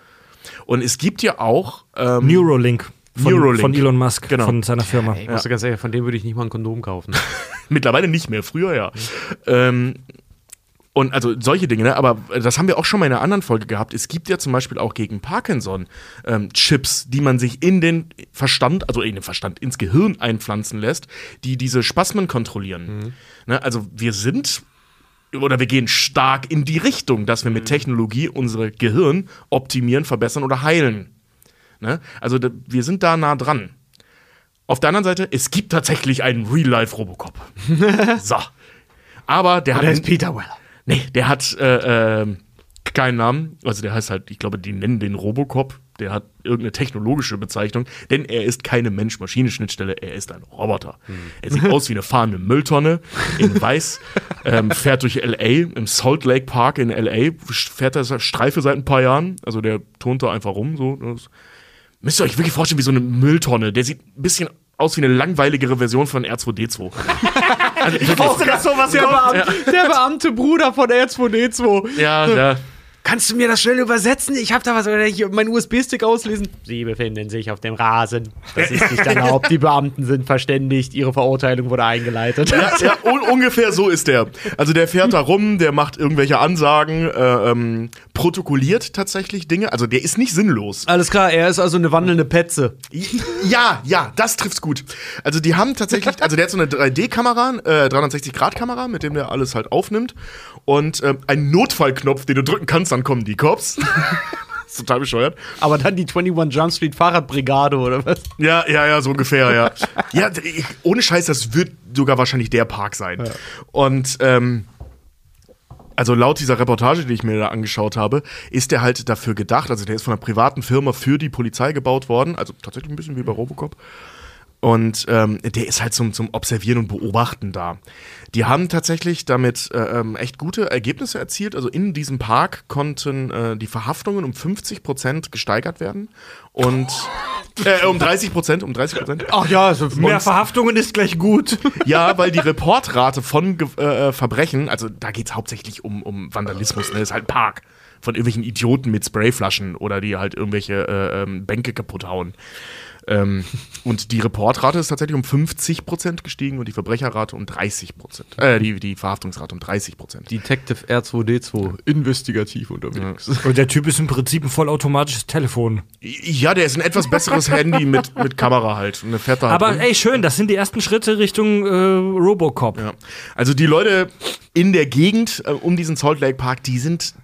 Und es gibt ja auch ähm, Neuralink von, Neuralink. von Elon Musk, Genau. von seiner Firma. Ich muss dir ganz ehrlich, von dem würde ich nicht mal ein Kondom kaufen. <laughs> Mittlerweile nicht mehr, früher ja. Ähm, und also solche Dinge, ne? aber das haben wir auch schon mal in einer anderen Folge gehabt. Es gibt ja zum Beispiel auch gegen Parkinson ähm, Chips, die man sich in den Verstand, also in den Verstand, ins Gehirn einpflanzen lässt, die diese Spasmen kontrollieren. Ne? Also wir sind oder wir gehen stark in die Richtung, dass wir mit Technologie unsere Gehirn optimieren, verbessern oder heilen. Ne? Also wir sind da nah dran. Auf der anderen Seite, es gibt tatsächlich einen Real-Life-Robocop. <laughs> so. Aber der hat. Der ist Peter Weller. Nee, der hat äh, ähm, keinen Namen. Also der heißt halt, ich glaube, die nennen den Robocop. Der hat irgendeine technologische Bezeichnung, denn er ist keine Mensch-Maschine-Schnittstelle, er ist ein Roboter. Er sieht aus wie eine fahrende Mülltonne in <laughs> weiß, ähm, fährt durch L.A., im Salt Lake Park in L.A., fährt er Streife seit ein paar Jahren, also der turnt da einfach rum. So. Das müsst ihr euch wirklich vorstellen wie so eine Mülltonne. Der sieht ein bisschen aus wie eine langweiligere Version von R2D2. <laughs> also, ich wirklich, dass sowas Der, Beamte, der Beamte Bruder von R2D2. ja, ja. Kannst du mir das schnell übersetzen? Ich habe da was, oder hier meinen USB-Stick auslesen. Sie befinden sich auf dem Rasen. Das ist nicht <laughs> erlaubt. Die Beamten sind verständigt. Ihre Verurteilung wurde eingeleitet. Ja, ja un ungefähr so ist der. Also der fährt da rum, der macht irgendwelche Ansagen, äh, ähm, protokolliert tatsächlich Dinge. Also der ist nicht sinnlos. Alles klar, er ist also eine wandelnde Petze. Ja, ja, das trifft's gut. Also die haben tatsächlich, also der hat so eine 3D-Kamera, äh, 360-Grad-Kamera, mit dem der alles halt aufnimmt. Und ähm, einen Notfallknopf, den du drücken kannst, dann kommen die Cops. <laughs> ist total bescheuert. Aber dann die 21 Jump Street Fahrradbrigade oder was? Ja, ja, ja, so ungefähr, ja. ja, ohne Scheiß, das wird sogar wahrscheinlich der Park sein. Und ähm, also laut dieser Reportage, die ich mir da angeschaut habe, ist der halt dafür gedacht, also der ist von einer privaten Firma für die Polizei gebaut worden, also tatsächlich ein bisschen wie bei Robocop. Und ähm, der ist halt zum, zum Observieren und Beobachten da. Die haben tatsächlich damit äh, ähm, echt gute Ergebnisse erzielt. Also in diesem Park konnten äh, die Verhaftungen um 50 Prozent gesteigert werden. Und äh, um 30 Prozent, um 30 Prozent. Ach ja, also Mehr Verhaftungen ist gleich gut. <laughs> Ja, weil die Reportrate von Ge äh, Verbrechen, also da geht's hauptsächlich um, um Vandalismus, ne? Ist halt ein Park von irgendwelchen Idioten mit Sprayflaschen oder die halt irgendwelche äh, ähm, Bänke kaputt hauen. Ähm, und die Reportrate ist tatsächlich um 50 Prozent gestiegen und die Verbrecherrate um 30 Prozent. Äh, die, die Verhaftungsrate um 30 Prozent. Detective R2D2, investigativ unterwegs. Und der Typ ist im Prinzip ein vollautomatisches Telefon. Ja, der ist ein etwas besseres Handy mit, mit Kamera halt. Und eine fette halt Aber rum. ey, schön, das sind die ersten Schritte Richtung äh, Robocop. Ja. Also die Leute in der Gegend äh, um diesen Salt Lake Park, die sind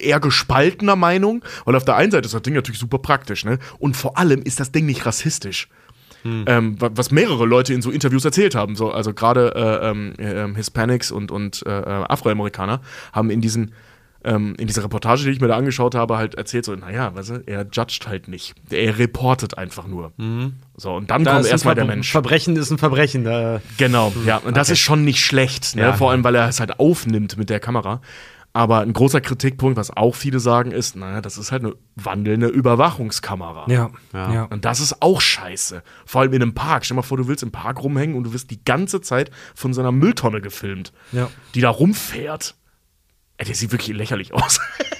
eher gespaltener Meinung, weil auf der einen Seite ist das Ding natürlich super praktisch, ne? Und vor allem ist das Ding nicht rassistisch. Ähm, wa- was mehrere Leute in so Interviews erzählt haben, so, also gerade äh, ähm, äh, Hispanics und, und äh, äh, Afroamerikaner haben in diesen ähm, in dieser Reportage, die ich mir da angeschaut habe, halt erzählt so, naja, weißt du, er judgt halt nicht. Er reportet einfach nur. So, und dann Da kommt erstmal der Mensch. Verbrechen ist ein Verbrechen. Da Genau, ja. Und das ist schon nicht schlecht, ne? Ja. vor allem, weil er es halt aufnimmt mit der Kamera. Aber ein großer Kritikpunkt, was auch viele sagen, ist, naja, das ist halt eine wandelnde Überwachungskamera. Ja, Ja. ja. Und das ist auch scheiße. Vor allem in einem Park. Stell dir mal vor, du willst im Park rumhängen und du wirst die ganze Zeit von so einer Mülltonne gefilmt, Ja. die da rumfährt. Ey, der sieht wirklich lächerlich aus.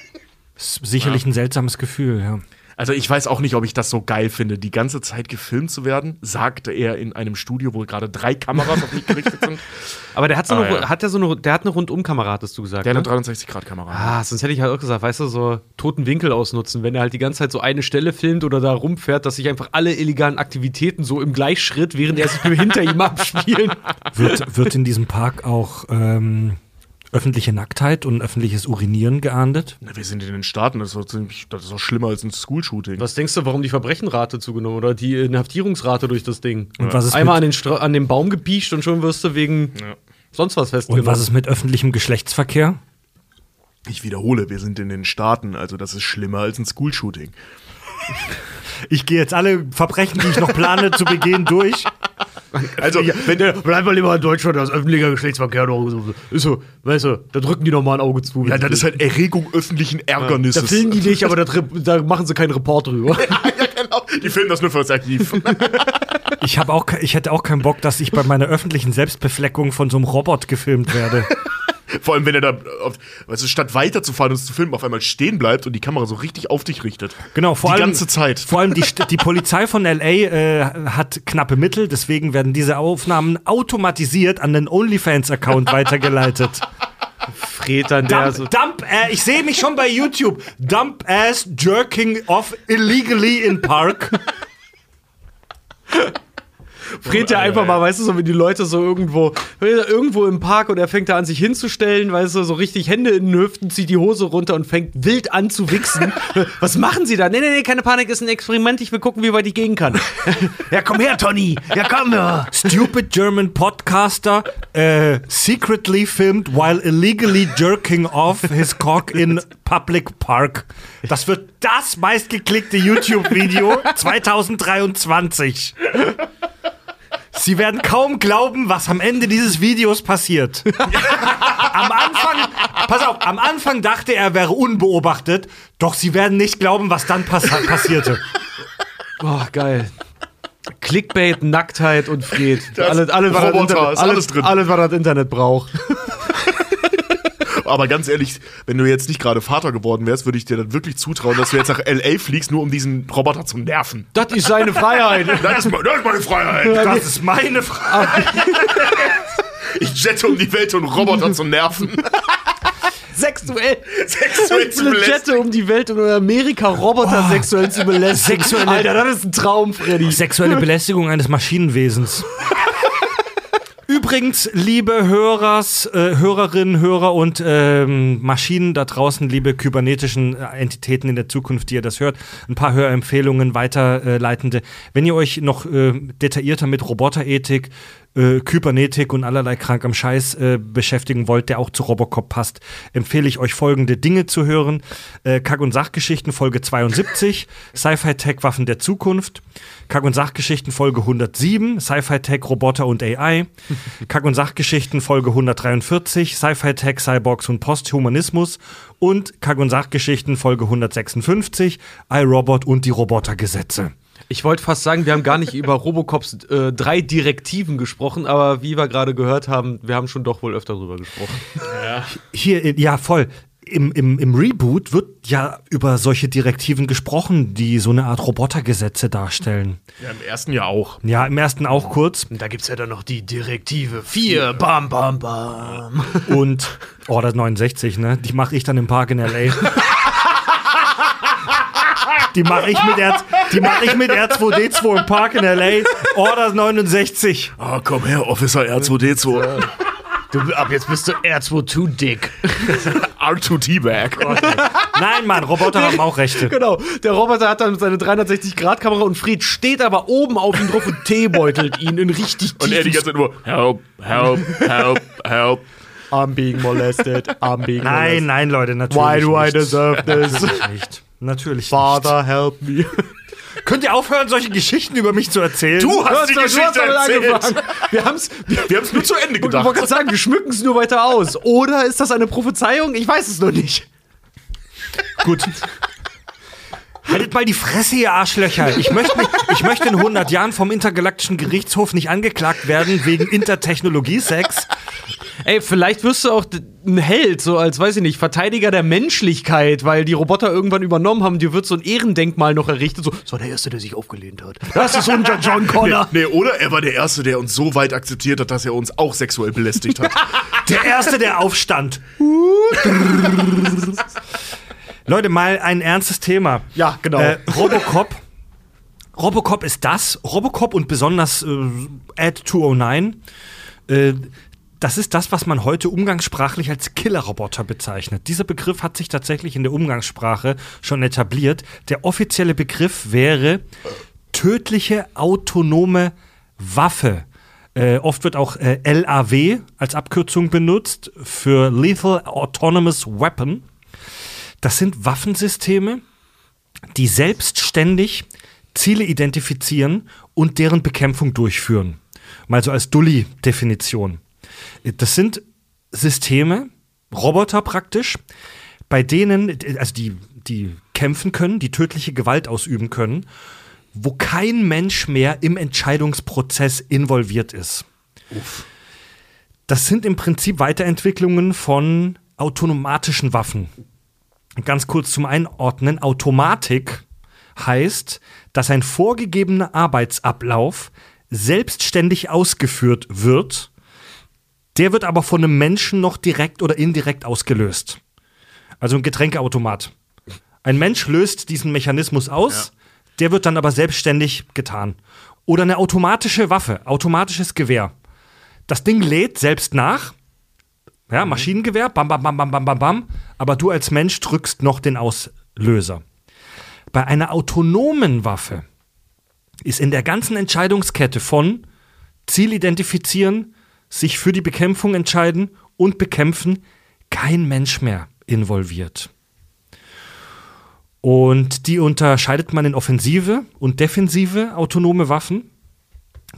<laughs> Ist sicherlich ein seltsames Gefühl, ja. Also ich weiß auch nicht, ob ich das so geil finde, die ganze Zeit gefilmt zu werden, sagte er in einem Studio, wo gerade drei Kameras auf mich gerichtet sind. <laughs> Aber der hat so Ah, eine, ja. hat der so eine, der hat eine Rundumkamera, hattest du gesagt. Der hat ne? eine 360-Grad-Kamera. Ah, sonst hätte ich halt auch gesagt, weißt du, so toten Winkel ausnutzen, wenn er halt die ganze Zeit so eine Stelle filmt oder da rumfährt, dass sich einfach alle illegalen Aktivitäten so im Gleichschritt, während er sich nur hinter ihm <laughs> abspielen. Wird, wird in diesem Park auch ähm, öffentliche Nacktheit und öffentliches Urinieren geahndet? Na, wir sind in den Staaten, das ist doch, ziemlich, das ist doch schlimmer als ein School-Shooting. Was denkst du, warum die Verbrechenrate zugenommen oder die Inhaftierungsrate durch das Ding? Und was ist Einmal an den, Stra an den Baum gepiescht und schon wirst du wegen Ja. sonst was festgenommen. und was ist mit öffentlichem Geschlechtsverkehr? Ich wiederhole, wir sind in den Staaten, also das ist schlimmer als ein School-Shooting. Ich gehe jetzt alle Verbrechen, die ich noch plane zu begehen, durch. Also, wenn der, Bleib mal lieber in Deutschland, das öffentlicher Geschlechtsverkehr doch so. Ist so, weißt du, da drücken die noch mal ein Auge zu. ja, das ist halt Erregung öffentlichen Da Ärgernisses. filmen die nicht, aber da, da machen sie keinen Report drüber. <laughs> ja, genau. Die filmen das nur fürs Archiv. <laughs> Ich, hab auch, ich hätte auch keinen Bock, dass ich bei meiner öffentlichen Selbstbefleckung von so einem Robot gefilmt werde. <laughs> <laughs> Vor allem, wenn er da, auf, weißt du, statt weiterzufahren und es zu filmen, auf einmal stehen bleibt und die Kamera so richtig auf dich richtet. Genau, vor Die allem, ganze Zeit. Vor allem die, <laughs> die Polizei von LA äh, hat knappe Mittel, deswegen werden diese Aufnahmen automatisiert an den OnlyFans-Account <laughs> weitergeleitet. Fred dann der Dump, so. dump äh, ich sehe mich schon bei YouTube. Dump ass jerking off illegally in park. Fred ja einfach mal, weißt du, so wie die Leute so irgendwo, irgendwo im Park und er fängt da an sich hinzustellen, weißt du, so richtig Hände in den Hüften, zieht die Hose runter und fängt wild an zu wichsen. <laughs> Was machen sie da? Nee, nee, nee, keine Panik, ist ein Experiment, ich will gucken, wie weit ich gehen kann. <laughs> ja, komm her, Tony. Ja, komm her. Stupid German podcaster äh, secretly filmed while illegally jerking off his cock in public park. Das wird das meistgeklickte YouTube-Video <laughs> 2023. Sie werden kaum glauben, was am Ende dieses Videos passiert. am Anfang, pass auf, am Anfang dachte er, er wäre unbeobachtet, doch sie werden nicht glauben, was dann pass passierte. Boah, geil. Clickbait, Nacktheit und Fred. Das- Alles, alles, was das Internet, alles alles, drin. alles, was das Internet braucht. Aber ganz ehrlich, wenn du jetzt nicht gerade Vater geworden wärst, würde ich dir dann wirklich zutrauen, dass du jetzt nach L.A. fliegst, nur um diesen Roboter zu nerven. Das ist seine Freiheit. <laughs> Das ist, das ist meine Freiheit. Das ist meine Frage. <laughs> Ich jette um die Welt, um Roboter zu nerven. <laughs> Sexuell. Sexuell zu belästigen. Jette um die Welt und in Amerika Roboter sexuell zu belästigen. Sexuelle- Alter, das ist ein Traum, Freddy. Sexuelle Belästigung eines Maschinenwesens. Übrigens, liebe Hörers, äh, Hörerinnen, Hörer und ähm, Maschinen da draußen, liebe kybernetischen äh, Entitäten in der Zukunft, die ihr das hört, ein paar Hörempfehlungen weiterleitende. Wenn ihr euch noch äh, detaillierter mit Roboterethik, äh, Kybernetik und allerlei krank am Scheiß äh, beschäftigen wollt, der auch zu Robocop passt, empfehle ich euch folgende Dinge zu hören. Äh, Kack- und Sachgeschichten Folge 72, <laughs> Sci-Fi-Tech-Waffen der Zukunft, Kack- und Sachgeschichten Folge 107, Sci-Fi-Tech, Roboter und AI, <laughs> Kack- und Sachgeschichten Folge 143, Sci-Fi-Tech, Cyborgs und Posthumanismus und Kack- und Sachgeschichten Folge 156, iRobot und die Robotergesetze. Ich wollte fast sagen, wir haben gar nicht über Robocops äh, drei Direktiven gesprochen, aber wie wir gerade gehört haben, wir haben schon doch wohl öfter drüber gesprochen. Hier, äh, ja, voll. Im, im, Im Reboot wird ja über solche Direktiven gesprochen, die so eine Art Robotergesetze darstellen. Ja, im ersten Jahr auch. Ja, im ersten auch kurz. Und da gibt's ja dann noch die Direktive 4, bam, bam, bam. Und Order 69, ne? Die mache ich dann im Park in L.A. <laughs> Die mache ich mit R die mache ich mit R2D2 im Park in L.A. Order 69. Ah, komm her, Officer R2D2. Du, ab jetzt bist du R2 dick. <laughs> R2T-Bag. Nein, Mann, Roboter haben auch Rechte. Genau, der Roboter hat dann seine 360-Grad-Kamera und Fried steht aber oben auf ihm drauf und teebeutelt ihn in richtig Und er die ganze Zeit nur, help, help, help, help. I'm being molested, I'm being Nein, nein, Leute, natürlich Why do I nicht. deserve this? Natürlich nicht. Natürlich Father, help me. nicht. <laughs> Könnt ihr aufhören, solche Geschichten über mich zu erzählen? Du hast die hast Geschichte damit erzählt. Wir haben's, wir, Wir haben es nur zu Ende ich wollte gedacht. gerade sagen, wir schmücken es nur weiter aus. Oder ist das eine Prophezeiung? Ich weiß es noch nicht. Gut. Haltet mal die Fresse, ihr Arschlöcher. Ich möchte, nicht, ich möchte in 100 Jahren vom Intergalaktischen Gerichtshof nicht angeklagt werden wegen Intertechnologie-Sex. Ey, vielleicht wirst du auch ein Held, so als, weiß ich nicht, Verteidiger der Menschlichkeit, weil die Roboter irgendwann übernommen haben. Dir wird so ein Ehrendenkmal noch errichtet. So, das war der Erste, der sich aufgelehnt hat. Das ist unser John Connor. Nee, oder er war der Erste, der uns so weit akzeptiert hat, dass er uns auch sexuell belästigt hat. <laughs> Der Erste, der aufstand. <laughs> Leute, mal ein ernstes Thema. Ja, genau. Äh, Robocop. Robocop ist das. Robocop und besonders äh, Ad 209. Äh, das ist das, was man heute umgangssprachlich als Killerroboter bezeichnet. Dieser Begriff hat sich tatsächlich in der Umgangssprache schon etabliert. Der offizielle Begriff wäre tödliche autonome Waffe. Äh, oft wird auch äh, LAW als Abkürzung benutzt für Lethal Autonomous Weapon. Das sind Waffensysteme, die selbstständig Ziele identifizieren und deren Bekämpfung durchführen. Mal so als Dully-Definition. Das sind Systeme, Roboter praktisch, bei denen, also die, die kämpfen können, die tödliche Gewalt ausüben können, wo kein Mensch mehr im Entscheidungsprozess involviert ist. Das sind im Prinzip Weiterentwicklungen von autonomatischen Waffen. Ganz kurz zum Einordnen. Automatik heißt, dass ein vorgegebener Arbeitsablauf selbstständig ausgeführt wird. Der wird aber von einem Menschen noch direkt oder indirekt ausgelöst. Also ein Getränkeautomat. Ein Mensch löst diesen Mechanismus aus, der wird dann aber selbstständig getan. Oder eine automatische Waffe, automatisches Gewehr. Das Ding lädt selbst nach, ja, Maschinengewehr, bam, bam, bam, bam, bam, bam, bam. Aber du als Mensch drückst noch den Auslöser. Bei einer autonomen Waffe ist in der ganzen Entscheidungskette von Ziel identifizieren, sich für die Bekämpfung entscheiden und bekämpfen kein Mensch mehr involviert. Und die unterscheidet man in offensive und defensive autonome Waffen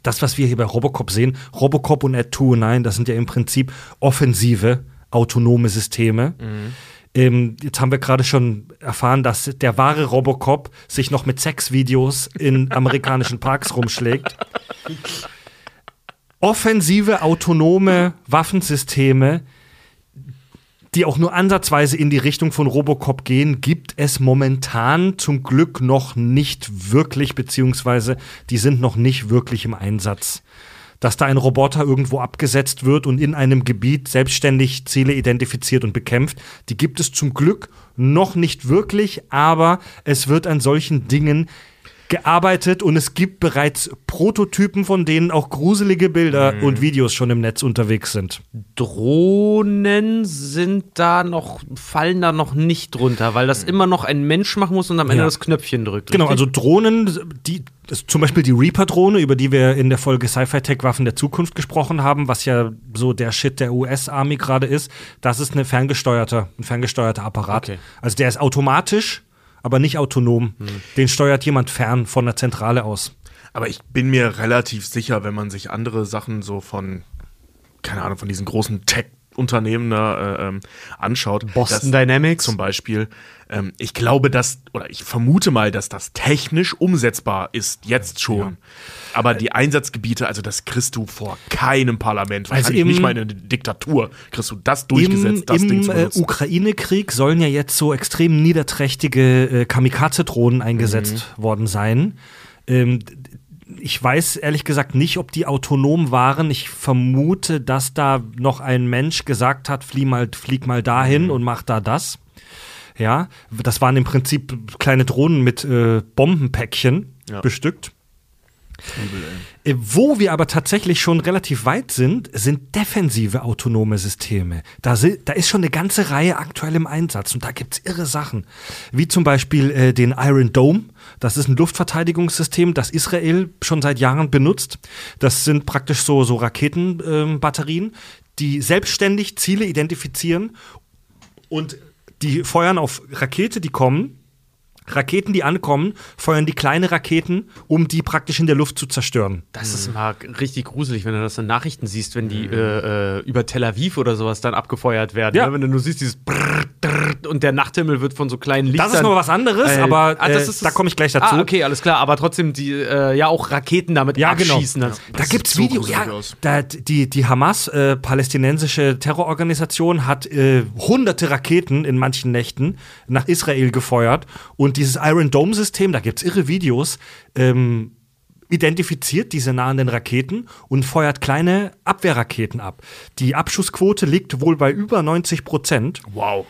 das, was wir hier bei Robocop sehen, Robocop und Ad 209, das sind ja im Prinzip offensive, autonome Systeme. Ähm, jetzt haben wir gerade schon erfahren, dass der wahre Robocop sich noch mit Sexvideos in <laughs> amerikanischen Parks rumschlägt. Offensive, autonome Waffensysteme, die auch nur ansatzweise in die Richtung von Robocop gehen, gibt es momentan zum Glück noch nicht wirklich, beziehungsweise die sind noch nicht wirklich im Einsatz. Dass da ein Roboter irgendwo abgesetzt wird und in einem Gebiet selbstständig Ziele identifiziert und bekämpft, die gibt es zum Glück noch nicht wirklich, aber es wird an solchen Dingen gearbeitet und es gibt bereits Prototypen, von denen auch gruselige Bilder Mhm. und Videos schon im Netz unterwegs sind. Drohnen sind da noch, fallen da noch nicht drunter, weil das immer noch ein Mensch machen muss und am Ende Ja. das Knöpfchen drückt. Genau, richtig? also Drohnen, die, zum Beispiel die Reaper-Drohne, über die wir in der Folge Sci-Fi-Tech-Waffen der Zukunft gesprochen haben, was ja so der Shit der US-Army gerade ist, das ist eine ferngesteuerte, ein ferngesteuerter Apparat. Okay. Also der ist automatisch, aber nicht autonom. Den steuert jemand fern von der Zentrale aus. Aber ich bin mir relativ sicher, wenn man sich andere Sachen so von, keine Ahnung, von diesen großen Tech-Unternehmen da äh, ähm, anschaut. Boston Dynamics. Zum Beispiel. Ähm, ich glaube, dass, oder ich vermute mal, dass das technisch umsetzbar ist, jetzt schon. Aber die Einsatzgebiete, also das kriegst du vor keinem Parlament, Also wahrscheinlich im- nicht mal in einer Diktatur, kriegst du das durchgesetzt, Im, das Ding im zu äh, benutzen. Ukraine-Krieg sollen ja jetzt so extrem niederträchtige äh, Kamikaze-Drohnen eingesetzt Mhm. worden sein. Ähm, ich weiß ehrlich gesagt nicht, ob die autonom waren. Ich vermute, dass da noch ein Mensch gesagt hat, flieg mal, flieg mal dahin Mhm. und mach da das. Ja, das waren im Prinzip kleine Drohnen mit äh, Bombenpäckchen Ja. bestückt. Äh, Wo wir aber tatsächlich schon relativ weit sind, sind defensive autonome Systeme. Da, si- da ist schon eine ganze Reihe aktuell im Einsatz und da gibt's irre Sachen. Wie zum Beispiel äh, den Iron Dome. Das ist ein Luftverteidigungssystem, das Israel schon seit Jahren benutzt. Das sind praktisch so, so Raketenbatterien, Batterien, die selbstständig Ziele identifizieren und die feuern auf Rakete, die kommen. Raketen, die ankommen, feuern die kleine Raketen, um die praktisch in der Luft zu zerstören. Das ist mal richtig gruselig, wenn du das in Nachrichten siehst, wenn die äh, äh, über Tel Aviv oder sowas dann abgefeuert werden. Ja. Ne? Wenn du nur siehst, dieses Brrr, Drrr, und der Nachthimmel wird von so kleinen Lichtern. Das ist noch was anderes, Äh, aber ah, das äh, ist da komme ich gleich dazu. Ah, okay, alles klar. Aber trotzdem, die äh, ja auch Raketen damit Ja, genau. abschießen. dann. Da Das gibt's sieht so Videos. Ja, da, die, die Hamas, äh, palästinensische Terrororganisation, hat äh, hunderte Raketen in manchen Nächten nach Israel gefeuert. Und dieses Iron Dome-System, da gibt's irre Videos, ähm, identifiziert diese nahenden Raketen und feuert kleine Abwehrraketen ab. Die Abschussquote liegt wohl bei über 90 Prozent. Wow.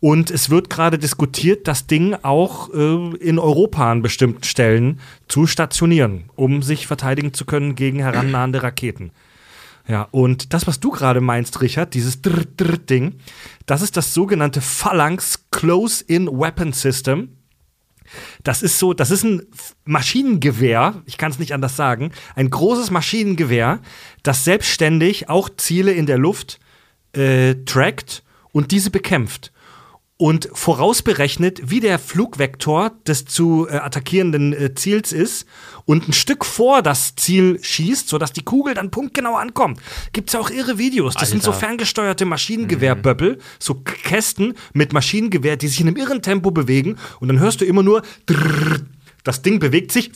Und es wird gerade diskutiert, das Ding auch äh, in Europa an bestimmten Stellen zu stationieren, um sich verteidigen zu können gegen herannahende Raketen. Ja, und das, was du gerade meinst, Richard, dieses Drrr-Drrr-Ding, das ist das sogenannte Phalanx Close-In Weapon System. Das ist so, das ist ein Maschinengewehr, ich kann es nicht anders sagen, ein großes Maschinengewehr, das selbstständig auch Ziele in der Luft äh, trackt und diese bekämpft. Und vorausberechnet, wie der Flugvektor des zu äh, attackierenden äh, Ziels ist und ein Stück vor das Ziel schießt, sodass die Kugel dann punktgenau ankommt. Gibt's ja auch irre Videos. Das sind so ferngesteuerte Maschinengewehrböppel, so Kästen mit Maschinengewehr, die sich in einem irren Tempo bewegen und dann hörst du immer nur drrrr, das Ding bewegt sich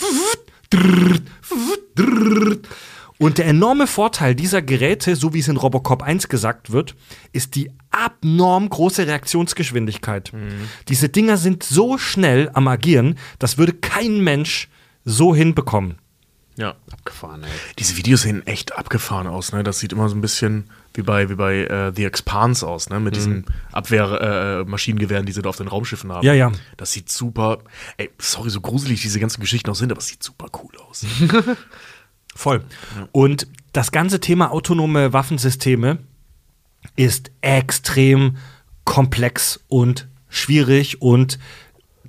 drrrr, drrrr. Und der enorme Vorteil dieser Geräte, so wie es in Robocop 1 gesagt wird, ist die abnorm große Reaktionsgeschwindigkeit. Diese Dinger sind so schnell am Agieren, das würde kein Mensch so hinbekommen. Ja. Abgefahren, ey. Diese Videos sehen echt abgefahren aus, ne? Das sieht immer so ein bisschen wie bei, wie bei äh, The Expanse aus, ne? Mit diesen Abwehrmaschinengewehren, äh, Maschinengewehren, die sie da auf den Raumschiffen haben. Ja, ja. Das sieht super. Ey, sorry, so gruselig diese ganzen Geschichten auch sind, aber es sieht super cool aus. <laughs> Voll. Und das ganze Thema autonome Waffensysteme ist extrem komplex und schwierig und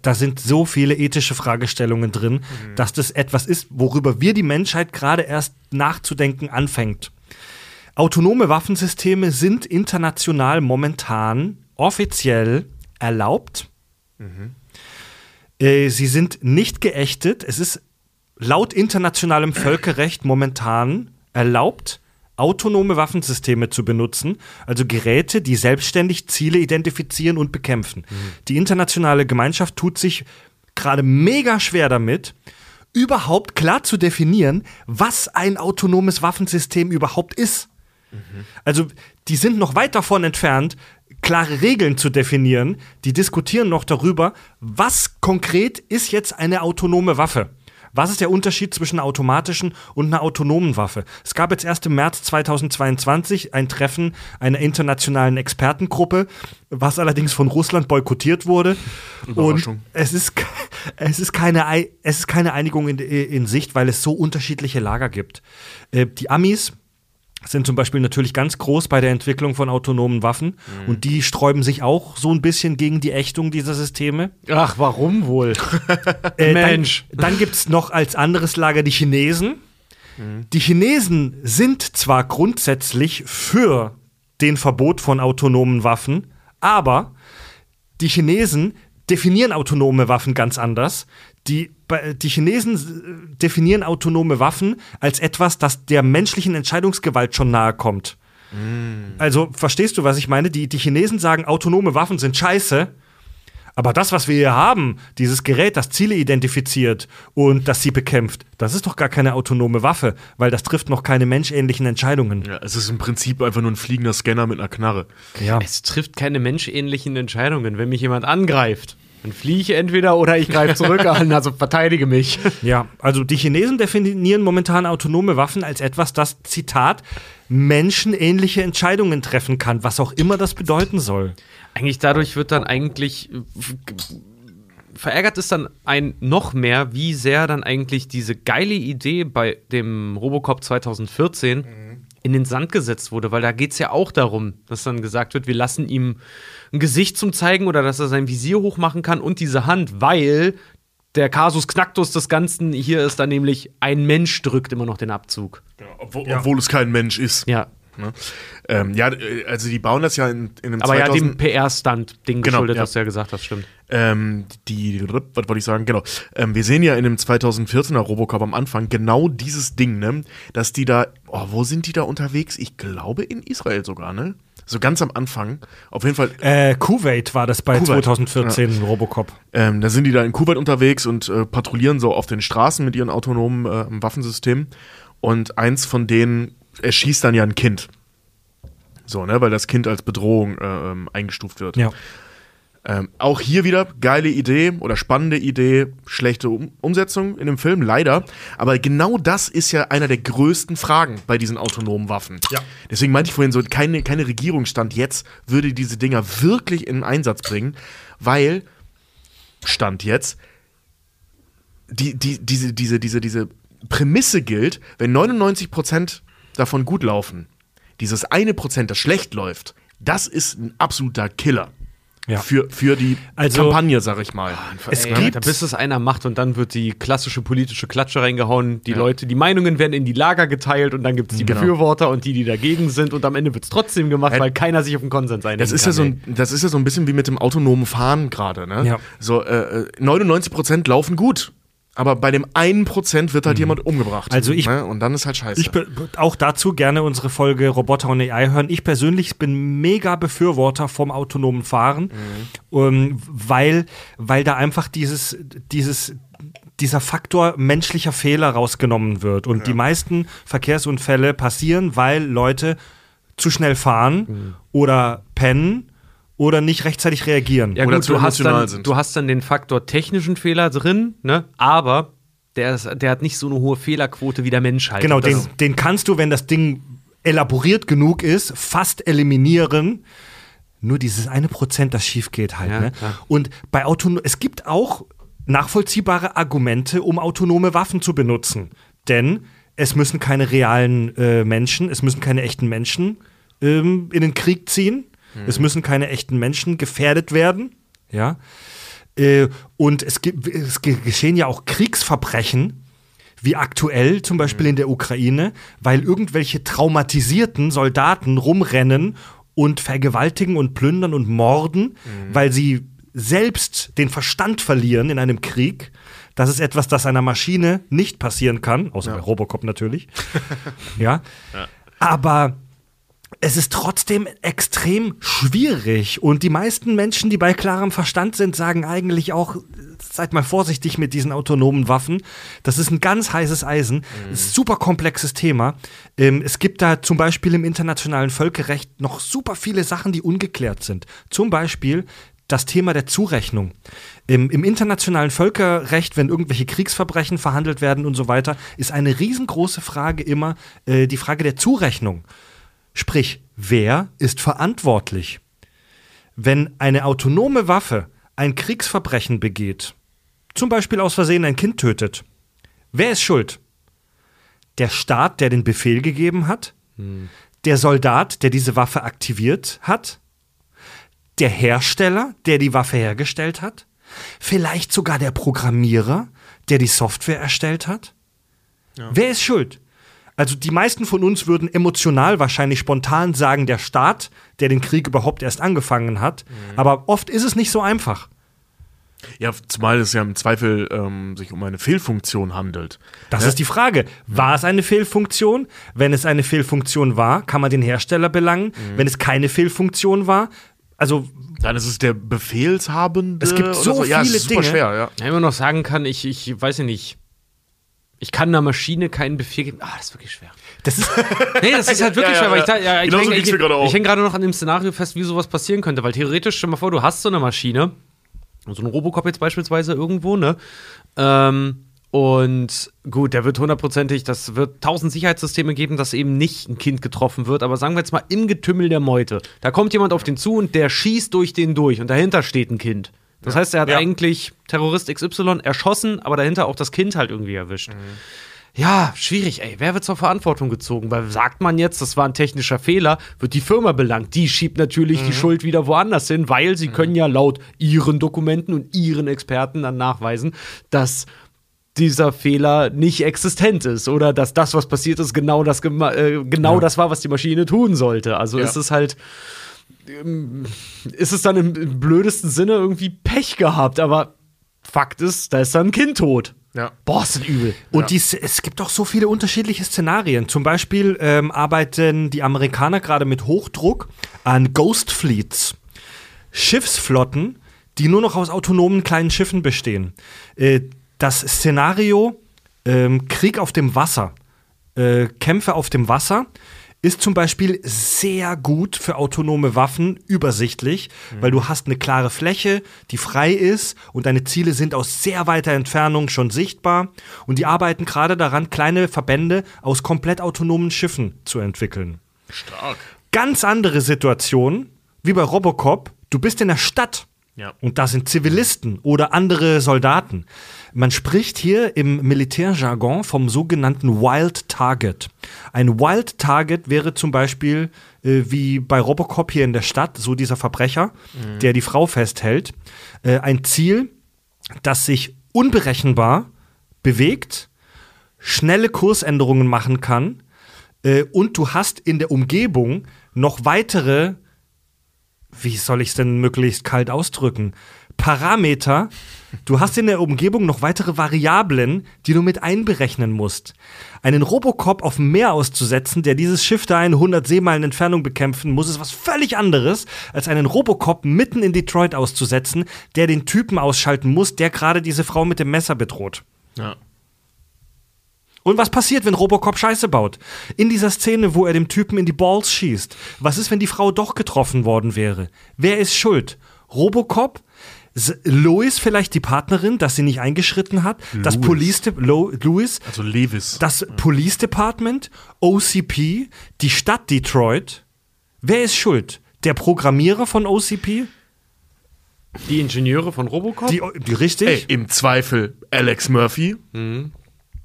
da sind so viele ethische Fragestellungen drin, dass das etwas ist, worüber wir die Menschheit gerade erst nachzudenken anfängt. Autonome Waffensysteme sind international momentan offiziell erlaubt. Äh, sie sind nicht geächtet. Es ist laut internationalem Völkerrecht momentan erlaubt, autonome Waffensysteme zu benutzen, also Geräte, die selbstständig Ziele identifizieren und bekämpfen. Die internationale Gemeinschaft tut sich gerade mega schwer damit, überhaupt klar zu definieren, was ein autonomes Waffensystem überhaupt ist. Also, die sind noch weit davon entfernt, klare Regeln zu definieren. Die diskutieren noch darüber, was konkret ist jetzt eine autonome Waffe. Was ist der Unterschied zwischen einer automatischen und einer autonomen Waffe? Es gab jetzt erst im März 2022 ein Treffen einer internationalen Expertengruppe, was allerdings von Russland boykottiert wurde. Und es ist, es ist, keine, Ei- es ist keine Einigung in, in Sicht, weil es so unterschiedliche Lager gibt. Äh, Die Amis sind zum Beispiel natürlich ganz groß bei der Entwicklung von autonomen Waffen und die sträuben sich auch so ein bisschen gegen die Ächtung dieser Systeme. Ach, warum wohl? Äh, <laughs> Mensch. Dann, dann gibt es noch als anderes Lager die Chinesen. Die Chinesen sind zwar grundsätzlich für den Verbot von autonomen Waffen, aber die Chinesen definieren autonome Waffen ganz anders. Die, die Chinesen äh, definieren autonome Waffen als etwas, das der menschlichen Entscheidungsgewalt schon nahe kommt. Also, verstehst du, was ich meine? Die, die Chinesen sagen, autonome Waffen sind scheiße. Aber das, was wir hier haben, dieses Gerät, das Ziele identifiziert und das sie bekämpft, das ist doch gar keine autonome Waffe, weil das trifft noch keine menschähnlichen Entscheidungen. Ja, es ist im Prinzip einfach nur ein fliegender Scanner mit einer Knarre. Ja. Es trifft keine menschähnlichen Entscheidungen. Wenn mich jemand angreift, dann fliehe ich entweder oder ich greife zurück an, <laughs> also verteidige mich. Ja, also die Chinesen definieren momentan autonome Waffen als etwas, das, Zitat, menschenähnliche Entscheidungen treffen kann, was auch immer das bedeuten soll. Eigentlich dadurch wird dann eigentlich verärgert es dann ein noch mehr, wie sehr dann eigentlich diese geile Idee bei dem Robocop 2014 in den Sand gesetzt wurde, weil da geht es ja auch darum, dass dann gesagt wird, wir lassen ihm ein Gesicht zum Zeigen oder dass er sein Visier hochmachen kann und diese Hand, weil der Kasus Knacktus des Ganzen hier ist dann nämlich, ein Mensch drückt immer noch den Abzug. Obwohl, obwohl es kein Mensch ist. Ja. Ne? Ähm, ja, äh, also die bauen das ja in, in einem Aber ja, 2000 dem PR-Stunt-Ding Genau, geschuldet, ja. was du ja gesagt hast, stimmt. Ähm, die, was wollte ich sagen? Genau. Ähm, wir sehen ja in dem 2014er Robocop am Anfang genau dieses Ding, ne? Dass die da, oh, wo sind die da unterwegs? Ich glaube in Israel sogar, ne? So ganz am Anfang. Auf jeden Fall, Äh, Kuwait war das bei Kuwait. 2014 Robocop. ähm, da sind die da in Kuwait unterwegs und äh, patrouillieren so auf den Straßen mit ihren autonomen äh, Waffensystemen. Und eins von denen erschießt dann ja ein Kind. So, ne? Weil das Kind als Bedrohung äh, ähm, eingestuft wird. Ja. Ähm, auch hier wieder geile Idee oder spannende Idee, schlechte um Umsetzung in dem Film, leider. Aber genau das ist ja einer der größten Fragen bei diesen autonomen Waffen. Ja. Deswegen meinte ich vorhin so, keine, keine Regierung stand jetzt, würde diese Dinger wirklich in Einsatz bringen, weil, Stand jetzt, die, die, diese, diese, diese, diese Prämisse gilt, wenn 99% davon gut laufen, dieses eine Prozent, das schlecht läuft, das ist ein absoluter Killer. Ja. Für, für die Also- Kampagne, sag ich mal. Es Ey, gibt- bis es einer macht und dann wird die klassische politische Klatsche reingehauen. Die Leute, die Meinungen werden in die Lager geteilt und dann gibt es die Genau. Befürworter und die, die dagegen sind und am Ende wird es trotzdem gemacht, Ja. weil keiner sich auf den Konsens einigt. Das ist, ja so ein, das ist ja so ein bisschen wie mit dem autonomen Fahren gerade. Ne? Ja. So, äh, äh, 99% laufen gut. Aber bei dem einen Prozent wird halt jemand umgebracht. Also ich- ne? Und dann ist halt scheiße. Ich auch dazu gerne unsere Folge Roboter und AI hören. Ich persönlich bin mega Befürworter vom autonomen Fahren, ähm, weil, weil da einfach dieses, dieses, dieser Faktor menschlicher Fehler rausgenommen wird. Und die meisten Verkehrsunfälle passieren, weil Leute zu schnell fahren oder pennen oder nicht rechtzeitig reagieren. Ja Oder gut, zu du hast, dann, sind. du hast dann den Faktor technischen Fehler drin, ne? aber der, ist, der hat nicht so eine hohe Fehlerquote wie der Mensch halt. Genau, den, den kannst du, wenn das Ding elaboriert genug ist, fast eliminieren. Nur dieses eine Prozent, das schief geht halt. Ja, ne? klar. Und bei Autono es gibt auch nachvollziehbare Argumente, um autonome Waffen zu benutzen. Denn es müssen keine realen äh, Menschen, es müssen keine echten Menschen ähm, in den Krieg ziehen. Es müssen keine echten Menschen gefährdet werden. Ja. Äh, und es, es ge- geschehen ja auch Kriegsverbrechen, wie aktuell zum Beispiel in der Ukraine, weil irgendwelche traumatisierten Soldaten rumrennen und vergewaltigen und plündern und morden, weil sie selbst den Verstand verlieren in einem Krieg. Das ist etwas, das einer Maschine nicht passieren kann, außer bei Robocop natürlich. <laughs> ja. Aber es ist trotzdem extrem schwierig. Und die meisten Menschen, die bei klarem Verstand sind, sagen eigentlich auch, seid mal vorsichtig mit diesen autonomen Waffen. Das ist ein ganz heißes Eisen. Ein super komplexes Thema. Ähm, es gibt da zum Beispiel im internationalen Völkerrecht noch super viele Sachen, die ungeklärt sind. Zum Beispiel, das Thema der Zurechnung. Im, Im internationalen Völkerrecht, wenn irgendwelche Kriegsverbrechen verhandelt werden und so weiter, ist eine riesengroße Frage immer äh, die Frage der Zurechnung. Sprich, wer ist verantwortlich? Wenn eine autonome Waffe ein Kriegsverbrechen begeht, zum Beispiel aus Versehen ein Kind tötet, wer ist schuld? Der Staat, der den Befehl gegeben hat? Der Soldat, der diese Waffe aktiviert hat? Der Hersteller, der die Waffe hergestellt hat? Vielleicht sogar der Programmierer, der die Software erstellt hat? Wer ist schuld? Also die meisten von uns würden emotional wahrscheinlich spontan sagen, der Staat, der den Krieg überhaupt erst angefangen hat. Aber oft ist es nicht so einfach. Ja, zumal es ja im Zweifel ähm, sich um eine Fehlfunktion handelt. Das Ja. ist die Frage. War es eine Fehlfunktion? Wenn es eine Fehlfunktion war, kann man den Hersteller belangen. Wenn es keine Fehlfunktion war, also Dann ist es der Befehlshabende. Es gibt oder so Ja, es viele ist super Dinge. schwer, ja. Ja, immer noch sagen kann, ich, ich weiß ja nicht. Ich kann einer Maschine keinen Befehl geben. Ah, das ist wirklich schwer. das ist <laughs> Nee, das ist halt wirklich Ja, ja, schwer, weil ich ja. ja, ich Genauso hänge häng gerade noch an dem Szenario fest, wie sowas passieren könnte. Weil theoretisch, stell mal vor, du hast so eine Maschine, so einen Robocop jetzt beispielsweise irgendwo, ne? Ähm, und gut, der wird hundertprozentig, das wird tausend Sicherheitssysteme geben, dass eben nicht ein Kind getroffen wird. Aber sagen wir jetzt mal im Getümmel der Meute. Da kommt jemand auf den zu und der schießt durch den durch und dahinter steht ein Kind. Das heißt, er hat Ja. eigentlich Terrorist XY erschossen, aber dahinter auch das Kind halt irgendwie erwischt. Mhm. Ja, schwierig, ey. Wer wird zur Verantwortung gezogen? Weil sagt man jetzt, das war ein technischer Fehler, wird die Firma belangt. Die schiebt natürlich Mhm. die Schuld wieder woanders hin, weil sie können ja laut ihren Dokumenten und ihren Experten dann nachweisen, dass dieser Fehler nicht existent ist oder dass das, was passiert ist, genau das, äh, genau das war, was die Maschine tun sollte. Also Ja. ist es halt ist es dann im, im blödesten Sinne irgendwie Pech gehabt, aber Fakt ist, da ist dann ein Kind tot. Ja. Boah, ist das übel. Und dies, es gibt auch so viele unterschiedliche Szenarien. Zum Beispiel ähm, arbeiten die Amerikaner gerade mit Hochdruck an Ghost Fleets. Schiffsflotten, die nur noch aus autonomen kleinen Schiffen bestehen. Äh, das Szenario ähm, Krieg auf dem Wasser, äh, Kämpfe auf dem Wasser, ist zum Beispiel sehr gut für autonome Waffen übersichtlich, weil du hast eine klare Fläche, die frei ist und deine Ziele sind aus sehr weiter Entfernung schon sichtbar und die arbeiten gerade daran, kleine Verbände aus komplett autonomen Schiffen zu entwickeln. Stark. Ganz andere Situation, wie bei Robocop, du bist in der Stadt Ja. und da sind Zivilisten oder andere Soldaten. Man spricht hier im Militärjargon vom sogenannten Wild Target. Ein Wild Target wäre zum Beispiel äh, wie bei Robocop hier in der Stadt, so dieser Verbrecher, der die Frau festhält. Äh, ein Ziel, das sich unberechenbar bewegt, schnelle Kursänderungen machen kann äh, und du hast in der Umgebung noch weitere wie soll ich es denn möglichst kalt ausdrücken? Parameter. Du hast in der Umgebung noch weitere Variablen, die du mit einberechnen musst. Einen Robocop auf dem Meer auszusetzen, der dieses Schiff da in 100 Seemeilen Entfernung bekämpfen muss, ist was völlig anderes, als einen Robocop mitten in Detroit auszusetzen, der den Typen ausschalten muss, der gerade diese Frau mit dem Messer bedroht. Ja. Und was passiert, wenn Robocop Scheiße baut? In dieser Szene, wo er dem Typen in die Balls schießt. Was ist, wenn die Frau doch getroffen worden wäre? Wer ist schuld? Robocop? S Lois vielleicht die Partnerin, dass sie nicht eingeschritten hat? Das Louis. Police De Lo Louis? Also Levis. Das Police Department? OCP? Die Stadt Detroit? Wer ist schuld? Der Programmierer von OCP? Die Ingenieure von Robocop? Die, die richtig? Ey, im Zweifel Alex Murphy.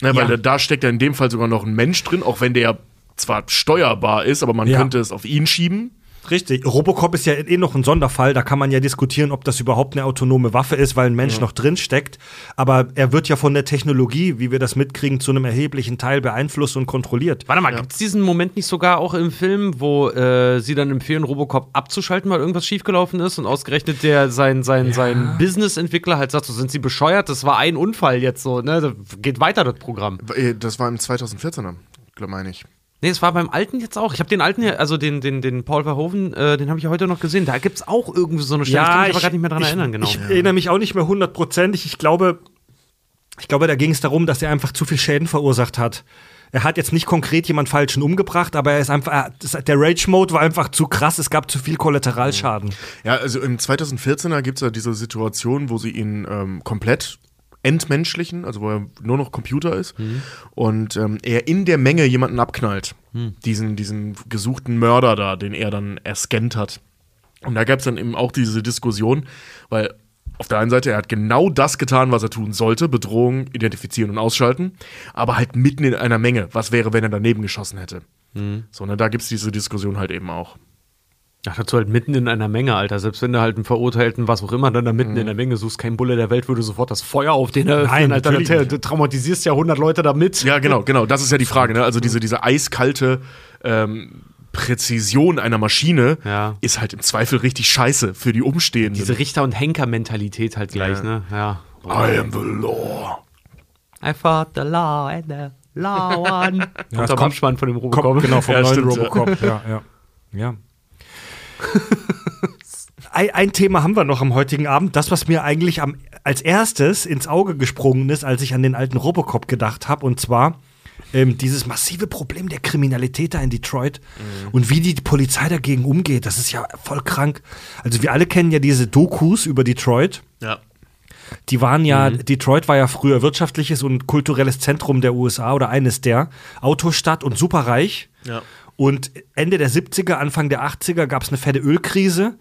Ne, weil Ja. da, steckt ja in dem Fall sogar noch ein Mensch drin, auch wenn der zwar steuerbar ist, aber man Ja. könnte es auf ihn schieben. Richtig. Robocop ist ja eh noch ein Sonderfall. Da kann man ja diskutieren, ob das überhaupt eine autonome Waffe ist, weil ein Mensch noch drin steckt. Aber er wird ja von der Technologie, wie wir das mitkriegen, zu einem erheblichen Teil beeinflusst und kontrolliert. Warte mal, gibt's diesen Moment nicht sogar auch im Film, wo äh, sie dann empfehlen, Robocop abzuschalten, weil irgendwas schiefgelaufen ist und ausgerechnet der sein, sein, sein Business-Entwickler halt sagt, so sind sie bescheuert, das war ein Unfall jetzt so, ne? Geht weiter das Programm. Äh, Das war im 2014er, glaube meine ich. Nee, es war beim alten jetzt auch. Ich habe den alten hier, also den, den, den Paul Verhoeven, äh, den habe ich ja heute noch gesehen. Da gibt's auch irgendwie so eine Stelle. ich kann mich aber gerade nicht mehr dran ich, erinnern, genau. Ich erinnere mich auch nicht mehr hundertprozentig. Ich glaube, ich glaube, da ging es darum, dass er einfach zu viel Schäden verursacht hat. Er hat jetzt nicht konkret jemand Falschen umgebracht, aber er ist einfach, er, der Rage-Mode war einfach zu krass, es gab zu viel Kollateralschaden. Ja, also im 2014er gibt es ja diese Situation, wo sie ihn ähm, komplett entmenschlichen, also wo er nur noch Computer ist und ähm, er in der Menge jemanden abknallt. Diesen, diesen gesuchten Mörder da, den er dann erscannt hat. Und da gab es dann eben auch diese Diskussion, weil auf der einen Seite, er hat genau das getan, was er tun sollte, Bedrohung identifizieren und ausschalten, aber halt mitten in einer Menge. Was wäre, wenn er daneben geschossen hätte? So, ne, da gibt es diese Diskussion halt eben auch. Ach, dazu halt mitten in einer Menge, Alter. Selbst wenn du halt einen Verurteilten, was auch immer, dann da mitten in der Menge suchst, kein Bulle der Welt würde sofort das Feuer auf den eröffnen, Alter. natürlich Du- traumatisierst ja 100 Leute damit. Ja, genau, genau. Das ist ja die <laughs> Frage. Ne? Also diese, diese eiskalte ähm, Präzision einer Maschine Ja. ist halt im Zweifel richtig scheiße für die Umstehenden. Diese Richter- und Henker-Mentalität halt gleich, Ja. ne? Ja. I am the law. I fought the law and the law won. <laughs> Ja, der kommt- Abspann von dem Robocop. Kommt genau <laughs> vom Ja, neuen stimmt. Robocop. Ja, ja. ja. Ein, Thema haben wir noch am heutigen Abend. Das, was mir eigentlich am, als erstes ins Auge gesprungen ist, als ich an den alten Robocop gedacht habe, und zwar ähm, dieses massive Problem der Kriminalität da in Detroit und wie die Polizei dagegen umgeht. Das ist ja voll krank. Also wir alle kennen ja diese Dokus über Detroit. Ja. Die waren ja, Detroit war ja früher wirtschaftliches und kulturelles Zentrum der USA oder eines der, Autostadt und superreich. Ja. Und Ende der 70er, Anfang der 80er gab es eine fette Ölkrise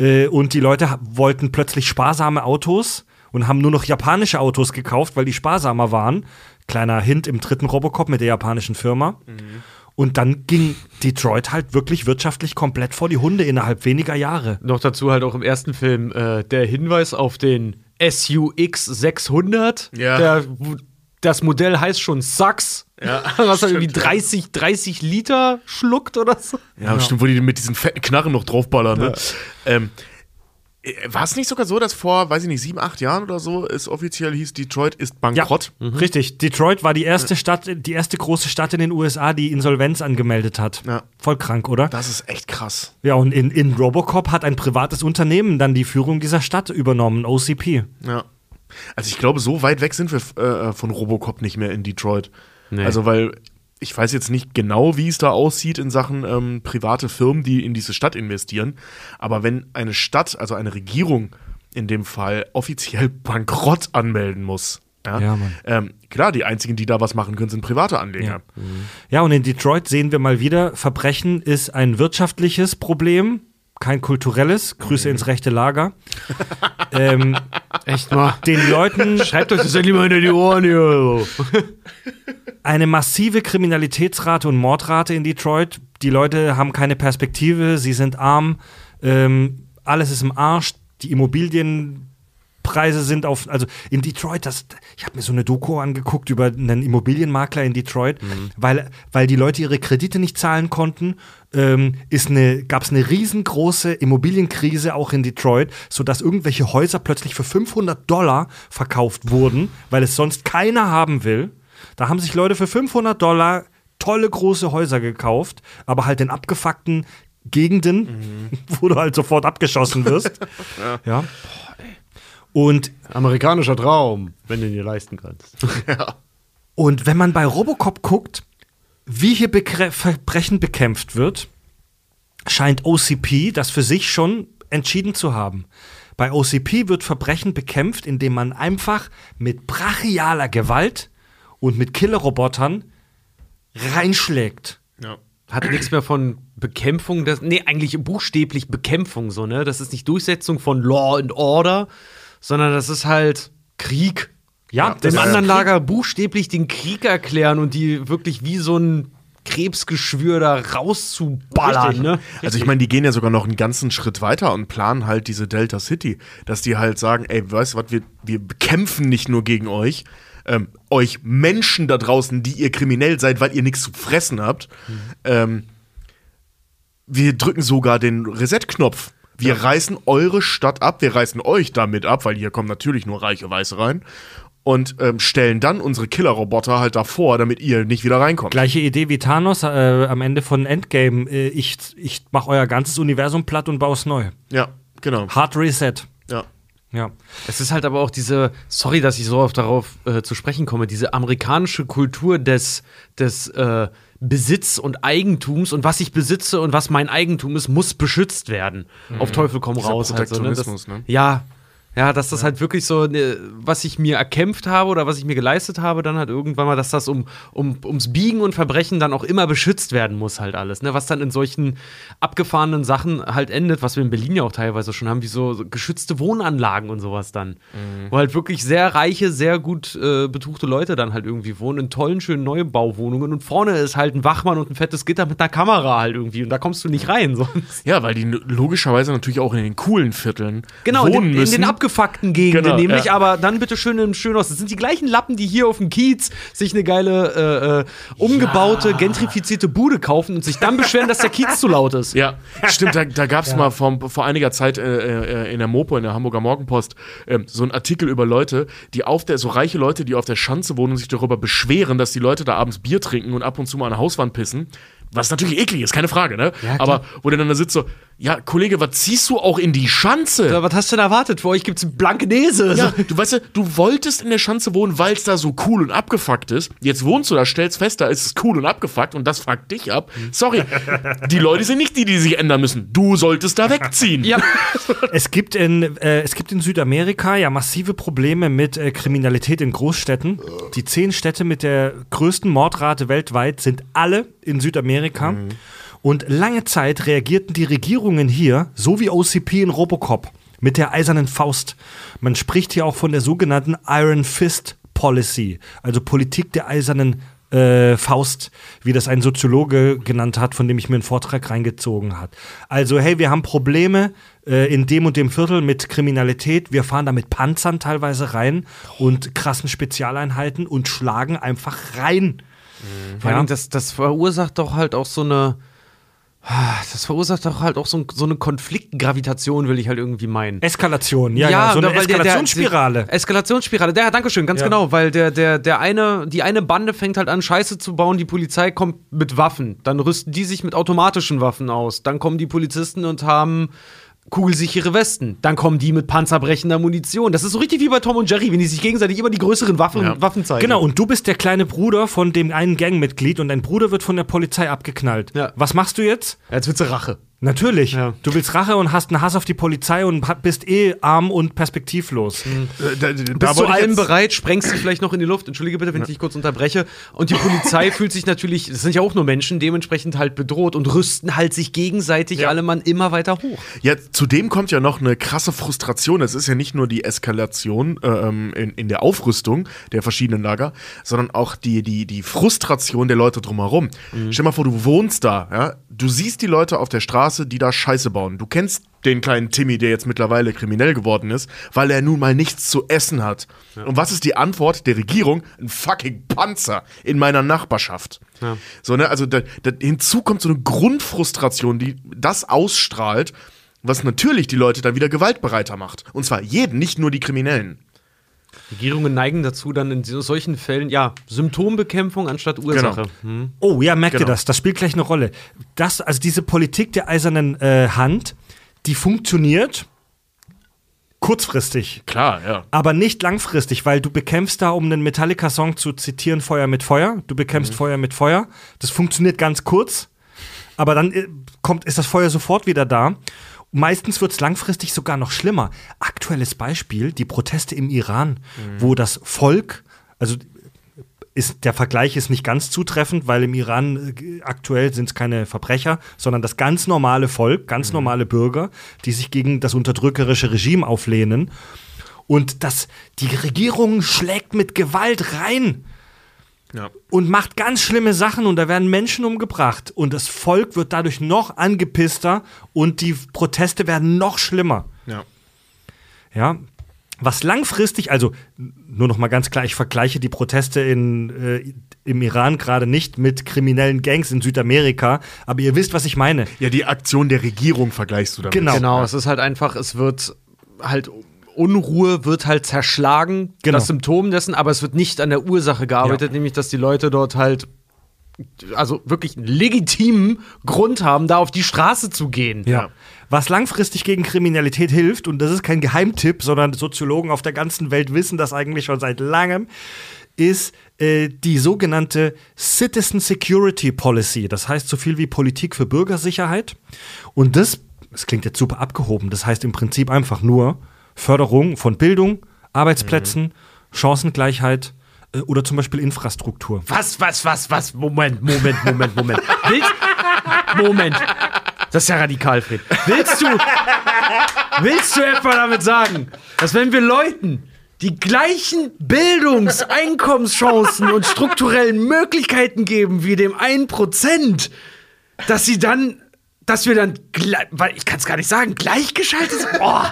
äh, und die Leute wollten plötzlich sparsame Autos und haben nur noch japanische Autos gekauft, weil die sparsamer waren. Kleiner Hint im dritten Robocop mit der japanischen Firma. Und dann ging Detroit halt wirklich wirtschaftlich komplett vor die Hunde innerhalb weniger Jahre. Noch dazu halt auch im ersten Film äh, der Hinweis auf den SUX 600. Ja. Der, das Modell heißt schon Sachs. Ja, <laughs> Was stimmt, irgendwie 30, 30 Liter schluckt oder so. Ja, stimmt, wo die mit diesen fetten Knarren noch draufballern. Ne? Ähm, äh, war es nicht sogar so, dass vor, weiß ich nicht, sieben, acht Jahren oder so es offiziell hieß, Detroit ist bankrott? Richtig. Detroit war die erste Stadt, die erste große Stadt in den USA, die Insolvenz angemeldet hat. Ja. Voll krank, oder? Das ist echt krass. Ja, und in, in Robocop hat ein privates Unternehmen dann die Führung dieser Stadt übernommen, OCP. Ja. Also ich glaube, so weit weg sind wir äh, von Robocop nicht mehr in Detroit. Nee. Also weil ich weiß jetzt nicht genau, wie es da aussieht in Sachen ähm, private Firmen, die in diese Stadt investieren. Aber wenn eine Stadt, also eine Regierung in dem Fall, offiziell <laughs> Bankrott anmelden muss, ja, Ja, ähm, klar, die einzigen, die da was machen können, sind private Anleger. Ja, und in Detroit sehen wir mal wieder, Verbrechen ist ein wirtschaftliches Problem, kein kulturelles. Grüße ins rechte Lager. <laughs> ähm, Echt mal. den Leuten Schreibt euch das ja lieber hinter die Ohren hier. <laughs> eine massive Kriminalitätsrate und Mordrate in Detroit. Die Leute haben keine Perspektive, sie sind arm, ähm, alles ist im Arsch, die Immobilienpreise sind auf, also in Detroit, das, ich habe mir so eine Doku angeguckt über einen Immobilienmakler in Detroit, weil, weil die Leute ihre Kredite nicht zahlen konnten, ähm, ist eine, gab es eine riesengroße Immobilienkrise auch in Detroit, sodass irgendwelche Häuser plötzlich für 500 Dollar verkauft wurden, weil es sonst keiner haben will. Da haben sich Leute für 500 Dollar tolle große Häuser gekauft, aber halt in abgefuckten Gegenden, <laughs> wo du halt sofort abgeschossen wirst. <laughs> ja. Und, Amerikanischer Traum, wenn du ihn dir leisten kannst. <laughs> und wenn man bei Robocop guckt, wie hier Begre Verbrechen bekämpft wird, scheint OCP das für sich schon entschieden zu haben. Bei OCP wird Verbrechen bekämpft, indem man einfach mit brachialer Gewalt und mit Killerrobotern reinschlägt. Ja. Hat nichts mehr von Bekämpfung, das, nee, eigentlich buchstäblich Bekämpfung, so, ne? Das ist nicht Durchsetzung von Law and Order, sondern das ist halt Krieg. Ja, Dem das ist anderen. Lager buchstäblich den Krieg erklären und die wirklich wie so ein Krebsgeschwür da rauszuballern, Richtig. ne? Also ich meine, die gehen ja sogar noch einen ganzen Schritt weiter und planen halt diese Delta City, dass die halt sagen, ey, weißt du was, wir, wir bekämpfen nicht nur gegen euch, ähm, euch Menschen da draußen, die ihr kriminell seid, weil ihr nichts zu fressen habt, ähm, wir drücken sogar den Reset-Knopf. Wir reißen eure Stadt ab, wir reißen euch damit ab, weil hier kommen natürlich nur reiche Weiße rein und ähm, stellen dann unsere Killerroboter halt davor, damit ihr nicht wieder reinkommt. Gleiche Idee wie Thanos äh, am Ende von Endgame. Äh, ich ich mache euer ganzes Universum platt und baue es neu. Ja, genau. Hard Reset. Ja. Ja. Es ist halt aber auch diese, sorry, dass ich so oft darauf äh, zu sprechen komme, diese amerikanische Kultur des, des äh, Besitz und Eigentums und was ich besitze und was mein Eigentum ist, muss beschützt werden. Auf Teufel komm raus. Halt so, ne? das, Protektionismus, ne? Ja. Ja, dass das halt wirklich so, ne, was ich mir erkämpft habe oder was ich mir geleistet habe, dann halt irgendwann mal, dass das um, um, ums Biegen und Verbrechen dann auch immer beschützt werden muss, halt alles. Ne? Was dann in solchen abgefahrenen Sachen halt endet, was wir in Berlin ja auch teilweise schon haben, wie so, so geschützte Wohnanlagen und sowas dann. Wo halt wirklich sehr reiche, sehr gut äh, betuchte Leute dann halt irgendwie wohnen, in tollen, schönen Neubauwohnungen und vorne ist halt ein Wachmann und ein fettes Gitter mit einer Kamera halt irgendwie und da kommst du nicht rein sonst. Ja, weil die logischerweise natürlich auch in den coolen Vierteln Genau, in wohnen den, in müssen. den abgefuckten Gegenden Genau, nämlich, ja. aber dann bitte schön im Schönhaus. Das sind die gleichen Lappen, die hier auf dem Kiez sich eine geile, äh, äh, umgebaute, gentrifizierte Bude kaufen und sich dann beschweren, dass der Kiez zu laut ist. Ja, stimmt, da, da gab es <laughs> mal vor, vor einiger Zeit äh, äh, in der Mopo, in der Hamburger Morgenpost, ähm, so einen Artikel über Leute, die auf der, so reiche Leute, die auf der Schanze wohnen und sich darüber beschweren, dass die Leute da abends Bier trinken und ab und zu mal an der Hauswand pissen. Was natürlich eklig ist, keine Frage, ne? Aber wo der dann da sitzt so, ja, Kollege, was ziehst du auch in die Schanze? Ja, Was hast du denn erwartet? Für euch gibt's Blankenese. Ja, du weißt ja, du wolltest in der Schanze wohnen, weil es da so cool und abgefuckt ist. Jetzt wohnst du da, stellst fest, da ist es cool und abgefuckt und das fuckt dich ab. Sorry, <laughs> die Leute sind nicht die, die sich ändern müssen. Du solltest da wegziehen. Ja. <laughs> Es gibt in, äh, es gibt in Südamerika ja massive Probleme mit äh, Kriminalität in Großstädten. Die zehn Städte mit der größten Mordrate weltweit sind alle in Südamerika. Und lange Zeit reagierten die Regierungen hier, so wie OCP in Robocop, mit der eisernen Faust. Man spricht hier auch von der sogenannten Iron Fist Policy, also Politik der eisernen äh, Faust, wie das ein Soziologe genannt hat, von dem ich mir einen Vortrag reingezogen hat. Also, hey, wir haben Probleme äh, in dem und dem Viertel mit Kriminalität. Wir fahren da mit Panzern teilweise rein und krassen Spezialeinheiten und schlagen einfach rein. Vor allem, das, das verursacht doch halt auch so eine. Das verursacht doch halt auch so, so eine Konfliktgravitation, will ich halt irgendwie meinen. Eskalation, ja, ja, so eine weil der- der- Eskalationsspirale. Eskalationsspirale, der, dankeschön, ganz Ja. genau, weil der, der, der eine, die eine Bande fängt halt an, Scheiße zu bauen, die Polizei kommt mit Waffen, dann rüsten die sich mit automatischen Waffen aus, dann kommen die Polizisten und haben kugelsichere Westen, dann kommen die mit panzerbrechender Munition. Das ist so richtig wie bei Tom und Jerry, wenn die sich gegenseitig immer die größeren Waffen, Ja. Waffen zeigen. Genau, und du bist der kleine Bruder von dem einen Gangmitglied und dein Bruder wird von der Polizei abgeknallt. Ja. Was machst du jetzt? Jetzt wird's Rache. Natürlich. Ja. Du willst Rache und hast einen Hass auf die Polizei und bist eh arm und perspektivlos. Äh, da, da, Bist da zu allem bereit, sprengst dich vielleicht noch in die Luft. Entschuldige bitte, wenn ich dich kurz unterbreche. Und die Polizei <laughs> fühlt sich natürlich, das sind ja auch nur Menschen, dementsprechend halt bedroht und rüsten halt sich gegenseitig alle Mann immer weiter hoch. Ja, zudem kommt ja noch eine krasse Frustration. Es ist ja nicht nur die Eskalation äh, ähm, in, in der Aufrüstung der verschiedenen Lager, sondern auch die, die, die Frustration der Leute drumherum. Stell dir mal vor, du wohnst da, ja? du siehst die Leute auf der Straße, die da Scheiße bauen. Du kennst den kleinen Timmy, der jetzt mittlerweile kriminell geworden ist, weil er nun mal nichts zu essen hat. Und was ist die Antwort der Regierung? Ein fucking Panzer in meiner Nachbarschaft. So, ne, also da, da, hinzu kommt so eine Grundfrustration, die das ausstrahlt, was natürlich die Leute dann wieder gewaltbereiter macht. Und zwar jeden, nicht nur die Kriminellen. Regierungen neigen dazu, dann in so- solchen Fällen, ja, Symptombekämpfung anstatt Ursache. Hm. Oh, ja, merkt ihr Genau. das? Das spielt gleich eine Rolle. Das, also diese Politik der eisernen äh, Hand, die funktioniert kurzfristig. Klar, ja. Aber nicht langfristig, weil du bekämpfst da, um einen Metallica-Song zu zitieren, Feuer mit Feuer. Du bekämpfst Feuer mit Feuer. Das funktioniert ganz kurz, aber dann äh, kommt, ist das Feuer sofort wieder da. Meistens wird es langfristig sogar noch schlimmer. Aktuelles Beispiel, die Proteste im Iran, wo das Volk, also ist, der Vergleich ist nicht ganz zutreffend, weil im Iran äh, aktuell sind es keine Verbrecher, sondern das ganz normale Volk, ganz normale Bürger, die sich gegen das unterdrückerische Regime auflehnen. Und das, die Regierung schlägt mit Gewalt rein ja. und macht ganz schlimme Sachen und da werden Menschen umgebracht. Und das Volk wird dadurch noch angepisster und die Proteste werden noch schlimmer. ja. Ja. Was langfristig, also nur noch mal ganz klar, ich vergleiche die Proteste in, äh, im Iran gerade nicht mit kriminellen Gangs in Südamerika, aber ihr wisst, was ich meine. Ja, die Aktion der Regierung vergleichst du damit. Genau. Genau, es ist halt einfach, es wird halt Unruhe wird halt zerschlagen, Genau. das Symptom dessen, aber es wird nicht an der Ursache gearbeitet, nämlich dass die Leute dort halt also wirklich einen legitimen Grund haben, da auf die Straße zu gehen. Ja. Was langfristig gegen Kriminalität hilft, und das ist kein Geheimtipp, sondern Soziologen auf der ganzen Welt wissen das eigentlich schon seit langem, ist äh, die sogenannte Citizen Security Policy. Das heißt so viel wie Politik für Bürgersicherheit. Und das, das klingt jetzt super abgehoben, das heißt im Prinzip einfach nur Förderung von Bildung, Arbeitsplätzen, Chancengleichheit äh, oder zum Beispiel Infrastruktur. Was, was, was, was? Moment, Moment, Moment, Moment. Willst, Moment. Das ist ja radikal, Fred. Willst du, willst du etwa damit sagen, dass wenn wir Leuten die gleichen Bildungs-, Einkommenschancen und strukturellen Möglichkeiten geben wie dem 1%, dass sie dann, dass wir dann, weil ich kann es gar nicht sagen, gleichgeschaltet sind? Oh,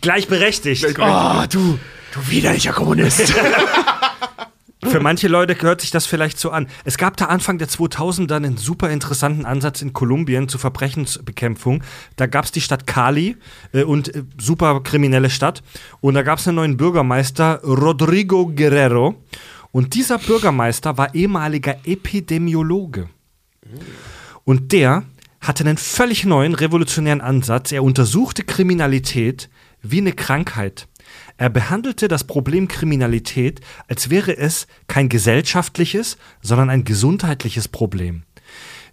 Gleichberechtigt. oh du, du widerlicher Kommunist. <laughs> Für manche Leute hört sich das vielleicht so an. Es gab da Anfang der 2000er einen super interessanten Ansatz in Kolumbien zur Verbrechensbekämpfung. Da gab es die Stadt Cali äh, und äh, super kriminelle Stadt. Und da gab es einen neuen Bürgermeister, Rodrigo Guerrero. Und dieser Bürgermeister war ehemaliger Epidemiologe. Und der hatte einen völlig neuen, revolutionären Ansatz. Er untersuchte Kriminalität wie eine Krankheit. Er behandelte das Problem Kriminalität, als wäre es kein gesellschaftliches, sondern ein gesundheitliches Problem.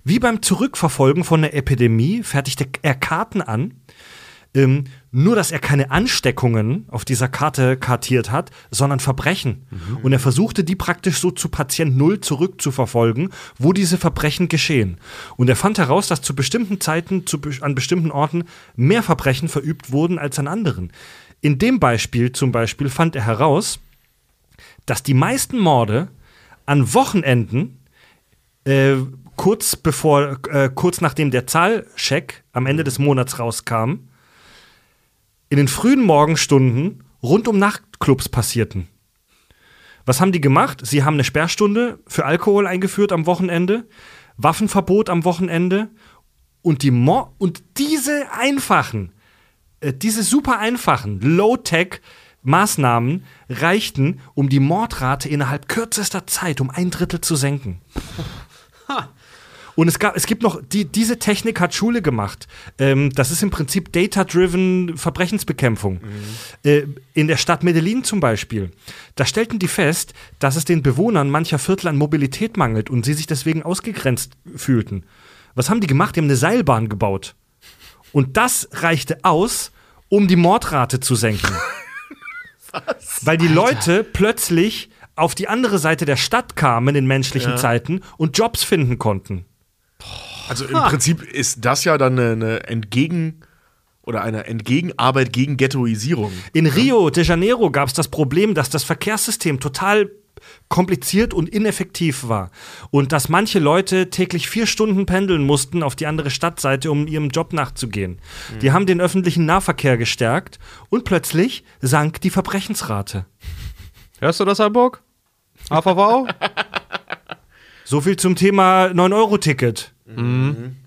Wie beim Zurückverfolgen von einer Epidemie fertigte er Karten an, ähm, nur dass er keine Ansteckungen auf dieser Karte kartiert hat, sondern Verbrechen. Und er versuchte, die praktisch so zu Patient Null zurückzuverfolgen, wo diese Verbrechen geschehen. Und er fand heraus, dass zu bestimmten Zeiten, zu, an bestimmten Orten mehr Verbrechen verübt wurden als an anderen. In dem Beispiel zum Beispiel fand er heraus, dass die meisten Morde an Wochenenden äh, kurz bevor, äh, kurz nachdem der Zahlcheck am Ende des Monats rauskam, in den frühen Morgenstunden rund um Nachtclubs passierten. Was haben die gemacht? Sie haben eine Sperrstunde für Alkohol eingeführt am Wochenende, Waffenverbot am Wochenende und die Mo und diese einfachen, äh, diese super einfachen Low-Tech Maßnahmen reichten, um die Mordrate innerhalb kürzester Zeit um ein Drittel zu senken. Und es, gab, es gibt noch, die, diese Technik hat Schule gemacht. Ähm, das ist im Prinzip Data-Driven Verbrechensbekämpfung. Äh, in der Stadt Medellin zum Beispiel. Da stellten die fest, dass es den Bewohnern mancher Viertel an Mobilität mangelt und sie sich deswegen ausgegrenzt fühlten. Was haben die gemacht? Die haben eine Seilbahn gebaut. Und das reichte aus, um die Mordrate zu senken. <laughs> Weil die Leute plötzlich auf die andere Seite der Stadt kamen in menschlichen Zeiten und Jobs finden konnten. Also im Prinzip ist das ja dann eine, eine Entgegen- oder eine Entgegenarbeit gegen Ghettoisierung. In Rio de Janeiro gab es das Problem, dass das Verkehrssystem total kompliziert und ineffektiv war. Und dass manche Leute täglich vier Stunden pendeln mussten auf die andere Stadtseite, um ihrem Job nachzugehen. Die haben den öffentlichen Nahverkehr gestärkt und plötzlich sank die Verbrechensrate. Hörst du das, Hamburg? AVV? <laughs> So viel zum Thema 9-Euro-Ticket.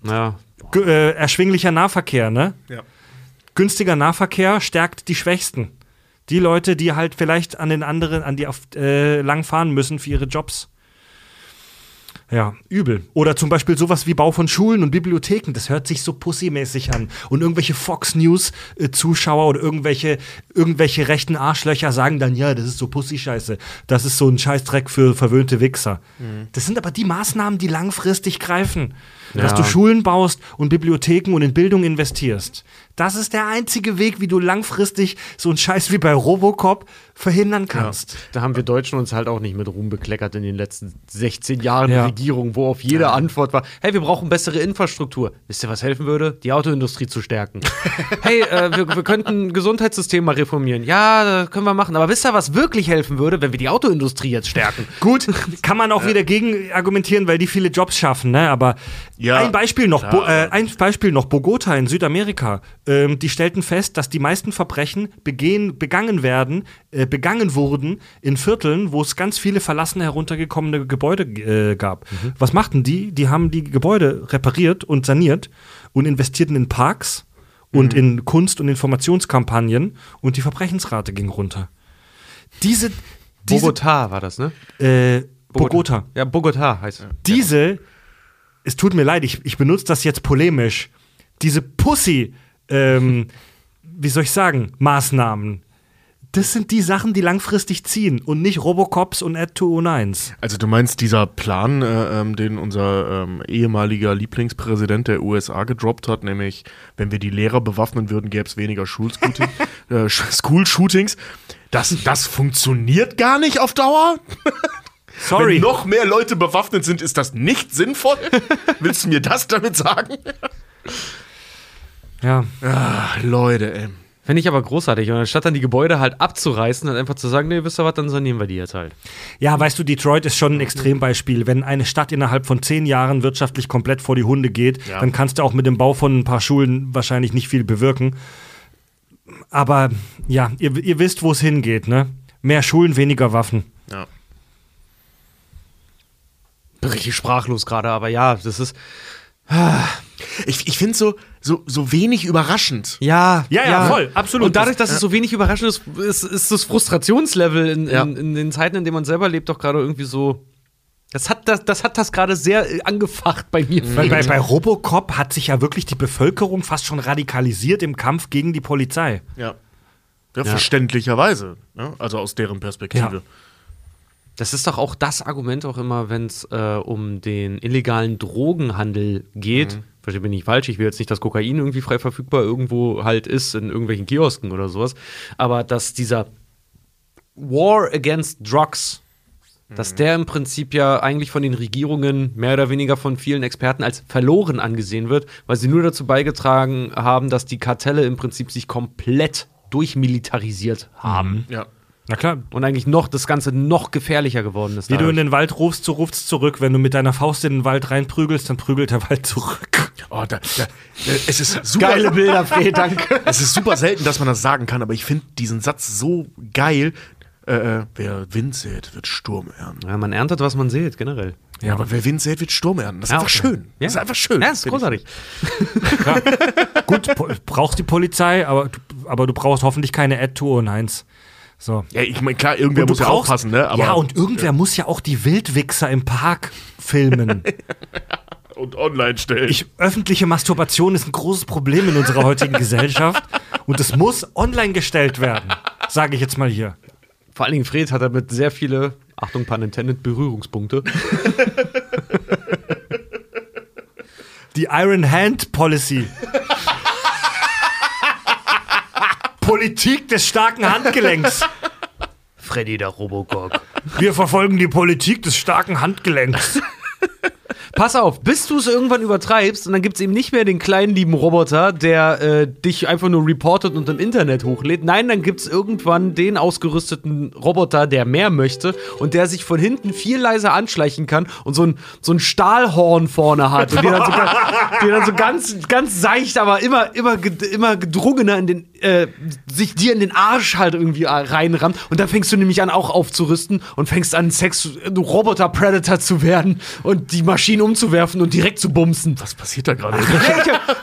Ja. G äh, erschwinglicher Nahverkehr, ne? Ja. Günstiger Nahverkehr stärkt die Schwächsten. Die Leute, die halt vielleicht an den anderen, an die auf, äh, lang fahren müssen für ihre Jobs. Ja, übel. Oder zum Beispiel sowas wie Bau von Schulen und Bibliotheken. Das hört sich so pussymäßig an. Und irgendwelche Fox News-Zuschauer oder irgendwelche, irgendwelche rechten Arschlöcher sagen dann, ja, das ist so Pussy-Scheiße. Das ist so ein Scheißdreck für verwöhnte Wichser. Das sind aber die Maßnahmen, die langfristig greifen. Dass Ja. du Schulen baust und Bibliotheken und in Bildung investierst. Das ist der einzige Weg, wie du langfristig so einen Scheiß wie bei Robocop verhindern kannst. Da haben wir Deutschen uns halt auch nicht mit Ruhm bekleckert in den letzten 16 Jahren Ja. Regierung, wo auf jede Antwort war, hey, wir brauchen bessere Infrastruktur. Wisst ihr, was helfen würde? Die Autoindustrie zu stärken. <laughs> hey, äh, wir, wir könnten ein Gesundheitssystem mal reformieren. Ja, das können wir machen. Aber wisst ihr, was wirklich helfen würde, wenn wir die Autoindustrie jetzt stärken? Gut, kann man auch wieder gegen argumentieren, weil die viele Jobs schaffen, ne? Aber Ja, ein Beispiel noch, Bo äh, ein Beispiel noch, Bogota in Südamerika. Ähm, die stellten fest, dass die meisten Verbrechen begehen, begangen werden, äh, begangen wurden in Vierteln, wo es ganz viele verlassene, heruntergekommene Gebäude äh, gab. Was machten die? Die haben die Gebäude repariert und saniert und investierten in Parks und in Kunst- und Informationskampagnen und die Verbrechensrate ging runter. Diese, diese Bogotá war das, ne? äh, Bogota. Ja, Bogotá heißt es. Diese, es tut mir leid, ich, ich benutze das jetzt polemisch. diese Pussy, ähm, wie soll ich sagen, Maßnahmen. Das sind die Sachen, die langfristig ziehen und nicht Robocops und Ad 209s. Also du meinst dieser Plan, äh, ähm, den unser ähm, ehemaliger Lieblingspräsident der USA gedroppt hat, nämlich wenn wir die Lehrer bewaffnen würden, gäbe es weniger <laughs> äh, School-Shootings. Das, das funktioniert gar nicht auf Dauer. <laughs> Sorry. Wenn noch mehr Leute bewaffnet sind, ist das nicht sinnvoll. <laughs> Willst du mir das damit sagen? Ja. Ah, Leute, ey. Finde ich aber großartig. Und anstatt dann die Gebäude halt abzureißen und einfach zu sagen, nee, wisst ihr was, dann sanieren wir die jetzt halt. Ja, weißt du, Detroit ist schon ein Extrembeispiel. Wenn eine Stadt innerhalb von zehn Jahren wirtschaftlich komplett vor die Hunde geht, Ja. dann kannst du auch mit dem Bau von ein paar Schulen wahrscheinlich nicht viel bewirken. Aber ja, ihr, ihr wisst, wo es hingeht, ne? Mehr Schulen, weniger Waffen. Ja. Bin richtig sprachlos gerade, aber ja, das ist. Ich, ich finde so, so, so wenig überraschend. Ja, Ja, ja, voll, absolut. Und dadurch, dass es so wenig überraschend ist, ist, ist das Frustrationslevel in, Ja. in, in den Zeiten, in denen man selber lebt, doch gerade irgendwie so. Das hat das, das, hat das gerade sehr äh, angefacht bei mir. Weil bei, bei Robocop hat sich ja wirklich die Bevölkerung fast schon radikalisiert im Kampf gegen die Polizei. Ja. Ja, verständlicherweise. Ne? Also aus deren Perspektive. Das ist doch auch das Argument auch immer, wenn es äh, um den illegalen Drogenhandel geht. Verstehe mich nicht falsch, ich will jetzt nicht, dass Kokain irgendwie frei verfügbar irgendwo halt ist, in irgendwelchen Kiosken oder sowas. Aber dass dieser War against Drugs, dass der im Prinzip ja eigentlich von den Regierungen, mehr oder weniger von vielen Experten, als verloren angesehen wird, weil sie nur dazu beigetragen haben, dass die Kartelle im Prinzip sich komplett durchmilitarisiert haben. Ja. Na klar. Und eigentlich noch das Ganze noch gefährlicher geworden ist. Wie du dadurch. in den Wald rufst, so rufst zurück. Wenn du mit deiner Faust in den Wald reinprügelst, dann prügelt der Wald zurück. <laughs> Oh, da, da, äh, es ist super. Geile Bilder, Fred, danke. <laughs> Es ist super selten, dass man das sagen kann, aber ich finde diesen Satz so geil. Äh, äh, wer Wind sät, wird Sturm ernten. Ja, man erntet, was man sät, generell. Ja, aber wer Wind sät, wird Sturm ernten. Das ist Ja, einfach okay. schön. Ja. Das ist einfach schön. Ja, ist großartig. <laughs> Gut, brauchst die Polizei, aber, du- aber du brauchst hoffentlich keine Ad 209s. So. Ja, ich meine, klar, irgendwer muss ja brauchst- aufpassen, ne? Aber, ja, und irgendwer muss ja auch die Wildwichser im Park filmen. <laughs> und online stellen. Ich, öffentliche Masturbation ist ein großes Problem in unserer heutigen <laughs> Gesellschaft und es muss online gestellt werden, sage ich jetzt mal hier. Vor allen Dingen Fred hat damit sehr viele, Achtung, pun intended, Berührungspunkte. Die Iron Hand Policy. <laughs> Politik des starken Handgelenks. Freddy der Robocop. Wir verfolgen die Politik des starken Handgelenks. Pass auf, bis du es irgendwann übertreibst und dann gibt es eben nicht mehr den kleinen lieben Roboter, der äh, dich einfach nur reportet und im Internet hochlädt. Nein, dann gibt es irgendwann den ausgerüsteten Roboter, der mehr möchte und der sich von hinten viel leiser anschleichen kann und so ein, so ein Stahlhorn vorne hat und den dann so, ganz, den dann so ganz, ganz seicht, aber immer, immer, immer gedrungener in den, äh, sich dir in den Arsch halt irgendwie äh, reinrammt. Und dann fängst du nämlich an, auch aufzurüsten und fängst an, Sex, Roboter-Predator zu werden und die Maschinen umzuwerfen und direkt zu bumsen. Was passiert da gerade?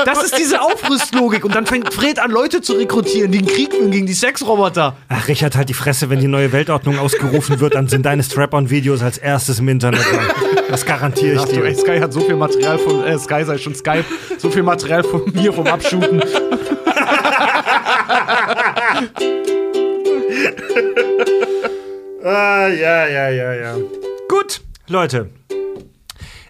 Das ist diese Aufrüstlogik. Und dann fängt Fred an, Leute zu rekrutieren, die einen Krieg führen gegen die Sexroboter. Ach, Richard, halt die Fresse, wenn die neue Weltordnung ausgerufen wird, dann sind deine Strap-on-Videos als erstes im Internet. Das garantiere ich Ach du, ey, dir. Sky hat so viel Material von, äh, Sky sei schon Skype, so viel Material von mir vom Abshooten. Ah, ja, ja, ja, ja. Gut, Leute.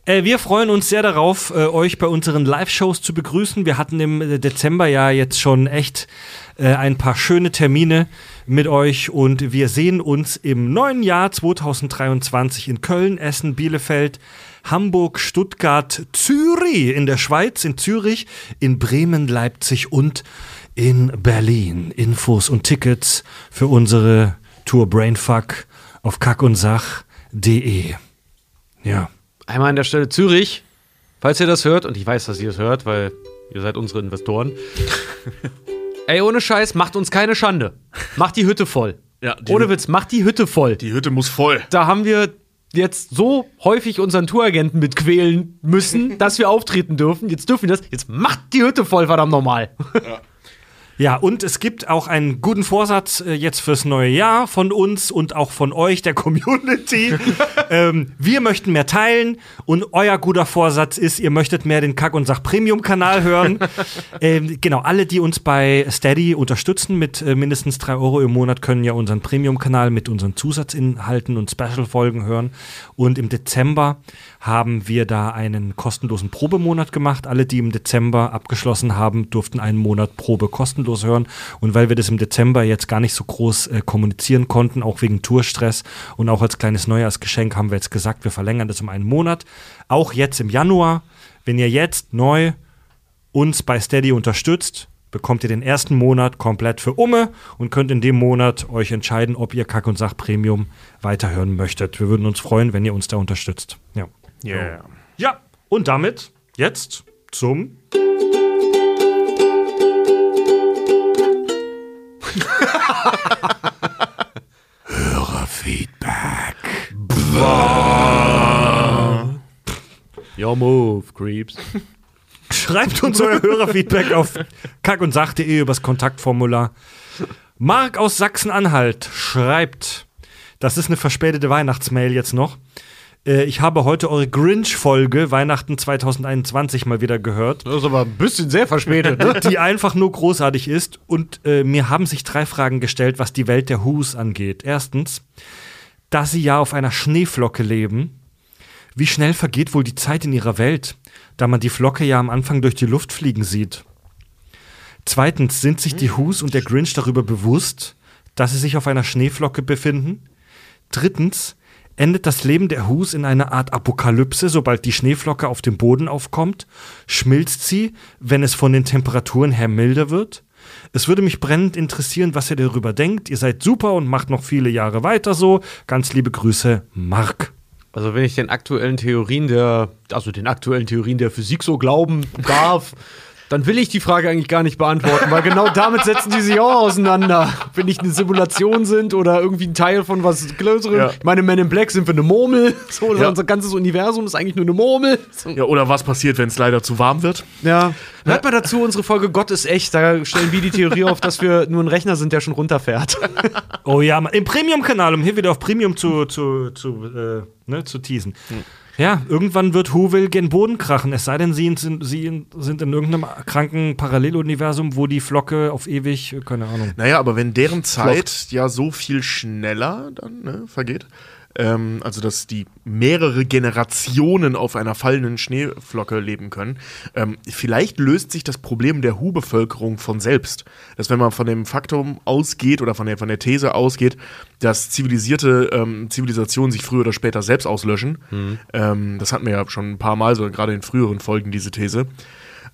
Äh, wir freuen uns sehr darauf, äh, euch bei unseren Live-Shows zu begrüßen. Wir hatten im äh, Dezember ja jetzt schon echt ein paar schöne Termine mit euch und wir sehen uns im neuen Jahr 2023 in Köln, Essen, Bielefeld, Hamburg, Stuttgart, Zürich in der Schweiz, in Zürich, in Bremen, Leipzig und in Berlin. Infos und Tickets für unsere Tour Brainfuck auf kackundsach.de. Ja. Einmal an der Stelle Zürich, falls ihr das hört, und ich weiß, dass ihr es hört, weil ihr seid unsere Investoren. <laughs> Ey, ohne Scheiß, macht uns keine Schande. Macht die Hütte voll. Ja, die ohne Witz, macht die Hütte voll. Die Hütte muss voll. da haben wir jetzt so häufig unseren Touragenten mitquälen müssen, dass wir auftreten dürfen. Jetzt dürfen wir das. Jetzt macht die Hütte voll, verdammt normal. Ja, und es gibt auch einen guten Vorsatz äh, jetzt fürs neue Jahr von uns und auch von euch, der <laughs> Community. ähm, wir möchten mehr teilen und euer guter Vorsatz ist, ihr möchtet mehr den Kack- und Sach-Premium-Kanal hören. <laughs> ähm, genau, alle, die uns bei Steady unterstützen mit äh, mindestens drei Euro im Monat, können ja unseren Premium-Kanal mit unseren Zusatzinhalten und Special-Folgen hören. Und im Dezember haben wir da einen kostenlosen Probemonat gemacht. Alle, die im Dezember abgeschlossen haben, durften einen Monat Probe kostenlos hören. Und weil wir das im Dezember jetzt gar nicht so groß äh, kommunizieren konnten, auch wegen Tourstress und auch als kleines Neujahrsgeschenk, haben wir jetzt gesagt, wir verlängern das um einen Monat. Auch jetzt im Januar, wenn ihr jetzt neu uns bei Steady unterstützt, bekommt ihr den ersten Monat komplett für Umme und könnt in dem Monat euch entscheiden, ob ihr Kack und Sach Premium weiterhören möchtet. Wir würden uns freuen, wenn ihr uns da unterstützt. Ja. Yeah. Ja, und damit jetzt zum Hörerfeedback. Your move, Creeps. Schreibt uns euer Hörerfeedback auf kackundsach.de übers Kontaktformular. Marc aus Sachsen-Anhalt schreibt, das ist eine verspätete Weihnachtsmail jetzt noch. Äh, Ich habe heute eure Grinch-Folge Weihnachten 2021 mal wieder gehört. Das ist aber ein bisschen sehr verspätet, ne? <laughs> die einfach nur großartig ist. Und äh, mir haben sich drei Fragen gestellt, was die Welt der Who's angeht. Erstens, da sie ja auf einer Schneeflocke leben, wie schnell vergeht wohl die Zeit in ihrer Welt, da man die Flocke ja am Anfang durch die Luft fliegen sieht? Zweitens, sind sich die Who's und der Grinch darüber bewusst, dass sie sich auf einer Schneeflocke befinden? Drittens, endet das Leben der Who's in einer Art Apokalypse, sobald die Schneeflocke auf dem Boden aufkommt? Schmilzt sie, wenn es von den Temperaturen her milder wird? Es würde mich brennend interessieren, was ihr darüber denkt. Ihr seid super und macht noch viele Jahre weiter so. Ganz liebe Grüße, Marc. Also wenn ich den aktuellen Theorien der, also den aktuellen Theorien der Physik so glauben darf, <laughs> dann will ich die Frage eigentlich gar nicht beantworten, weil genau damit setzen die sich auch auseinander. Wenn nicht eine Simulation sind oder irgendwie ein Teil von was Größerem. Ja. Ich meine, Men in Black sind wir eine Murmel. So, Ja. Unser ganzes Universum ist eigentlich nur eine Murmel. So. Ja, oder was passiert, wenn es leider zu warm wird? Ja. Hört mal dazu, unsere Folge Gott ist echt. Da stellen wir die Theorie auf, dass wir nur ein Rechner sind, der schon runterfährt. Oh ja, im Premium-Kanal, um hier wieder auf Premium zu, zu, zu, äh, ne, zu teasen. Ja, irgendwann wird Whoville gen Boden krachen, es sei denn, sie sind, sie sind in irgendeinem kranken Paralleluniversum, wo die Flocke auf ewig, keine Ahnung. Naja, aber wenn deren Zeit ja so viel schneller dann ne, vergeht, ähm, also dass die mehrere Generationen auf einer fallenden Schneeflocke leben können, ähm, vielleicht löst sich das Problem der Hu-Bevölkerung von selbst. Dass wenn man von dem Faktum ausgeht oder von der, von der These ausgeht, dass zivilisierte ähm, Zivilisationen sich früher oder später selbst auslöschen, ähm, das hatten wir ja schon ein paar Mal, so gerade in früheren Folgen diese These,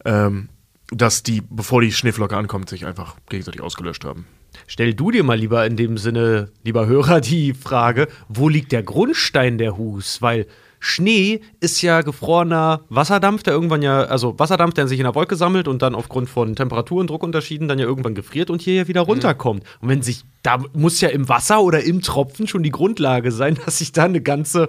ähm, dass die, bevor die Schneeflocke ankommt, sich einfach gegenseitig ausgelöscht haben. Stell du dir mal lieber in dem Sinne, lieber Hörer, die Frage, wo liegt der Grundstein der Hus? Weil Schnee ist ja gefrorener Wasserdampf, der irgendwann ja, also Wasserdampf, der sich in der Wolke sammelt und dann aufgrund von Temperatur- und Druckunterschieden dann ja irgendwann gefriert und hier ja wieder runterkommt. Und wenn sich, da muss ja im Wasser oder im Tropfen schon die Grundlage sein, <laughs> dass sich da eine ganze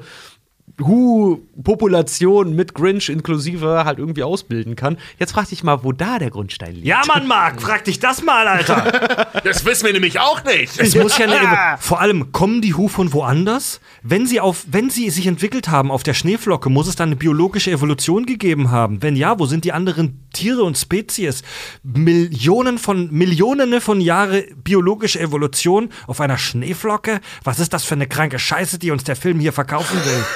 Hu-Population mit Grinch inklusive halt irgendwie ausbilden kann. Jetzt frag dich mal, wo da der Grundstein liegt. Ja, Mann, Marc, frag dich das mal, Alter. <laughs> Das wissen wir nämlich auch nicht. Es muss ja eine, <laughs> vor allem kommen die Hu von woanders? Wenn sie auf, wenn sie sich entwickelt haben auf der Schneeflocke, muss es dann eine biologische Evolution gegeben haben. Wenn ja, wo sind die anderen Tiere und Spezies? Millionen von Millionen von Jahre biologische Evolution auf einer Schneeflocke? Was ist das für eine kranke Scheiße, die uns der Film hier verkaufen will? <laughs>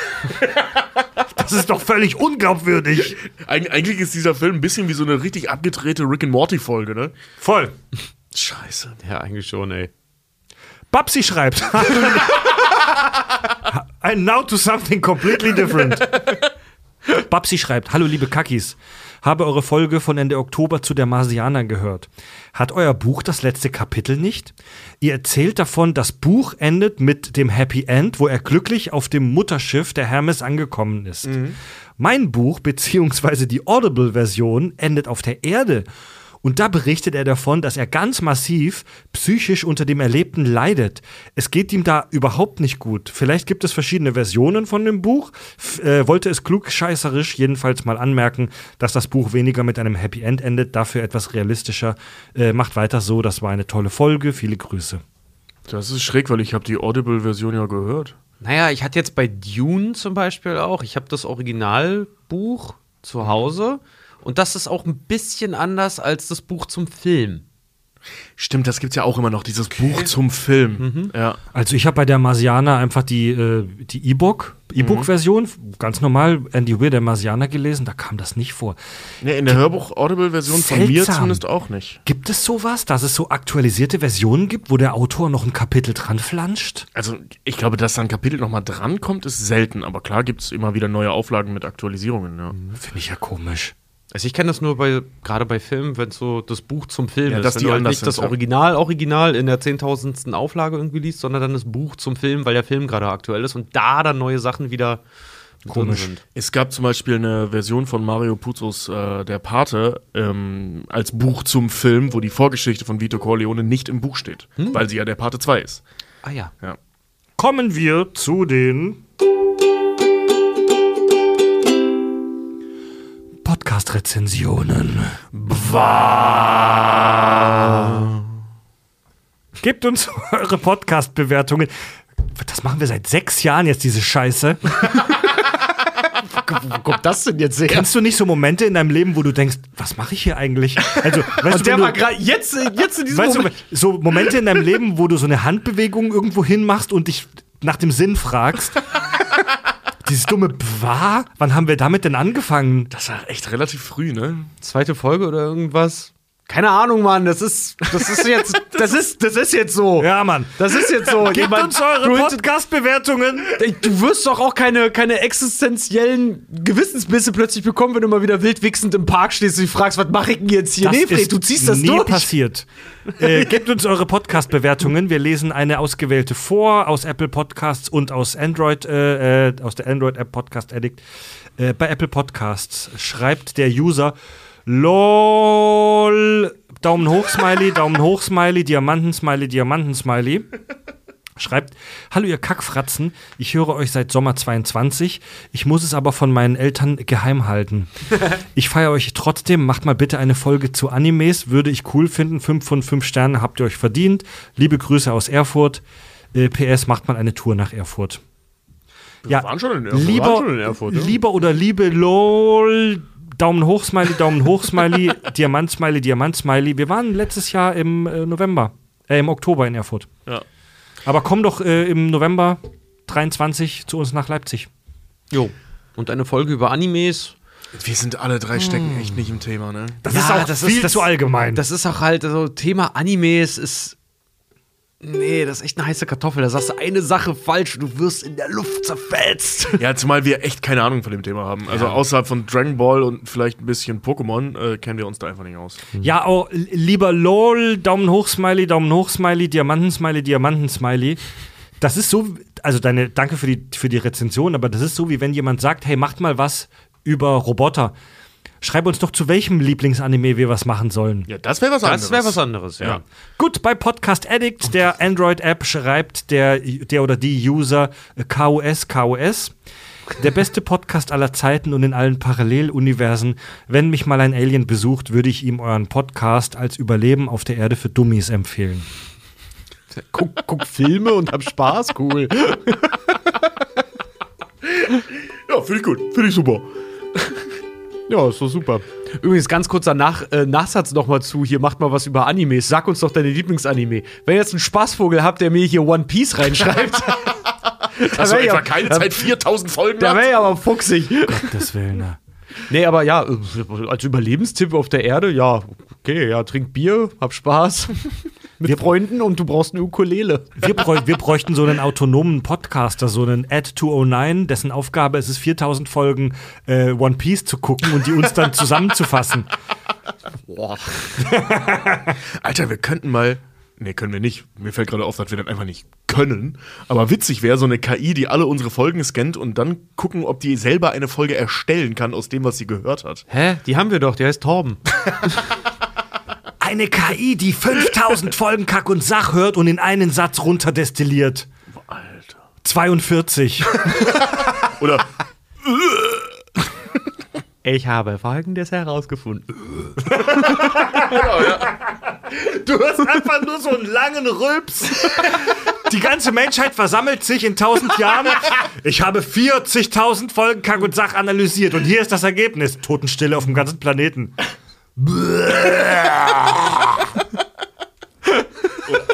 Das ist doch völlig unglaubwürdig. Eig eigentlich ist dieser Film ein bisschen wie so eine richtig abgedrehte Rick and Morty Folge, ne? Voll. Scheiße. Ja, eigentlich schon, ey. Babsi schreibt. <laughs> And now to something completely different. <laughs> Babsi schreibt, hallo liebe Kakis, habe eure Folge von Ende Oktober zu der Marsianer gehört. Hat euer Buch das letzte Kapitel nicht? Ihr erzählt davon, das Buch endet mit dem Happy End, wo er glücklich auf dem Mutterschiff der Hermes angekommen ist. Mein Buch, beziehungsweise die Audible-Version, endet auf der Erde. Und da berichtet er davon, dass er ganz massiv psychisch unter dem Erlebten leidet. Es geht ihm da überhaupt nicht gut. Vielleicht gibt es verschiedene Versionen von dem Buch. F äh, wollte es klugscheißerisch jedenfalls mal anmerken, dass das Buch weniger mit einem Happy End endet, dafür etwas realistischer. Äh, macht weiter so, das war eine tolle Folge. Viele Grüße. Das ist schräg, weil ich habe die Audible-Version ja gehört. Naja, ich hatte jetzt bei Dune zum Beispiel auch, ich habe das Originalbuch zu Hause und das ist auch ein bisschen anders als das Buch zum Film. Stimmt, das gibt's ja auch immer noch, dieses Buch zum Film. Ja. Also ich habe bei der Marsianer einfach die äh, die E-Book E-Book-Version, ganz normal Andy Weir, der Marsianer gelesen, da kam das nicht vor. Nee, in der Hörbuch-Audible-Version von mir zumindest auch nicht. Gibt es sowas, dass es so aktualisierte Versionen gibt, wo der Autor noch ein Kapitel dran flanscht? Also, ich glaube, dass da ein Kapitel nochmal drankommt, ist selten. Aber klar gibt's immer wieder neue Auflagen mit Aktualisierungen. Ja. Finde ich ja komisch. Also ich kenne das nur bei, gerade bei Filmen, wenn so das Buch zum Film Ja, ist. dass wenn die du halt nicht das sind, ja. Original, Original in der zehntausendsten Auflage irgendwie liest, sondern dann das Buch zum Film, weil der Film gerade aktuell ist und da dann neue Sachen wieder Komisch. sind. Es gab zum Beispiel eine Version von Mario Puzos äh, Der Pate ähm, als Buch zum Film, wo die Vorgeschichte von Vito Corleone nicht im Buch steht, weil sie ja der Pate 2 ist. Ah ja. Ja. Kommen wir zu den Podcast-Rezensionen. Gebt uns <laughs> eure Podcast-Bewertungen. Das machen wir seit sechs Jahren jetzt, diese Scheiße. Wo kommt das denn jetzt her? Kennst du nicht so Momente in deinem Leben, wo du denkst, was mache ich hier eigentlich? Also, weißt und du, der wenn war du, gerade jetzt, jetzt in diesem weißt du, Moment. so Momente in deinem Leben, wo du so eine Handbewegung irgendwo hin machst und dich nach dem Sinn fragst. Dieses dumme Bwa, wann haben wir damit denn angefangen? Das war echt relativ früh, ne? Zweite Folge oder irgendwas? Keine Ahnung, Mann. Das ist, das ist jetzt, <laughs> das ist, das ist jetzt so. Ja, Mann. Das ist jetzt so. Gebt Jemand- uns eure Podcast-Bewertungen. Du wirst doch auch keine, keine existenziellen Gewissensbisse plötzlich bekommen, wenn du mal wieder wild wichsend im Park stehst und dich fragst, was mache ich denn jetzt hier? Das nee, Fred, ist du ziehst das nie durch. passiert. Äh, <laughs> gebt uns eure Podcast-Bewertungen. Wir lesen eine ausgewählte vor aus Apple Podcasts und aus Android, äh, äh, aus der Android-App Podcast Addict. Äh, bei Apple Podcasts schreibt der User LOL Daumen hoch Smiley, Daumen hoch Smiley, Diamanten Smiley, Diamanten Smiley. Schreibt, hallo ihr Kackfratzen, ich höre euch seit Sommer 22, ich muss es aber von meinen Eltern geheim halten. Ich feiere euch trotzdem, macht mal bitte eine Folge zu Animes, würde ich cool finden, 5 von 5 Sternen habt ihr euch verdient. Liebe Grüße aus Erfurt, äh, PS, macht mal eine Tour nach Erfurt. Ja, waren schon in Erfurt. lieber, schon in Erfurt, ja. lieber oder liebe LOL, Daumen hoch Smiley, Daumen hoch Smiley, <laughs> Diamant Smiley, Diamant Smiley. Wir waren letztes Jahr im äh, November, äh, im Oktober in Erfurt. Ja. Aber komm doch äh, im November 23 zu uns nach Leipzig. Jo. Und eine Folge über Animes. Wir sind alle drei stecken echt nicht im Thema, ne? Das Ja, ist auch das viel ist das- zu allgemein. Das ist auch halt, also Thema Animes ist. Nee, das ist echt eine heiße Kartoffel. Da sagst du eine Sache falsch, du wirst in der Luft zerfetzt. Ja, zumal wir echt keine Ahnung von dem Thema haben. Also außerhalb von Dragon Ball und vielleicht ein bisschen Pokémon äh, kennen wir uns da einfach nicht aus. ja, oh, lieber LOL, Daumen hoch Smiley, Daumen hoch Smiley, Diamanten Smiley, Diamanten Smiley. Das ist so, also deine, danke für die, für die Rezension, aber das ist so, wie wenn jemand sagt, hey, macht mal was über Roboter. Schreib uns doch, zu welchem Lieblingsanime wir was machen sollen. Ja, das wäre was anderes. Das wäre was anderes, ja. Ja. Gut, bei Podcast Addict, der Android-App, schreibt der, der oder die User äh, KOS, KOS. Der beste Podcast aller Zeiten und in allen Paralleluniversen. Wenn mich mal ein Alien besucht, würde ich ihm euren Podcast als Überleben auf der Erde für Dummies empfehlen. Guck, guck Filme und hab Spaß, cool. <laughs> Ja, finde ich gut. Finde ich super. Ja, ist doch super. Übrigens, ganz kurzer Nach äh, Nachsatz noch mal zu. Hier macht mal was über Animes. Sag uns doch deine Lieblingsanime. Wenn ihr jetzt einen Spaßvogel habt, der mir hier One Piece reinschreibt, <laughs> <laughs> Also wär ja- etwa keine Zeit 4000 Folgen da wäre ja aber fuchsig. Das Willen, ne? Nee, aber ja, äh, als Überlebenstipp auf der Erde, ja, okay, ja, trink Bier, hab Spaß mit Freunden und du brauchst eine Ukulele. Wir, bräu wir bräuchten so einen autonomen Podcaster, so einen Ad 209, dessen Aufgabe es ist, 4000 Folgen äh, One Piece zu gucken und die uns dann zusammenzufassen. <laughs> Alter, wir könnten mal. Nee, können wir nicht. Mir fällt gerade auf, dass wir das einfach nicht können. Aber witzig wäre so eine KI, die alle unsere Folgen scannt und dann gucken, ob die selber eine Folge erstellen kann aus dem, was sie gehört hat. Hä? Die haben wir doch, der heißt Torben. <laughs> Eine KI, die 5000 Folgen Kack und Sach hört und in einen Satz runterdestilliert. Alter. 42. Oder Ich habe Folgendes herausgefunden. Du hast einfach nur so einen langen Rülps. Die ganze Menschheit versammelt sich in 1000 Jahren. Ich habe 40.000 Folgen Kack und Sach analysiert und hier ist das Ergebnis. Totenstille auf dem ganzen Planeten. Bleh. <laughs>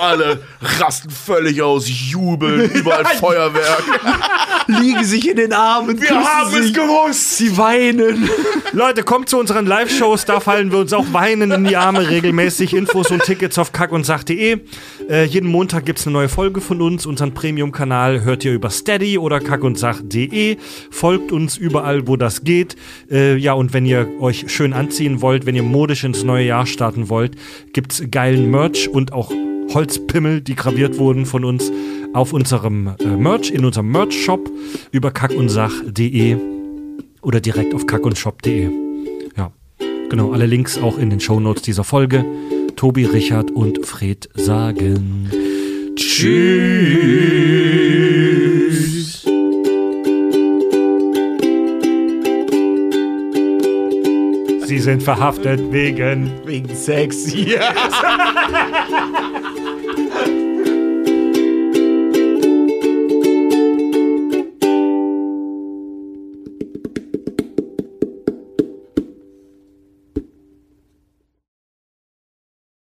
alle rasten völlig aus, jubeln, <laughs> überall Feuerwerk. <laughs> Liegen sich in den Armen. Wir haben es gewusst. Sie weinen. <laughs> Leute, kommt zu unseren Live-Shows, da fallen wir uns auch weinen in die Arme regelmäßig. Infos und Tickets auf kackundsach.de. Äh, jeden Montag gibt es eine neue Folge von uns. Unseren Premium-Kanal hört ihr über Steady oder kackundsach.de. Folgt uns überall, wo das geht. Äh, ja, und wenn ihr euch schön anziehen wollt, wenn ihr modisch ins neue Jahr starten wollt, gibt's geilen Merch und auch Holzpimmel, die graviert wurden von uns auf unserem äh, Merch, in unserem Merch-Shop über kackundsach.de oder direkt auf kackundsshop.de. Ja, genau, alle Links auch in den Shownotes dieser Folge. Tobi, Richard und Fred sagen Tschüss. Sie sind verhaftet wegen Wegen Sex. Ja. <laughs>